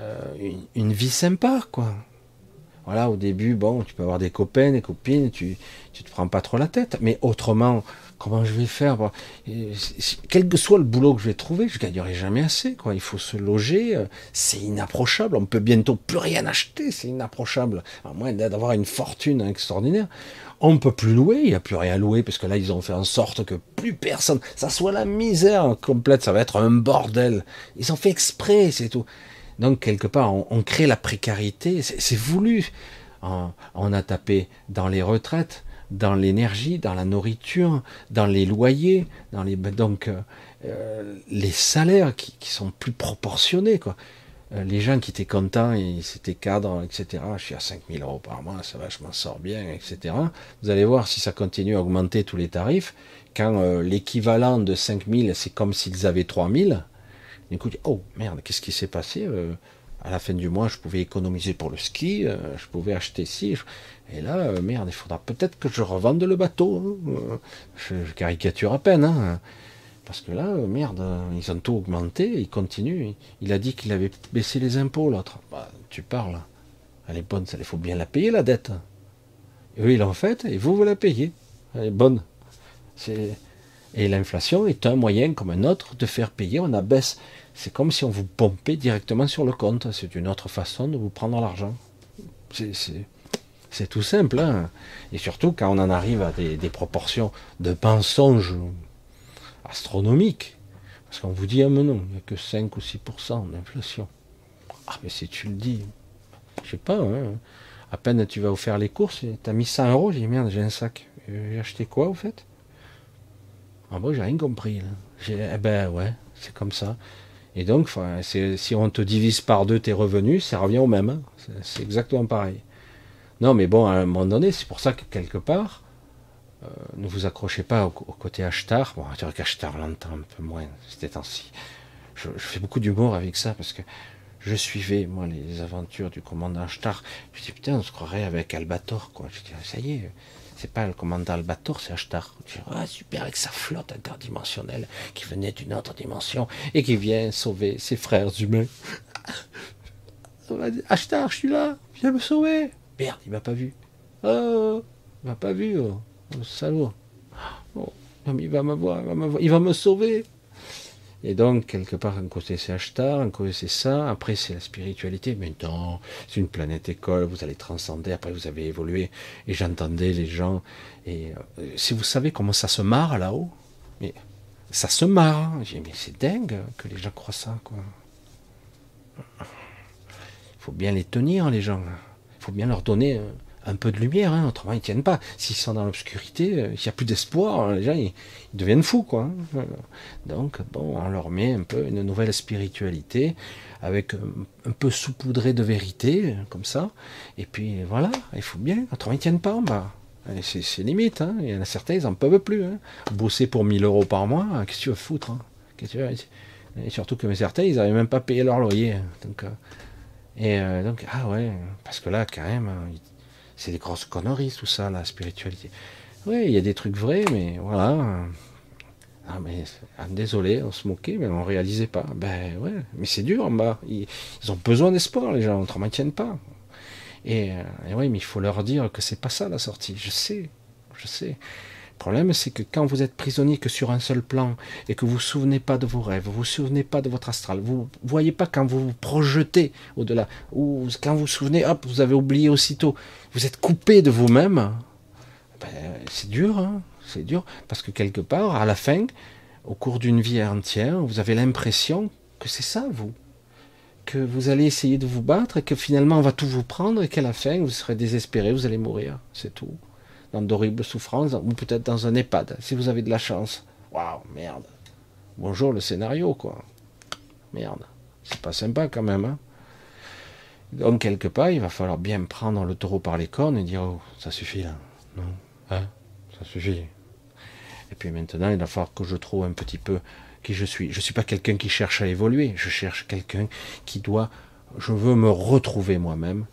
euh, une, vie sympa, quoi? Voilà, au début, bon, tu peux avoir des copains, des copines, tu, tu te prends pas trop la tête. Mais autrement, comment je vais faire Quel que soit le boulot que je vais trouver, je gagnerai jamais assez. Il faut se loger, euh, c'est inapprochable. On peut bientôt plus rien acheter, c'est inapprochable. À moins d'avoir une fortune extraordinaire. On ne peut plus louer, il n'y a plus rien à louer, parce que là, ils ont fait en sorte que plus personne, ça soit la misère complète, ça va être un bordel. Ils ont fait exprès, c'est tout. Donc, quelque part, on, crée la précarité, c'est voulu. on a tapé dans les retraites, dans l'énergie, dans la nourriture, dans les loyers, dans les donc euh, euh, les salaires qui, sont plus proportionnés quoi. Euh, les gens qui étaient contents, ils étaient cadres, etc. Je suis à 5000 euros par mois, ça va, je m'en sors bien, etc. Vous allez voir si ça continue à augmenter tous les tarifs. Quand l'équivalent de 5000, c'est comme s'ils avaient 3000. Écoute, oh merde, qu'est-ce qui s'est passé À la fin du mois, je pouvais économiser pour le ski, je pouvais acheter ci. Et là, euh, merde, il faudra peut-être que je revende le bateau. Hein. Je, caricature à peine. Hein. Parce que là, euh, merde, ils ont tout augmenté, ils continuent. Il a dit qu'il avait baissé les impôts, l'autre. Bah, tu parles. Elle est bonne, il faut bien la payer, la dette. Et eux, ils l'ont faite, et vous, vous la payez. Elle est bonne. Et l'inflation est un moyen, comme un autre, de faire payer. On abaisse. C'est comme si on vous pompait directement sur le compte. C'est une autre façon de vous prendre l'argent. C'est tout simple. Hein. Et surtout quand on en arrive à des, proportions de mensonges astronomiques. Parce qu'on vous dit, ah mais non, il n'y a que 5 ou 6% d'inflation. Ah mais si tu le dis, je sais pas, hein. à peine tu vas vous faire les courses, tu as mis 100 euros, j'ai dit merde, j'ai un sac. J'ai acheté quoi au fait? Ah bon, j'ai rien compris. Eh ben ouais, c'est comme ça. Et donc, si on te divise par deux tes revenus, ça revient au même. Hein. C'est exactement pareil. Non, mais bon, à un moment donné, c'est pour ça que quelque part, euh, ne vous accrochez pas au, côté acheteur. Bon, tu vois qu'acheteur l'entend un peu moins ces temps-ci. Je, fais beaucoup d'humour avec ça parce que je suivais, moi, les aventures du commandant Ashtar. Je dis, putain, on se croirait avec Albator, quoi. Je dis, ça y est, c'est pas le commandant Albator, c'est Ashtar. Je dis, ah, super, avec sa flotte interdimensionnelle qui venait d'une autre dimension et qui vient sauver ses frères humains. Ashtar, je suis là, viens me sauver. Merde, il m'a pas vu. Oh, il m'a pas vu, oh, oh salaud. Oh, il va me voir, il va me, sauver. Et donc, quelque part, un côté c'est Ashtar, un côté c'est ça, après c'est la spiritualité, mais non, c'est une planète école, vous allez transcender, après vous avez évolué. Et j'entendais les gens, et euh, si vous savez comment ça se marre là-haut, mais ça se marre. J'ai mais c'est dingue que les gens croient ça, quoi. Il faut bien les tenir, les gens. Il faut bien leur donner euh, un peu de lumière, hein, autrement ils ne tiennent pas. S'ils sont dans l'obscurité, euh, il n'y a plus d'espoir, hein, les gens ils, deviennent fous. quoi. Hein. Donc bon, on leur met un peu une nouvelle spiritualité avec euh, un, peu saupoudré de vérité, comme ça. Et puis voilà, il faut bien, autrement ils ne tiennent pas en bas. C'est limite, il y en a certains, ils n'en peuvent plus. Bosser pour 1000 euros par mois, qu'est-ce que tu veux foutre Et surtout que certains, ils n'avaient même pas payé leur loyer. Et euh, donc, ah ouais, parce que là, quand même, hein, c'est des grosses conneries, tout ça, la spiritualité. Oui, il y a des trucs vrais, mais voilà. Ah, mais ah, désolé, on se moquait, mais on réalisait pas. Ben ouais, mais c'est dur en bas. Ils, ont besoin d'espoir, les gens, autrement ils tiennent pas. Et, euh, et oui, mais il faut leur dire que c'est pas ça la sortie. Je sais, je sais. Le problème, c'est que quand vous êtes prisonnier que sur un seul plan et que vous vous souvenez pas de vos rêves, vous vous souvenez pas de votre astral, vous voyez pas quand vous vous projetez au-delà, ou quand vous vous souvenez, hop, vous avez oublié aussitôt, vous êtes coupé de vous-même, ben, c'est dur, hein c'est dur, parce que quelque part, à la fin, au cours d'une vie entière, vous avez l'impression que c'est ça, vous, que vous allez essayer de vous battre et que finalement on va tout vous prendre et qu'à la fin vous serez désespéré, vous allez mourir, c'est tout. Dans d'horribles souffrances ou peut-être dans un EHPAD si vous avez de la chance. Waouh, merde. Bonjour le scénario quoi. Merde, c'est pas sympa quand même. Hein donc quelque part, il va falloir bien prendre le taureau par les cornes et dire oh, ça suffit là, non, hein, ça suffit. Et puis maintenant, il va falloir que je trouve un petit peu qui je suis. Je ne suis pas quelqu'un qui cherche à évoluer, je cherche quelqu'un qui doit. Je veux me retrouver moi-même,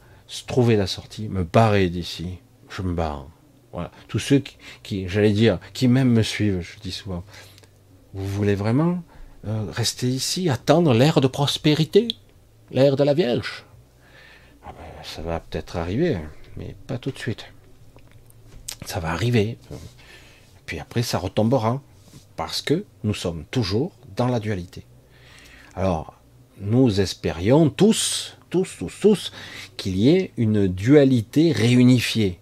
trouver la sortie, me barrer d'ici. Je me barre. Voilà. Tous ceux qui, j'allais dire, qui même me suivent, je dis souvent, vous voulez vraiment euh, rester ici, attendre l'ère de prospérité, l'ère de la Vierge? Ah ben, Ça va peut-être arriver, mais pas tout de suite. Ça va arriver. Puis après, ça retombera parce que nous sommes toujours dans la dualité. Alors, nous espérions tous, tous, tous, tous, qu'il y ait une dualité réunifiée.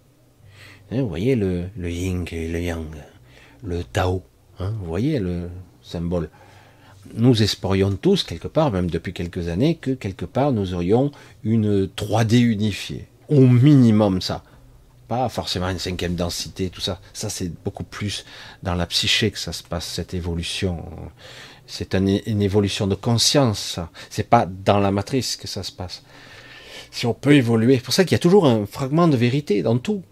Hein, vous voyez le, yin et le yang, le Tao, hein, vous voyez le symbole. Nous espérions tous, quelque part, même depuis quelques années, que quelque part nous aurions une 3D unifiée. Au minimum ça. Pas forcément une cinquième densité, tout ça. Ça, c'est beaucoup plus dans la psyché que ça se passe, cette évolution. C'est une, évolution de conscience. C'est pas dans la matrice que ça se passe. Si on peut évoluer, c'est pour ça qu'il y a toujours un fragment de vérité dans tout.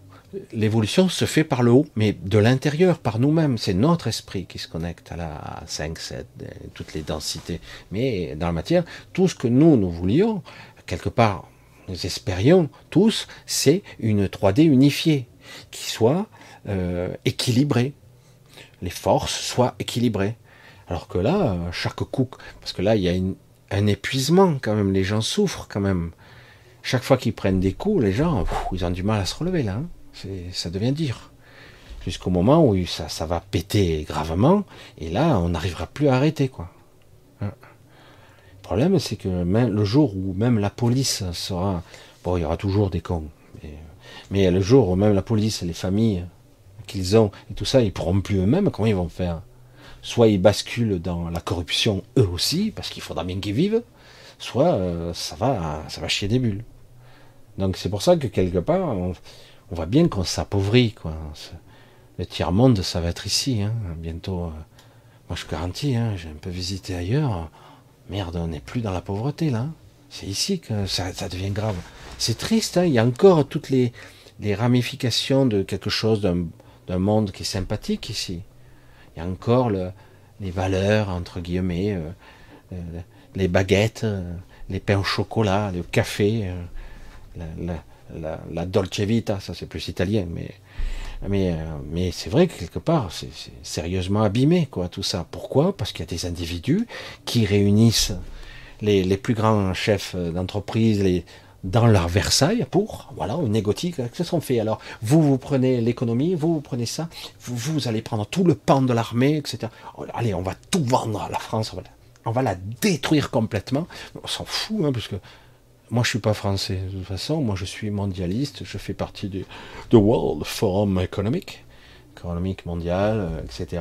L'évolution se fait par le haut, mais de l'intérieur, par nous-mêmes. C'est notre esprit qui se connecte à la 5, 7, toutes les densités. Mais dans la matière, tout ce que nous, nous voulions, quelque part, nous espérions tous, c'est une 3D unifiée, qui soit euh, équilibrée. Les forces soient équilibrées. Alors que là, chaque coup, parce que là, il y a un épuisement quand même, les gens souffrent quand même. Chaque fois qu'ils prennent des coups, les gens, ils ont du mal à se relever là. Hein. Ça devient dur. Jusqu'au moment où ça, va péter gravement, et là, on n'arrivera plus à arrêter, quoi. Hein. Le problème, c'est que le jour où même la police sera... Bon, il y aura toujours des cons. Mais, le jour où même la police les familles qu'ils ont et tout ça, ils pourront plus eux-mêmes, comment ils vont faire? Soit ils basculent dans la corruption eux aussi, parce qu'il faudra bien qu'ils vivent, soit euh, ça, va, ça va chier des bulles. Donc c'est pour ça que quelque part, voit bien qu'on s'appauvrit. Quoi. Le tiers-monde, ça va être ici, hein, bientôt. Euh, moi je garantis, hein, j'ai un peu visité ailleurs. Merde, on n'est plus dans la pauvreté là. C'est ici que ça, devient grave. C'est triste, hein. il y a encore toutes les, ramifications de quelque chose, d'un monde qui est sympathique ici. Il y a encore les valeurs, entre guillemets, euh, euh, les baguettes, les pains au chocolat, le café, dolce vita, ça c'est plus italien, mais mais, euh, mais c'est vrai que quelque part, c'est sérieusement abîmé, quoi, tout ça. Pourquoi? Parce qu'il y a des individus qui réunissent les, les plus grands chefs d'entreprise dans leur Versailles pour, voilà, une égotique, que se sont fait. Alors, vous, vous prenez l'économie, vous, vous prenez ça, vous, allez prendre tout le pan de l'armée, etc. Allez, on va tout vendre à la France, on va la, on va la détruire complètement. On s'en fout, hein, parce que moi, je suis pas français de toute façon. Moi, je suis mondialiste. Je fais partie du World Forum Economic, économique mondial, euh, etc.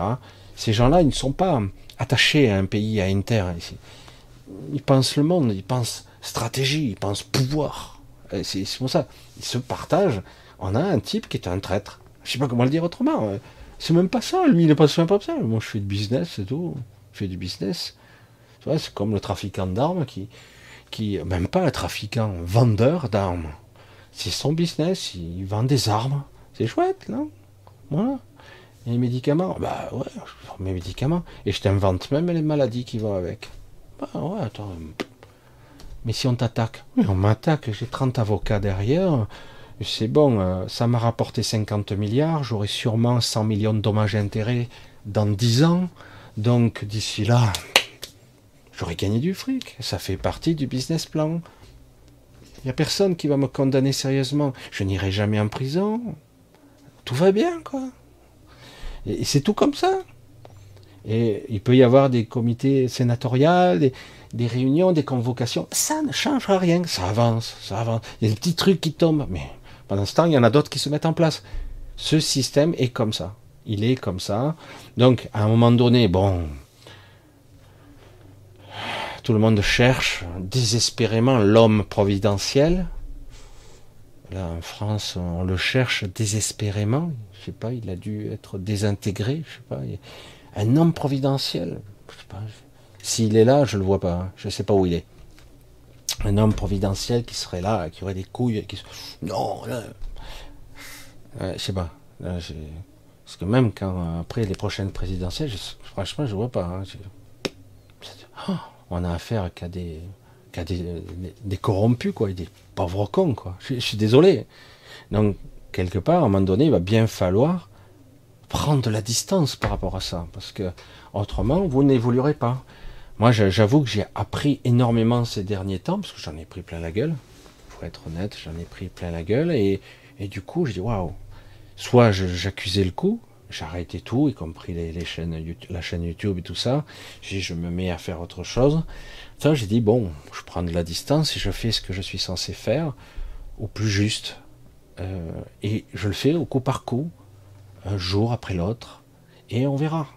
Ces gens-là, ils ne sont pas attachés à un pays, à une terre. Ils pensent le monde, ils pensent stratégie, ils pensent pouvoir. C'est pour ça. Ils se partagent. On a un type qui est un traître. Je sais pas comment le dire autrement. Euh, c'est même pas ça. Lui, il n'est pas sympa ça. Moi, je fais du business, c'est tout. Je fais du business. C'est comme le trafiquant d'armes qui, même pas un trafiquant, vendeur d'armes. C'est son business, il vend des armes. C'est chouette, non? Voilà. Et les médicaments, bah ouais, mes médicaments. Et je t'invente même les maladies qui vont avec. Bah ouais, attends. Mais si on t'attaque, oui, on m'attaque, j'ai 30 avocats derrière. C'est bon, euh, ça m'a rapporté 50 milliards, j'aurai sûrement 100 millions de dommages et intérêts dans 10 ans. Donc d'ici là, j'aurais gagné du fric. Ça fait partie du business plan. Il n'y a personne qui va me condamner sérieusement. Je n'irai jamais en prison. Tout va bien, quoi. Et c'est tout comme ça. Et il peut y avoir des comités sénatoriales, des, réunions, des convocations. Ça ne changera rien. Ça avance, ça avance. Il y a des petits trucs qui tombent. Mais pendant ce temps, il y en a d'autres qui se mettent en place. Ce système est comme ça. Il est comme ça. Donc, à un moment donné, bon, Tout le monde cherche désespérément l'homme providentiel. Là, en France, on le cherche désespérément. Je sais pas, il a dû être désintégré. Je sais pas. Un homme providentiel. Je sais pas. S'il est là, je le vois pas. Je sais pas où il est. Un homme providentiel qui serait là, qui aurait des couilles. Qui... Non, là. je sais pas. Parce que même quand après les prochaines présidentielles, franchement, je vois pas. Hein. Oh, on a affaire qu'à des, des, corrompus, quoi, des pauvres cons. Je, suis désolé. Donc, quelque part, à un moment donné, il va bien falloir prendre la distance par rapport à ça, parce que autrement, vous n'évoluerez pas. Moi, j'avoue que j'ai appris énormément ces derniers temps, parce que j'en ai pris plein la gueule. Pour être honnête, j'en ai pris plein la gueule, et, et du coup, je dis waouh. Soit j'accusais le coup, j'ai arrêté tout, y compris les, chaînes, la chaîne YouTube et tout ça. J'ai je me mets à faire autre chose. Ça, j'ai dit bon, je prends de la distance et je fais ce que je suis censé faire au plus juste. Euh, et je le fais au coup par coup, un jour après l'autre, et on verra.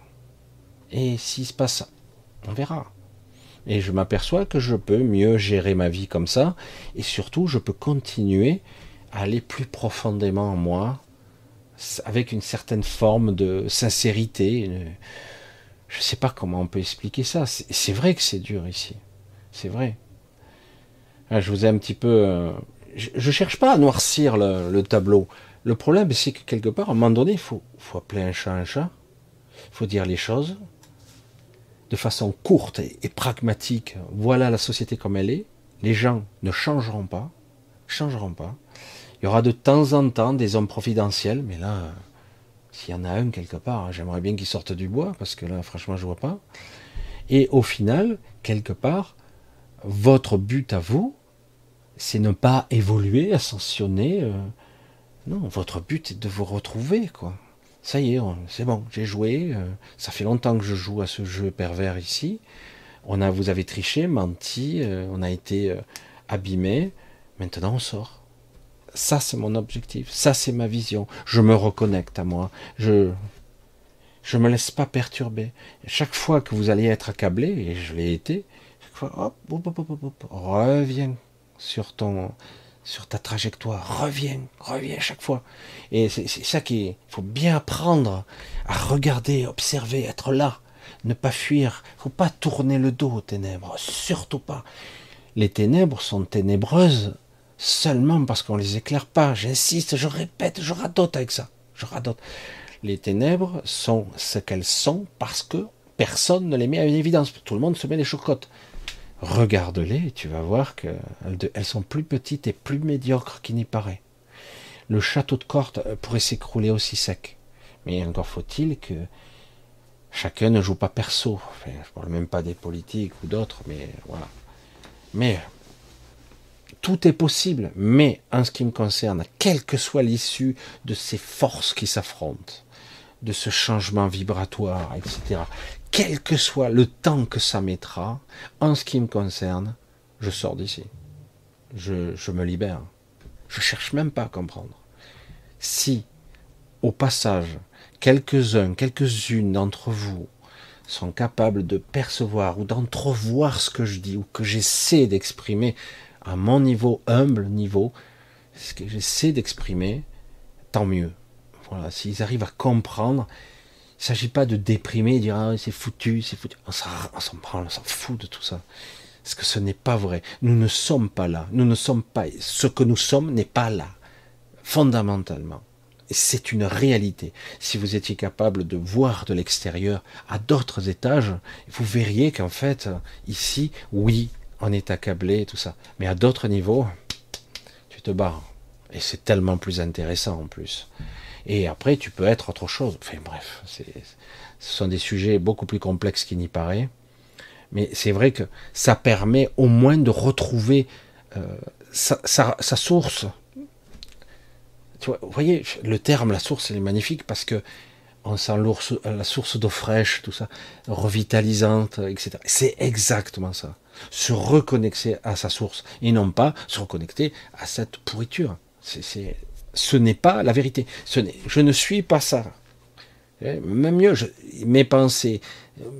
Et s'il se passe on verra. Et je m'aperçois que je peux mieux gérer ma vie comme ça, et surtout je peux continuer à aller plus profondément en moi, avec une certaine forme de sincérité. Je ne sais pas comment on peut expliquer ça. C'est vrai que c'est dur ici. C'est vrai. Ah, je vous ai un petit peu. Euh, je, ne cherche pas à noircir le, tableau. Le problème, c'est que quelque part, à un moment donné, il faut, appeler un chat un chat. Il faut dire les choses de façon courte et, pragmatique. Voilà la société comme elle est. Les gens ne changeront pas. Changeront pas. Il y aura de temps en temps des hommes providentiels, mais là, s'il y en a un quelque part, hein, j'aimerais bien qu'il sorte du bois, parce que là, franchement, je vois pas. Et au final, quelque part, votre but à vous, c'est ne pas évoluer, ascensionner. Euh, non, votre but est de vous retrouver, quoi. Ça y est, c'est bon, j'ai joué. Euh, ça fait longtemps que je joue à ce jeu pervers ici. On a, vous avez triché, menti, euh, on a été abîmé. Maintenant, on sort. Ça, c'est mon objectif. Ça, c'est ma vision. Je me reconnecte à moi. Je je me laisse pas perturber. Chaque fois que vous allez être accablé, et je l'ai été, chaque fois, hop, reviens sur ton sur ta trajectoire, reviens, reviens chaque fois. Et c'est ça qui il faut bien apprendre à regarder, observer, être là, ne pas fuir. Faut pas tourner le dos aux ténèbres, surtout pas. Les ténèbres sont ténébreuses seulement parce qu'on les éclaire pas. J'insiste, je répète, je radote avec ça. Je radote. Les ténèbres sont ce qu'elles sont parce que personne ne les met à une évidence. Tout le monde se met des chocottes. Regarde-les et tu vas voir qu'elles sont plus petites et plus médiocres qu'il n'y paraît. Le château de Corte pourrait s'écrouler aussi sec. Mais encore faut-il que chacun ne joue pas perso. Je parle même pas des politiques ou d'autres, mais voilà. Mais tout est possible, mais en ce qui me concerne, quelle que soit l'issue de ces forces qui s'affrontent, de ce changement vibratoire, etc., quel que soit le temps que ça mettra, en ce qui me concerne, je sors d'ici. Je, me libère. Je cherche même pas à comprendre. Si, au passage, quelques-uns, quelques-unes d'entre vous sont capables de percevoir ou d'entrevoir ce que je dis ou que j'essaie d'exprimer à mon niveau, humble niveau, ce que j'essaie d'exprimer, tant mieux. Voilà, s'ils arrivent à comprendre, il ne s'agit pas de déprimer et dire ah, c'est foutu, c'est foutu. On s'en prend, on s'en fout de tout ça. Parce que ce n'est pas vrai. Nous ne sommes pas là. Nous ne sommes pas. Ce que nous sommes n'est pas là. Fondamentalement. C'est une réalité. Si vous étiez capable de voir de l'extérieur à d'autres étages, vous verriez qu'en fait, ici, oui, on est accablé, tout ça. Mais à d'autres niveaux, tu te barres. Et c'est tellement plus intéressant en plus. Et après, tu peux être autre chose. Enfin bref, ce sont des sujets beaucoup plus complexes qu'il n'y paraît. Mais c'est vrai que ça permet au moins de retrouver euh, sa, source. Tu vois, vous voyez, le terme, la source, elle est magnifique parce que on sent la source d'eau fraîche, tout ça, revitalisante, etc. C'est exactement ça se reconnecter à sa source et non pas se reconnecter à cette pourriture. Ce n'est pas la vérité. Ce je ne suis pas ça. Eh, même mieux, mes pensées,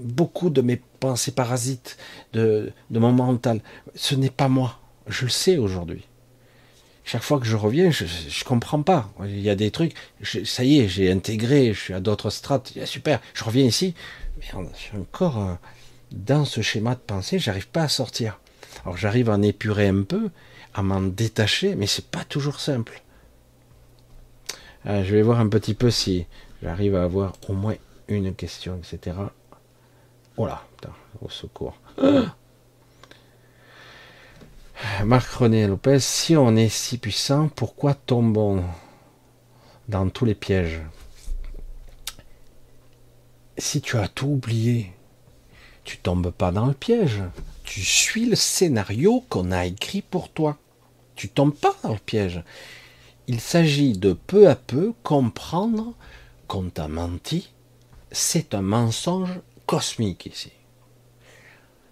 beaucoup de mes pensées parasites, de, mon mental, ce n'est pas moi. Je le sais aujourd'hui. Chaque fois que je reviens, je ne comprends pas. Il y a des trucs, ça y est, j'ai intégré, je suis à d'autres strates, super, je reviens ici, mais je suis encore dans ce schéma de pensée, j'arrive pas à sortir. Alors j'arrive à en épurer un peu, à m'en détacher, mais c'est pas toujours simple. Euh, je vais voir un petit peu si j'arrive à avoir au moins une question, etc. Oh là, au secours. Marc René Lopez, si on est si puissant, pourquoi tombons dans tous les pièges? Si tu as tout oublié, tu tombes pas dans le piège. Tu suis le scénario qu'on a écrit pour toi. Tu tombes pas dans le piège. Il s'agit de peu à peu comprendre qu'on t'a menti. C'est un mensonge cosmique ici.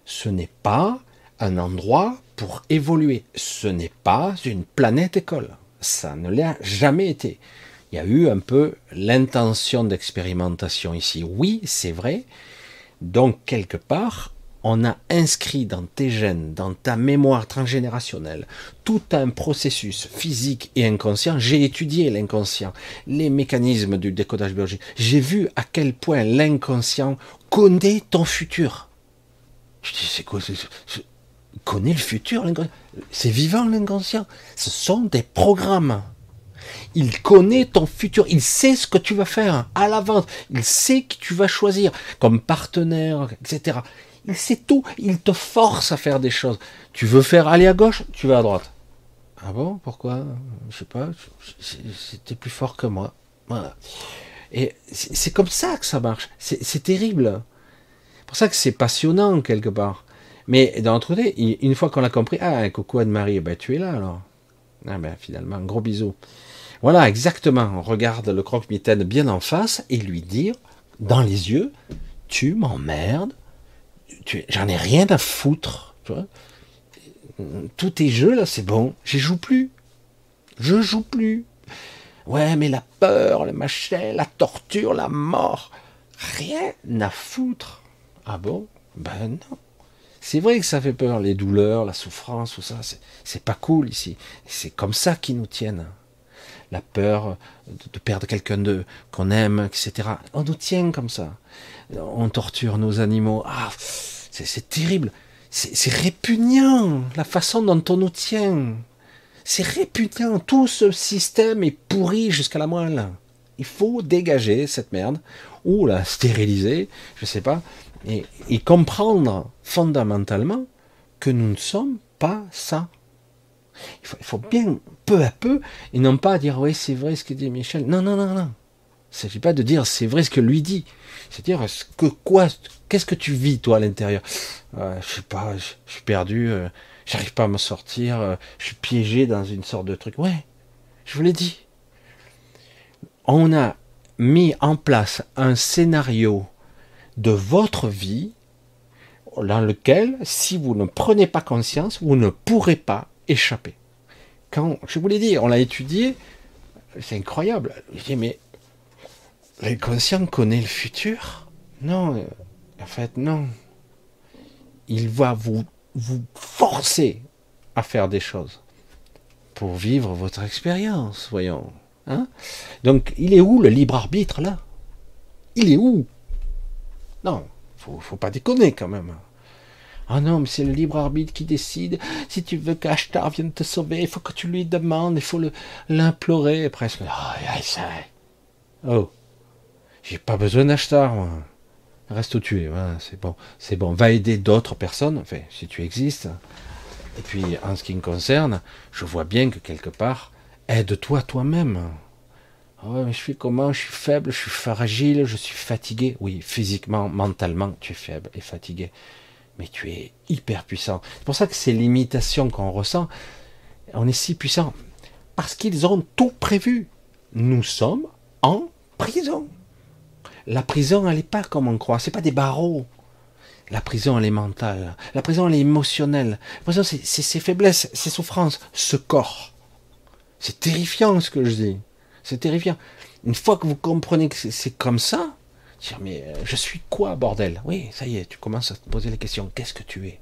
Ce n'est pas un endroit pour évoluer. Ce n'est pas une planète école. Ça ne l'a jamais été. Il y a eu un peu l'intention d'expérimentation ici. Oui, c'est vrai. Donc, quelque part, on a inscrit dans tes gènes, dans ta mémoire transgénérationnelle, tout un processus physique et inconscient. J'ai étudié l'inconscient, les mécanismes du décodage biologique. J'ai vu à quel point l'inconscient connaît ton futur. Je dis, c'est quoi connaît le futur, c'est vivant l'inconscient? Ce sont des programmes. Il connaît ton futur, il sait ce que tu vas faire à l'avance, il sait que tu vas choisir comme partenaire, etc. Il sait tout, il te force à faire des choses. Tu veux faire aller à gauche, tu vas à droite. Ah bon, pourquoi? Je sais pas, c'était plus fort que moi. Et c'est comme ça que ça marche. C'est terrible. C'est pour ça que c'est passionnant quelque part. Mais d'un autre une fois qu'on a compris, ah, coucou Anne-Marie, ben, tu es là alors. Ah ben finalement, gros bisou. Voilà, exactement. On regarde le croque-mitaine bien en face et lui dire, dans les yeux, tu m'emmerdes, j'en ai rien à foutre. Tous tes jeux là, c'est bon, j'y joue plus. Je joue plus. Ouais, mais la peur, le machin, la torture, la mort, rien à foutre. Ah bon? Ben non. C'est vrai que ça fait peur, les douleurs, la souffrance, tout ça, c'est pas cool ici. C'est comme ça qu'ils nous tiennent. La peur de perdre quelqu'un de qu'on aime, etc. On nous tient comme ça. On torture nos animaux. Ah, c'est terrible. C'est répugnant la façon dont on nous tient. C'est répugnant. Tout ce système est pourri jusqu'à la moelle. Il faut dégager cette merde ou la stériliser, je sais pas, et, comprendre fondamentalement que nous ne sommes pas ça. Il faut, bien, peu à peu, et non pas dire oui, c'est vrai ce que dit Michel. Non, non, non, non. Il ne s'agit pas de dire c'est vrai ce que lui dit. C'est dire ce que quoi, qu'est-ce que tu vis toi à l'intérieur? Euh, Je sais pas, je, suis perdu, euh, j'arrive pas à me sortir, euh, je suis piégé dans une sorte de truc. Ouais, je vous l'ai dit. On a mis en place un scénario de votre vie dans lequel, si vous ne prenez pas conscience, vous ne pourrez pas échapper. Quand, je vous l'ai dit, on l'a étudié, c'est incroyable. Je dis, mais l'inconscient connaît le futur? Non, en fait, non. Il va vous, vous forcer à faire des choses pour vivre votre expérience, voyons. Hein Donc, il est où le libre arbitre là? Il est où? Non, faut, faut pas déconner quand même. Ah non, mais c'est le libre arbitre qui décide. Si tu veux qu'Ashtar vienne te sauver, il faut que tu lui demandes, il faut l'implorer presque. Oh, oh, j'ai pas besoin d'Ashtar, moi. Reste où tu es, c'est bon, c'est bon. Va aider d'autres personnes, enfin, si tu existes. Et puis, en ce qui me concerne, je vois bien que quelque part, aide-toi toi-même. Oh, mais je suis comment? Je suis faible, je suis fragile, je suis fatigué. Oui, physiquement, mentalement, tu es faible et fatigué. Mais tu es hyper puissant. C'est pour ça que ces limitations qu'on ressent, on est si puissant. Parce qu'ils ont tout prévu. Nous sommes en prison. La prison, elle n'est pas comme on croit. C'est pas des barreaux. La prison, elle est mentale. La prison, elle est émotionnelle. La prison, c'est ses faiblesses, ses souffrances, ce corps. C'est terrifiant ce que je dis. C'est terrifiant. Une fois que vous comprenez que c'est comme ça, euh, je suis quoi, bordel? Oui, ça y est, tu commences à te poser la question, qu'est-ce que tu es?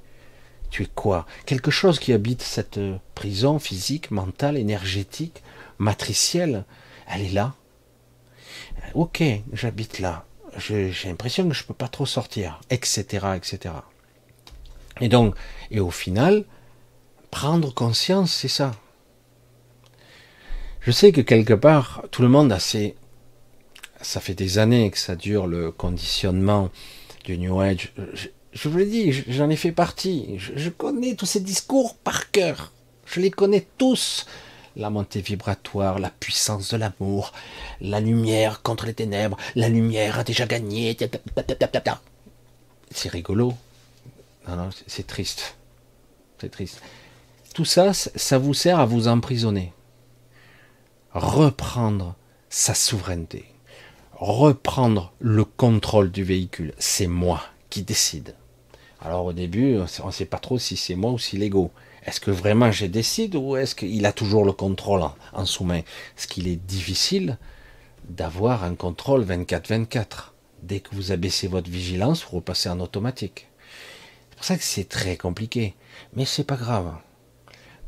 Tu es quoi? Quelque chose qui habite cette euh, prison physique, mentale, énergétique, matricielle, elle est là. Euh, ok, j'habite là. J'ai l'impression que je peux pas trop sortir, etc., etc. Et donc, et au final, prendre conscience, c'est ça. Je sais que quelque part, tout le monde a ses... Ça fait des années que ça dure le conditionnement du New Age. Je, vous l'ai dit, j'en ai fait partie. Je, connais tous ces discours par cœur. Je les connais tous. La montée vibratoire, la puissance de l'amour, la lumière contre les ténèbres, la lumière a déjà gagné. C'est rigolo. Non, non, c'est triste. C'est triste. Tout ça, ça vous sert à vous emprisonner reprendre sa souveraineté, reprendre le contrôle du véhicule. C'est moi qui décide. Alors au début, on ne sait pas trop si c'est moi ou si l'ego. Est-ce que vraiment je décide ou est-ce qu'il a toujours le contrôle en, sous-main? Ce qu'il est difficile d'avoir un contrôle 24-24. Dès que vous abaissez votre vigilance, vous repassez en automatique. C'est pour ça que c'est très compliqué. Mais c'est pas grave.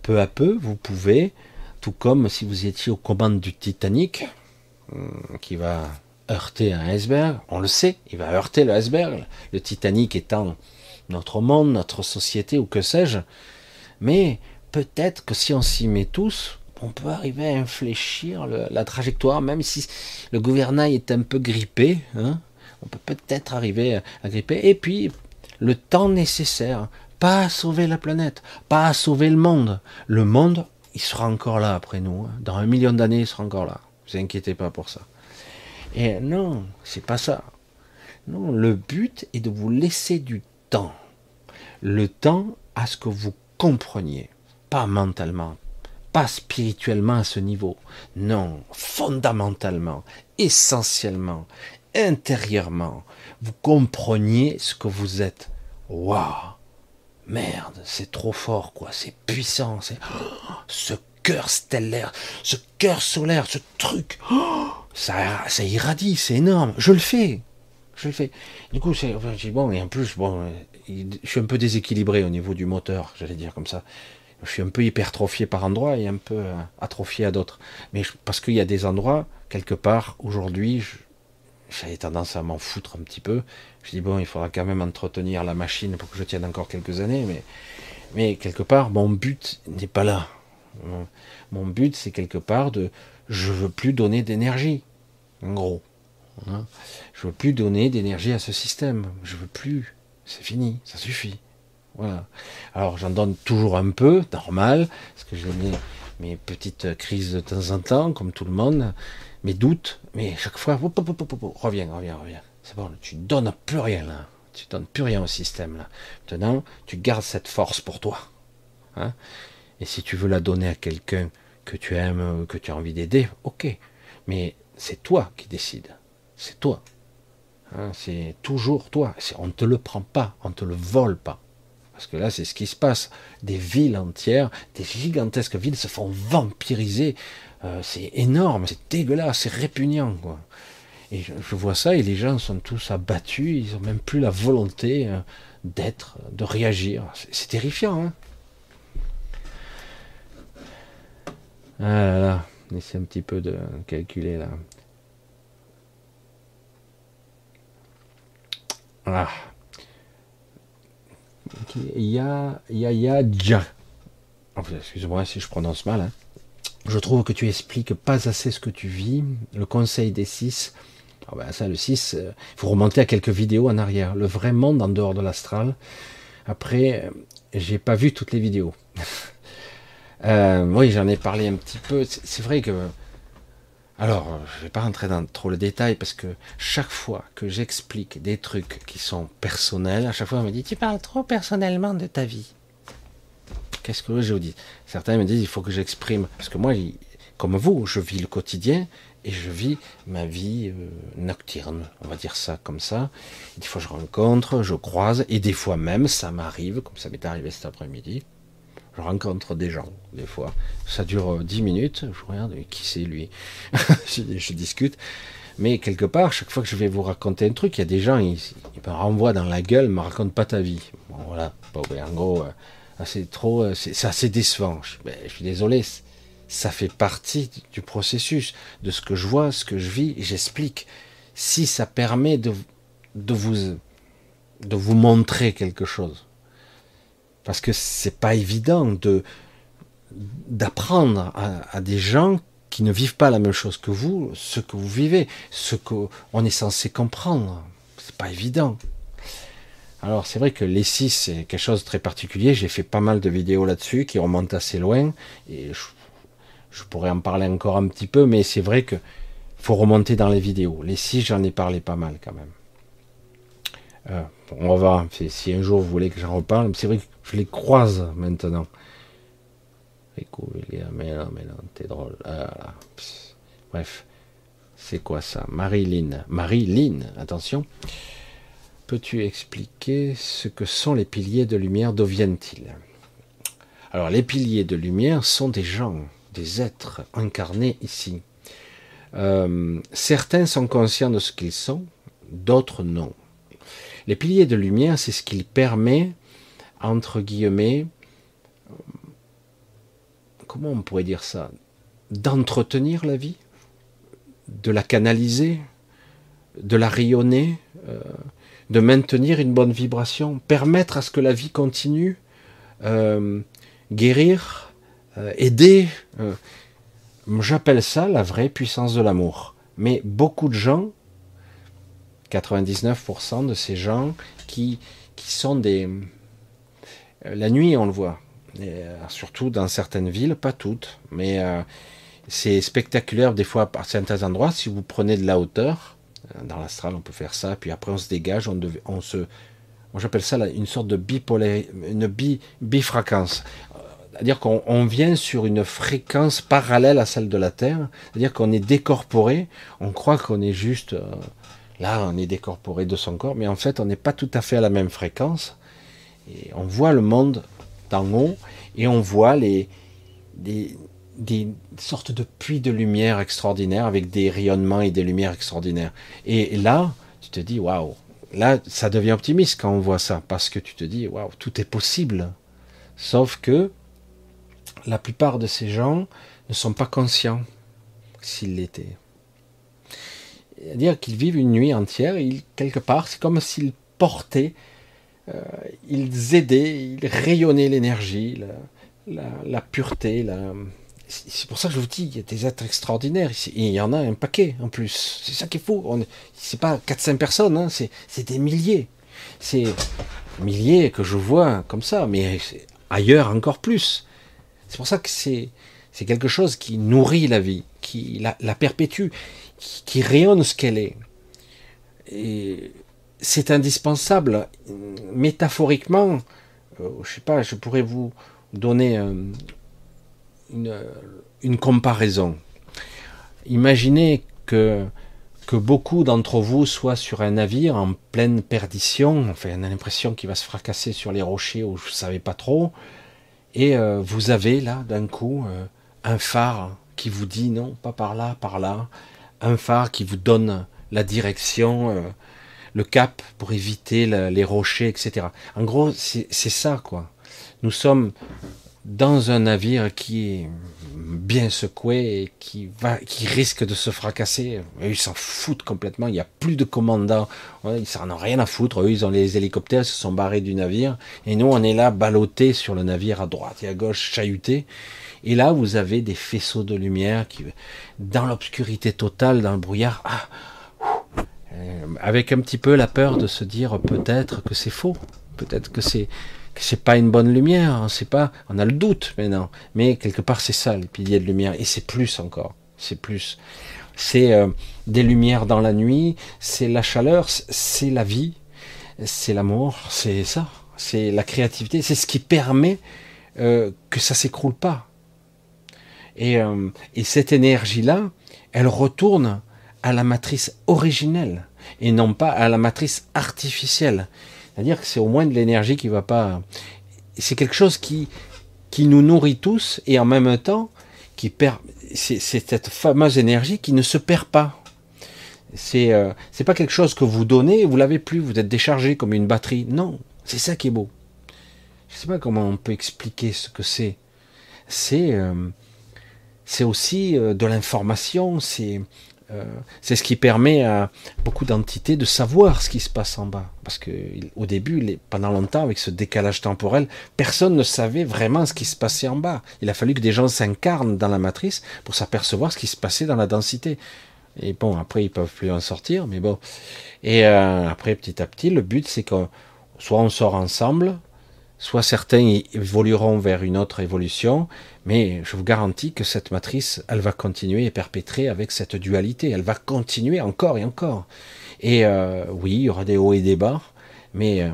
Peu à peu, vous pouvez tout comme si vous étiez aux commandes du Titanic, euh, qui va heurter un iceberg, on le sait, il va heurter le iceberg, le Titanic étant notre monde, notre société ou que sais-je, mais peut-être que si on s'y met tous, on peut arriver à infléchir la trajectoire, même si le gouvernail est un peu grippé, hein, on peut peut-être arriver à gripper, et puis le temps nécessaire, pas à sauver la planète, pas à sauver le monde, le monde il sera encore là après nous. Hein. Dans un million d'années, il sera encore là. Ne vous inquiétez pas pour ça. Et non, c'est pas ça. Non, le but est de vous laisser du temps. Le temps à ce que vous compreniez. Pas mentalement, pas spirituellement à ce niveau. Non, fondamentalement, essentiellement, intérieurement. Vous compreniez ce que vous êtes. Waouh Merde, c'est trop fort, quoi. C'est puissant. C'est ce cœur stellaire, ce cœur solaire, ce truc. ça, ça irradie, c'est énorme. Je le fais. Je le fais. Du coup, c'est bon. Et en plus, bon, je suis un peu déséquilibré au niveau du moteur, j'allais dire comme ça. Je suis un peu hypertrophié par endroits et un peu euh, atrophié à d'autres. Mais parce qu'il y a des endroits, quelque part, aujourd'hui, j'avais tendance à m'en foutre un petit peu. Je dis bon, il faudra quand même entretenir la machine pour que je tienne encore quelques années, mais quelque part, mon but n'est pas là. Mon but, c'est quelque part de, je veux plus donner d'énergie, en gros. Hein. Je veux plus donner d'énergie à ce système. Je veux plus. C'est fini, ça suffit. Voilà. Alors j'en donne toujours un peu, normal, parce que j'ai mes, petites crises de temps en temps, comme tout le monde mes doutes, mais chaque fois, reviens, reviens, reviens. C'est bon, tu donnes plus rien là. Tu donnes plus rien au système là. Maintenant, tu gardes cette force pour toi. Hein. Et si tu veux la donner à quelqu'un que tu aimes, que tu as envie d'aider, ok. Mais c'est toi qui décides. C'est toi. Hein, c'est toujours toi. On ne te le prend pas, on ne te le vole pas. Parce que là, c'est ce qui se passe. Des villes entières, des gigantesques villes se font vampiriser euh, c'est énorme, c'est dégueulasse, c'est répugnant. Quoi. Et je, vois ça et les gens sont tous abattus, ils n'ont même plus la volonté euh, d'être, de réagir. C'est terrifiant. Hein ah là là, essaie un petit peu de calculer là. Ah. Il y a, il y a, il y a déjà. Excuse-moi si je prononce mal. Hein. Je trouve que tu expliques pas assez ce que tu vis. Le conseil des six. Ah ben ça, le 6, il faut remonter à quelques vidéos en arrière. Le vrai monde en dehors de l'astral. Après, euh, j'ai pas vu toutes les vidéos. euh, oui, j'en ai parlé un petit peu. C'est vrai que. Alors, je vais pas rentrer dans trop le détail parce que chaque fois que j'explique des trucs qui sont personnels, à chaque fois on me dit tu parles trop personnellement de ta vie. Qu'est-ce que je vous dis? Certains me disent il faut que j'exprime. Parce que moi, comme vous, je vis le quotidien et je vis ma vie euh, nocturne, on va dire ça comme ça. des fois, je rencontre, je croise, et des fois même, ça m'arrive, comme ça m'est arrivé cet après-midi. Je rencontre des gens, des fois. Ça dure 10 minutes. Je regarde, qui c'est lui? Je, discute. Mais quelque part, chaque fois que je vais vous raconter un truc, il y a des gens, ils, me renvoient dans la gueule, me racontent pas ta vie. Bon, voilà. en gros, c'est trop, c'est assez décevant. Je, ben, suis désolé ça fait partie du processus, de ce que je vois, ce que je vis, j'explique. Si ça permet de vous montrer quelque chose. Parce que c'est pas évident de d'apprendre à, des gens qui ne vivent pas la même chose que vous, ce que vous vivez, ce qu'on est censé comprendre. C'est pas évident. Alors c'est vrai que les six c'est quelque chose de très particulier. J'ai fait pas mal de vidéos là-dessus qui remontent assez loin et je pourrais en parler encore un petit peu, mais c'est vrai que faut remonter dans les vidéos. Les six, j'en ai parlé pas mal quand même. Euh, on va voir si un jour vous voulez que j'en reparle. C'est vrai que je les croise maintenant. Mais non, mais non, t'es drôle. Ah, Bref, c'est quoi ça? Marie-Lynn. Marie-Lynn, attention. Peux-tu expliquer ce que sont les piliers de lumière D'où viennent-ils? Alors, les piliers de lumière sont des gens des êtres incarnés ici. Euh, certains sont conscients de ce qu'ils sont, d'autres non. Les piliers de lumière, c'est ce qui permet, entre guillemets, comment on pourrait dire ça, d'entretenir la vie, de la canaliser, de la rayonner, euh, de maintenir une bonne vibration, permettre à ce que la vie continue, euh, guérir, euh, aider. J'appelle ça la vraie puissance de l'amour. Mais beaucoup de gens, 99% de ces gens qui, qui sont des... Euh, la nuit, on le voit. surtout dans certaines villes, pas toutes, mais c'est spectaculaire des fois à certains endroits. Si vous prenez de la hauteur, dans l'astral, on peut faire ça, puis après on se dégage, on, on se, j'appelle ça une sorte de bipolaire, une bi, bifréquence. C'est-à-dire qu'on vient sur une fréquence parallèle à celle de la Terre, c'est-à-dire qu'on est décorporé, on croit qu'on est juste, euh, là on est décorporé de son corps, mais en fait on n'est pas tout à fait à la même fréquence, on voit le monde d'en haut, et on voit des sortes de puits de lumière extraordinaires, avec des rayonnements et des lumières extraordinaires. Et là, tu te dis, waouh, là ça devient optimiste quand on voit ça, parce que tu te dis, waouh, tout est possible. Sauf que la plupart de ces gens ne sont pas conscients s'ils l'étaient. C'est-à-dire qu'ils vivent une nuit entière, ils, quelque part, c'est comme s'ils portaient, euh, ils aidaient, ils rayonnaient l'énergie, la, pureté. C'est pour ça que je vous dis, il y a des êtres extraordinaires. Et il y en a un paquet en plus. C'est ça qui est fou. C'est pas 4-5 personnes, hein, c'est des milliers. C'est milliers que je vois comme ça, mais ailleurs encore plus. C'est pour ça que c'est quelque chose qui nourrit la vie, qui la, perpétue, qui, rayonne ce qu'elle est. Et c'est indispensable. Métaphoriquement, euh, je sais pas, je pourrais vous donner euh, une, une, comparaison. Imaginez que, que beaucoup d'entre vous soient sur un navire en pleine perdition, enfin on a l'impression qu'il va se fracasser sur les rochers où je ne savais pas trop, et euh, vous avez là, d'un coup, euh, un phare qui vous dit non, pas par là, par là. Un phare qui vous donne la direction, euh, le cap pour éviter les rochers, etc. En gros, c'est ça, quoi. Nous sommes dans un navire qui est bien secoué et qui va, qui risque de se fracasser. ils s'en foutent complètement. Il n'y a plus de commandants. Ils s'en ont rien à foutre. Eux, ils ont les hélicoptères, ils se sont barrés du navire. Et nous, on est là, ballottés sur le navire à droite et à gauche, chahutés. Et là, vous avez des faisceaux de lumière qui, dans l'obscurité totale, dans le brouillard, ah, euh, avec un petit peu la peur de se dire peut-être que c'est faux. Peut-être que c'est, c'est pas une bonne lumière, on sait pas, on a le doute maintenant, mais quelque part c'est ça les piliers de lumière, et c'est plus encore, c'est plus. C'est euh, des lumières dans la nuit, c'est la chaleur, c'est la vie, c'est l'amour, c'est ça, c'est la créativité, c'est ce qui permet euh, que ça s'écroule pas. Et, euh, et cette énergie-là, elle retourne à la matrice originelle et non pas à la matrice artificielle. C'est-à-dire que c'est au moins de l'énergie qui va pas. C'est quelque chose qui, qui nous nourrit tous et en même temps qui perd. C'est cette fameuse énergie qui ne se perd pas. C'est euh, pas quelque chose que vous donnez, vous l'avez plus, vous êtes déchargé comme une batterie. Non, c'est ça qui est beau. Je sais pas comment on peut expliquer ce que c'est. C'est euh, c'est aussi euh, de l'information, c'est euh, c'est ce qui permet à beaucoup d'entités de savoir ce qui se passe en bas. Parce que au début, pendant longtemps, avec ce décalage temporel, personne ne savait vraiment ce qui se passait en bas. Il a fallu que des gens s'incarnent dans la matrice pour s'apercevoir ce qui se passait dans la densité. Et bon, après, ils peuvent plus en sortir, mais bon. Et euh, après, petit à petit, le but, c'est que soit on sort ensemble, soit certains évolueront vers une autre évolution, mais je vous garantis que cette matrice, elle va continuer et perpétrer avec cette dualité. Elle va continuer encore et encore. Et euh, oui, il y aura des hauts et des bas, mais euh,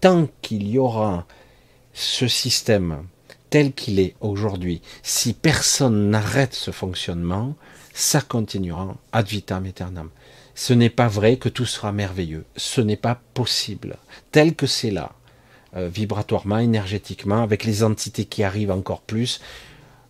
tant qu'il y aura ce système tel qu'il est aujourd'hui, si personne n'arrête ce fonctionnement, ça continuera ad vitam aeternam. Ce n'est pas vrai que tout sera merveilleux. Ce n'est pas possible. Tel que c'est là, euh, vibratoirement, énergétiquement, avec les entités qui arrivent encore plus.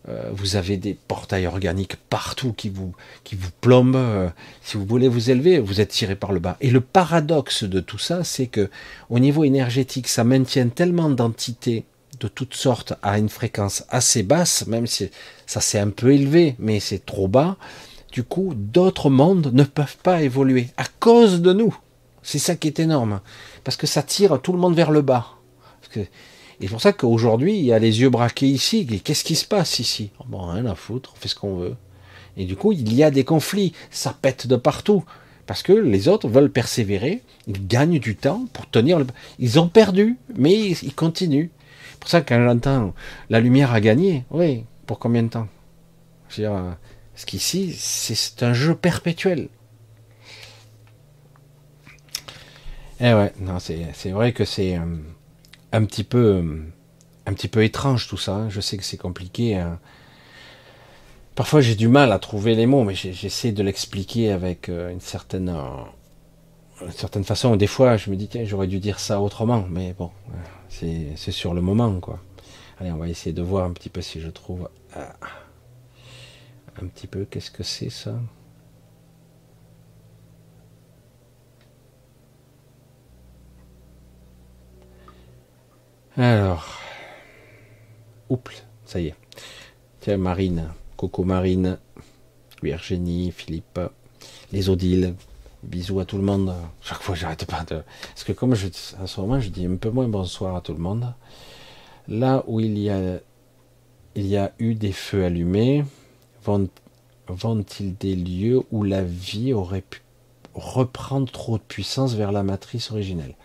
Euh, vous avez des portails organiques partout qui vous, qui vous plombent. Euh, si vous voulez vous élever, vous êtes tiré par le bas. Et le paradoxe de tout ça, c'est que au niveau énergétique, ça maintient tellement d'entités de toutes sortes à une fréquence assez basse, même si ça s'est un peu élevé, mais c'est trop bas. Du coup, d'autres mondes ne peuvent pas évoluer à cause de nous. C'est ça qui est énorme, parce que ça tire tout le monde vers le bas. Et c'est pour ça qu'aujourd'hui, il y a les yeux braqués ici. Qu'est-ce qui se passe ici? Oh, Bon, rien à foutre, on fait ce qu'on veut. Et du coup, il y a des conflits. Ça pète de partout. Parce que les autres veulent persévérer. Ils gagnent du temps pour tenir le... Ils ont perdu, mais ils continuent. C'est pour ça que quand j'entends la lumière a gagné, oui, pour combien de temps? Dire, parce qu'ici, c'est un jeu perpétuel. Eh ouais, non, c'est vrai que c'est... Euh, un petit peu, un petit peu étrange tout ça. Hein. Je sais que c'est compliqué. Hein. Parfois j'ai du mal à trouver les mots, mais j'essaie de l'expliquer avec euh, une certaine, euh, une certaine façon. Des fois, je me dis tiens, j'aurais dû dire ça autrement, mais bon, euh, c'est sur le moment, quoi. Allez, on va essayer de voir un petit peu si je trouve un petit peu. Qu'est-ce que c'est ça? Alors, oups, ça y est. Tiens, Marine, Coco Marine, Virginie, Philippe, les Odiles, bisous à tout le monde. Chaque fois, j'arrête pas de. Parce que comme je, à ce moment, je dis un peu moins bonsoir à tout le monde. Là où il y a, il y a eu des feux allumés, vont-ils des lieux où la vie aurait pu reprendre trop de puissance vers la matrice originelle?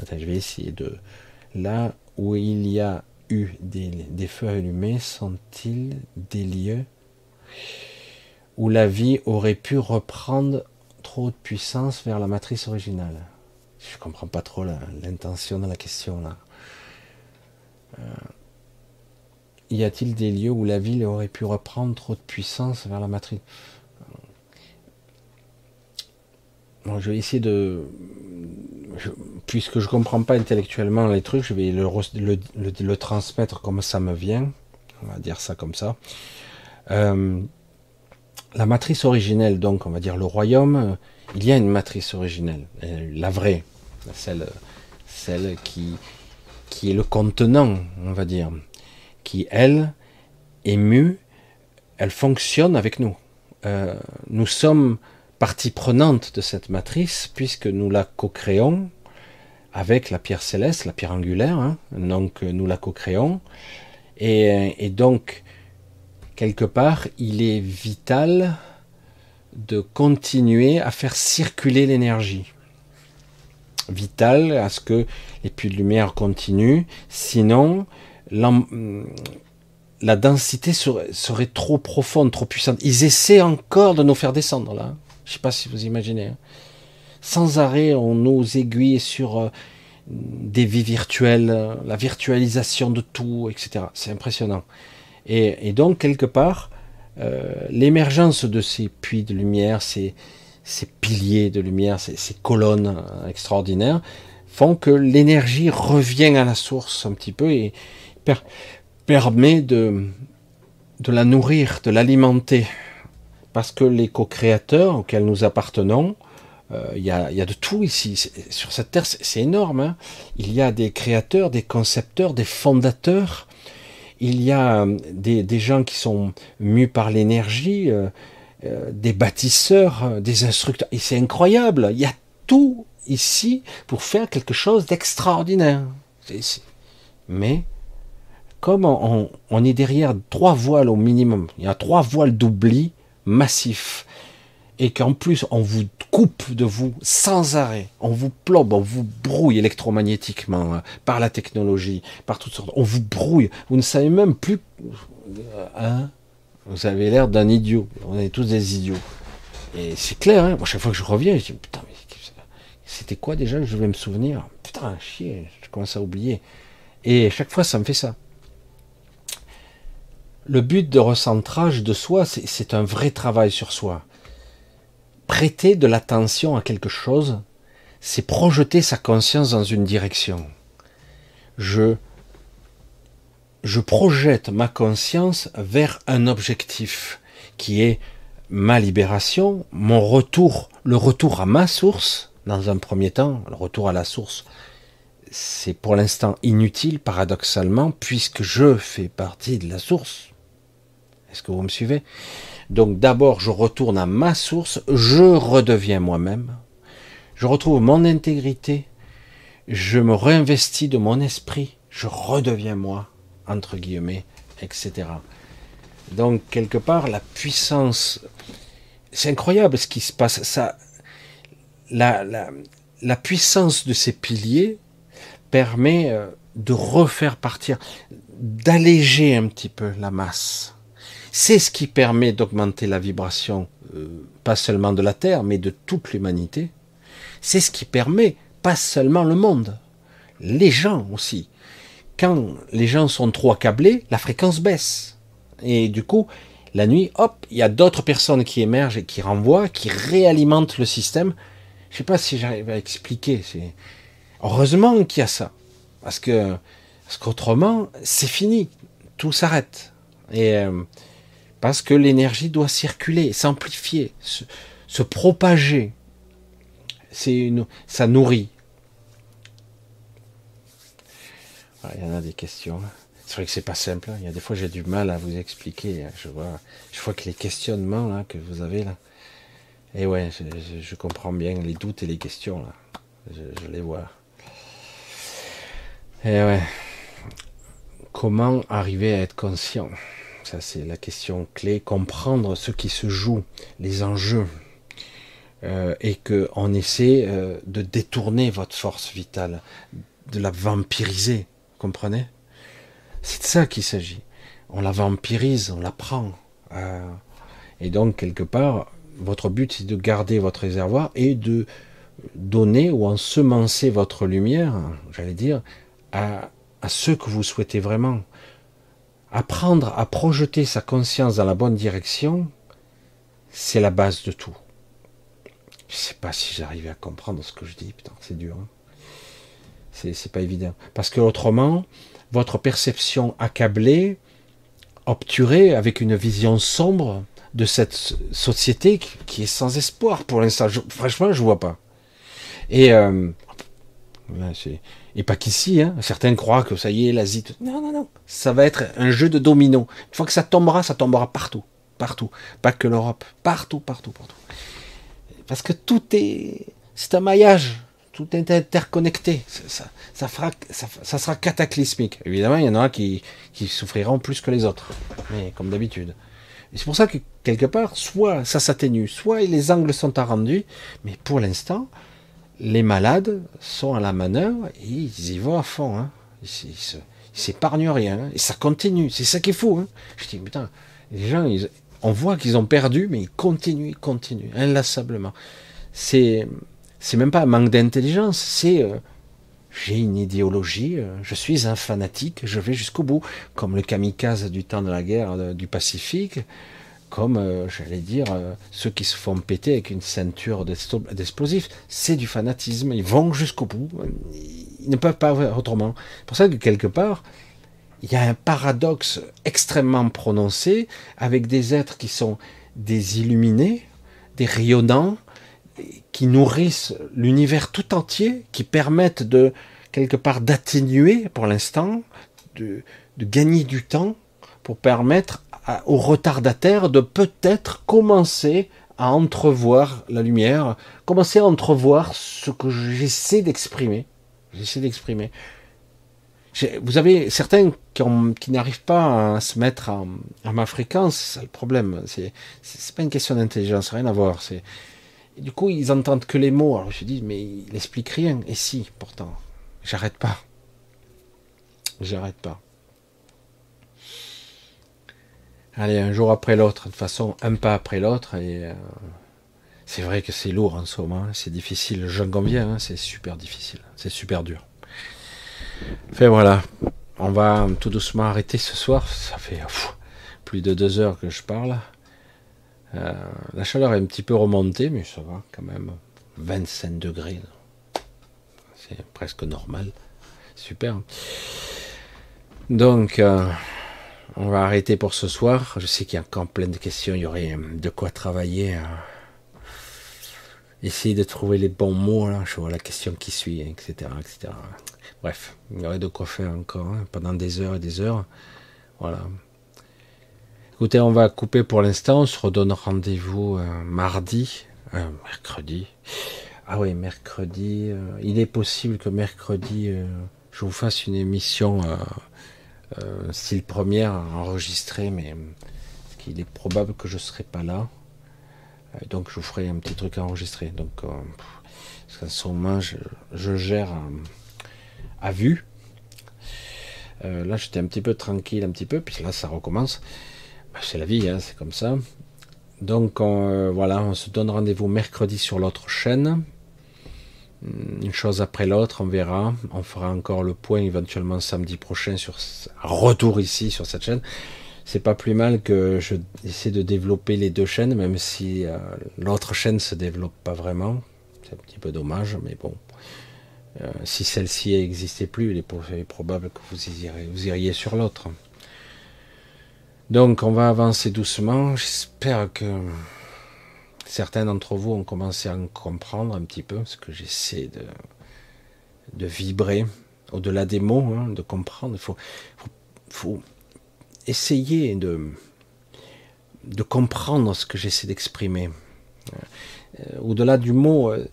Attends, je vais essayer de, Là où il y a eu des, feux allumés, sont-ils des lieux où la vie aurait pu reprendre trop de puissance vers la matrice originale? Je ne comprends pas trop l'intention de la question là. Euh, y a-t-il des lieux où la vie aurait pu reprendre trop de puissance vers la matrice? Je vais essayer de. puisque je comprends pas intellectuellement les trucs, je vais le, transmettre comme ça me vient. On va dire ça comme ça. Euh, la matrice originelle, donc, on va dire le royaume, euh, il y a une matrice originelle, euh, la vraie, celle, celle qui, qui est le contenant, on va dire, qui, elle, est elle fonctionne avec nous. nous sommes partie prenante de cette matrice, puisque nous la co-créons avec la pierre céleste, la pierre angulaire, hein. donc nous la co-créons, et, donc quelque part il est vital de continuer à faire circuler l'énergie. Vital à ce que les puits de lumière continuent, sinon la densité serait, serait, trop profonde, trop puissante. Ils essaient encore de nous faire descendre là. Je sais pas si vous imaginez. Hein. Sans arrêt, on nous aiguille sur euh, des vies virtuelles, euh, la virtualisation de tout, etc. C'est impressionnant. Et, donc, quelque part, euh, l'émergence de ces puits de lumière, ces, ces piliers de lumière, ces, ces colonnes extraordinaires, font que l'énergie revient à la source un petit peu et permet de, de la nourrir, de l'alimenter. Parce que les co-créateurs auxquels nous appartenons, euh, il y, a, de tout ici. Sur cette terre, c'est énorme. Hein. il y a des créateurs, des concepteurs, des fondateurs. Il y a euh, des, gens qui sont mus par l'énergie, euh, des bâtisseurs, des instructeurs. Et c'est incroyable. Il y a tout ici pour faire quelque chose d'extraordinaire. Mais comme on, est derrière trois voiles au minimum, il y a trois voiles d'oubli massifs, et qu'en plus on vous coupe de vous sans arrêt, on vous plombe, on vous brouille électromagnétiquement hein, par la technologie, par toutes sortes, on vous brouille, vous ne savez même plus, hein, vous avez l'air d'un idiot, on est tous des idiots. Et c'est clair, hein, chaque fois que je reviens, je dis putain, mais c'était quoi déjà je vais me souvenir? Putain, chier, je commence à oublier. Et chaque fois, ça me fait ça. Le but de recentrage de soi, c'est un vrai travail sur soi. Prêter de l'attention à quelque chose, c'est projeter sa conscience dans une direction. Je, je projette ma conscience vers un objectif qui est ma libération, mon retour, le retour à ma source, dans un premier temps, le retour à la source, c'est pour l'instant inutile, paradoxalement, puisque je fais partie de la source. Est-ce que vous me suivez? Donc d'abord, je retourne à ma source, je redeviens moi-même, je retrouve mon intégrité, je me réinvestis de mon esprit, je redeviens moi, entre guillemets, etc. Donc quelque part, la puissance, c'est incroyable ce qui se passe. Ça, la, la, puissance de ces piliers permet euh, de refaire partir, d'alléger un petit peu la masse. C'est ce qui permet d'augmenter la vibration, euh, pas seulement de la Terre, mais de toute l'humanité. C'est ce qui permet, pas seulement le monde, les gens aussi. Quand les gens sont trop accablés, la fréquence baisse. Et du coup, la nuit, hop, il y a d'autres personnes qui émergent et qui renvoient, qui réalimentent le système. Je sais pas si j'arrive à expliquer. Heureusement qu'il y a ça. Parce que parce qu'autrement, c'est fini. Tout s'arrête. Et euh, parce que l'énergie doit circuler, s'amplifier, se, propager. C'est ça nourrit. il y en a des questions. C'est vrai que c'est pas simple. Hein. Il y a des fois j'ai du mal à vous expliquer. Hein. Je vois, je vois que les questionnements là que vous avez là. Et ouais, je, comprends bien les doutes et les questions là. Je, je les vois. Et ouais. Comment arriver à être conscient? Ça, c'est la question clé. Comprendre ce qui se joue, les enjeux. Euh, et qu'on essaie euh, de détourner votre force vitale, de la vampiriser. comprenez? C'est de ça qu'il s'agit. On la vampirise, on la prend. Euh, et donc, quelque part, votre but, c'est de garder votre réservoir et de donner ou ensemencer votre lumière, j'allais dire, à, à ceux que vous souhaitez vraiment. Apprendre à projeter sa conscience dans la bonne direction, c'est la base de tout. Je sais pas si j'arrive à comprendre ce que je dis, putain, c'est dur. Hein. c'est pas évident. Parce que autrement, votre perception accablée, obturée, avec une vision sombre de cette société qui est sans espoir pour l'instant. Franchement, je vois pas. Et euh, et pas qu'ici, hein. certains croient que ça y est, l'Asie. Non, non, non. Ça va être un jeu de domino. Une fois que ça tombera, ça tombera partout. Partout. Pas que l'Europe. Partout, partout, partout. Parce que tout est. C'est un maillage. Tout est interconnecté. Ça, ça, sera cataclysmique. Évidemment, il y en a qui, qui souffriront plus que les autres. Mais comme d'habitude. Et c'est pour ça que quelque part, soit ça s'atténue, soit les angles sont arrondis. Mais pour l'instant, les malades sont à la manœuvre et ils y vont à fond. Hein. Ils, s'épargnent rien. Hein. Et ça continue. C'est ça qui est fou. Hein. Je dis, putain, les gens, on voit qu'ils ont perdu, mais ils continuent, ils continuent, inlassablement. C'est, c'est même pas un manque d'intelligence, c'est euh, j'ai une idéologie, euh, je suis un fanatique, je vais jusqu'au bout, comme le kamikaze du temps de la guerre euh, du Pacifique comme, euh, j'allais dire, euh, ceux qui se font péter avec une ceinture d'explosifs. C'est du fanatisme, ils vont jusqu'au bout, ils ne peuvent pas autrement. Pour ça que quelque part, il y a un paradoxe extrêmement prononcé avec des êtres qui sont des illuminés, des rayonnants, qui nourrissent l'univers tout entier, qui permettent de quelque part d'atténuer pour l'instant, de, gagner du temps pour permettre aux retardataires de peut-être commencer à entrevoir la lumière, commencer à entrevoir ce que j'essaie d'exprimer. J'essaie d'exprimer. Vous avez certains qui, n'arrivent pas à se mettre à, ma fréquence, c'est le problème. C'est, pas une question d'intelligence, rien à voir. Du coup, ils entendent que les mots. Alors je dis, mais il n'explique rien. Et si, pourtant, j'arrête pas. J'arrête pas. Allez, un jour après l'autre, de toute façon, un pas après l'autre. Et euh, c'est vrai que c'est lourd en ce moment. Hein. C'est difficile. J'en conviens, hein, c'est super difficile. C'est super dur. Fait voilà, on va tout doucement arrêter ce soir. Ça fait plus de deux heures que je parle. Euh, la chaleur est un petit peu remontée, mais ça va quand même. 25 degrés. C'est presque normal. Super. Donc, euh, on va arrêter pour ce soir. Je sais qu'il y a encore plein de questions. Il y aurait de quoi travailler. Hein. Essayer de trouver les bons mots. Je vois la question qui suit, etc. etc. Bref, il y aurait de quoi faire encore hein, pendant des heures et des heures. Voilà. Écoutez, on va couper pour l'instant. On se redonne rendez-vous euh, mardi, euh, mercredi. Ah oui, mercredi. Euh, il est possible que mercredi, je vous fasse une émission style première enregistrée, mais il est probable que je ne serai pas là. donc je vous ferai un petit truc enregistré. Donc, parce qu'en ce moment, je, gère à vue. Euh, là, j'étais un petit peu tranquille, un petit peu, puis là, ça recommence. Bah, c'est la vie, hein, c'est comme ça. Donc, euh, voilà, on se donne rendez-vous mercredi sur l'autre chaîne. Une chose après l'autre, on verra. On fera encore le point éventuellement samedi prochain sur retour ici sur cette chaîne. C'est pas plus mal que je essaie de développer les deux chaînes, même si euh, l'autre chaîne se développe pas vraiment. C'est un petit peu dommage, mais bon, euh, si celle-ci n'existait plus, il est probable que vous iriez sur l'autre. Donc on va avancer doucement. J'espère que certains d'entre vous ont commencé à comprendre un petit peu ce que j'essaie de, de vibrer au-delà des mots, hein, de comprendre. Il faut, faut, essayer de, de comprendre ce que j'essaie d'exprimer. Euh, au-delà du mot, euh,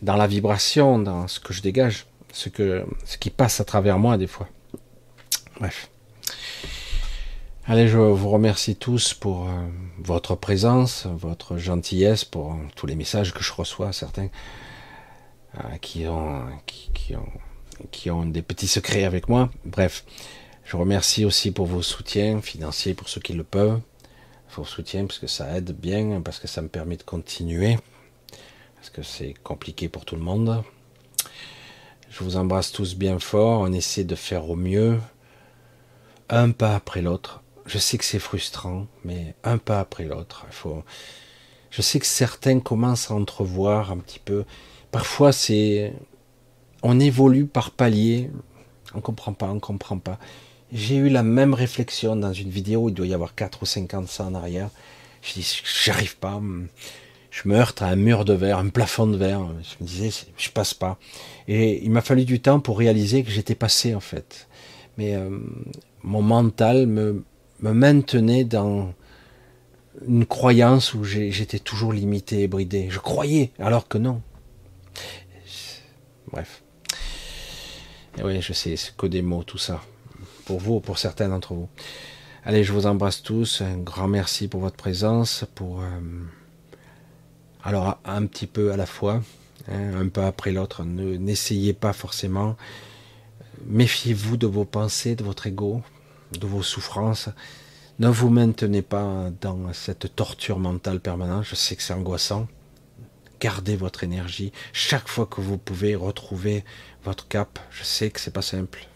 dans la vibration, dans ce que je dégage, ce, que, ce qui passe à travers moi des fois. Bref. Allez, je vous remercie tous pour euh, votre présence, votre gentillesse, pour tous les messages que je reçois, certains euh, qui, ont, qui, ont, qui ont des petits secrets avec moi. Bref, je remercie aussi pour vos soutiens financiers, pour ceux qui le peuvent. Vos soutiens, parce que ça aide bien, parce que ça me permet de continuer parce que c'est compliqué pour tout le monde. Je vous embrasse tous bien fort, on essaie de faire au mieux, un pas après l'autre. Je sais que c'est frustrant, mais un pas après l'autre. Faut. Je sais que certains commencent à entrevoir un petit peu. Parfois, c'est, on évolue par palier. On comprend pas, on comprend pas. J'ai eu la même réflexion dans une vidéo, il doit y avoir 4 ou 50 ans en arrière. Je dis, j'arrive pas je me heurte à un mur de verre, un plafond de verre. Je me disais, je passe pas. Et il m'a fallu du temps pour réaliser que j'étais passé en fait. Mais euh, mon mental me, me maintenait dans une croyance où j'étais toujours limité et bridé. Je croyais, alors que non. Bref. Et oui, je sais, c'est que des mots, tout ça. Pour vous, pour certains d'entre vous. Allez, je vous embrasse tous. Un grand merci pour votre présence, pour... Euh, alors un petit peu à la fois, hein, un pas après l'autre. N'essayez pas forcément. Méfiez-vous de vos pensées, de votre ego, de vos souffrances. Ne vous maintenez pas dans cette torture mentale permanente. Je sais que c'est angoissant. Gardez votre énergie. Chaque fois que vous pouvez retrouver votre cap, je sais que c'est pas simple.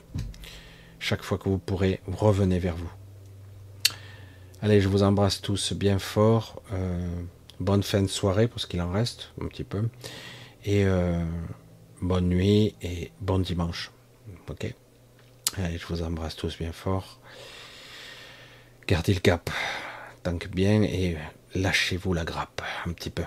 Chaque fois que vous pourrez, revenez vers vous. Allez, je vous embrasse tous bien fort. Euh, bonne fin de soirée parce qu'il en reste un petit peu. Et euh, bonne nuit et bon dimanche. Ok? Allez, je vous embrasse tous bien fort. Gardez le cap, que bien, et lâchez-vous la grappe un petit peu.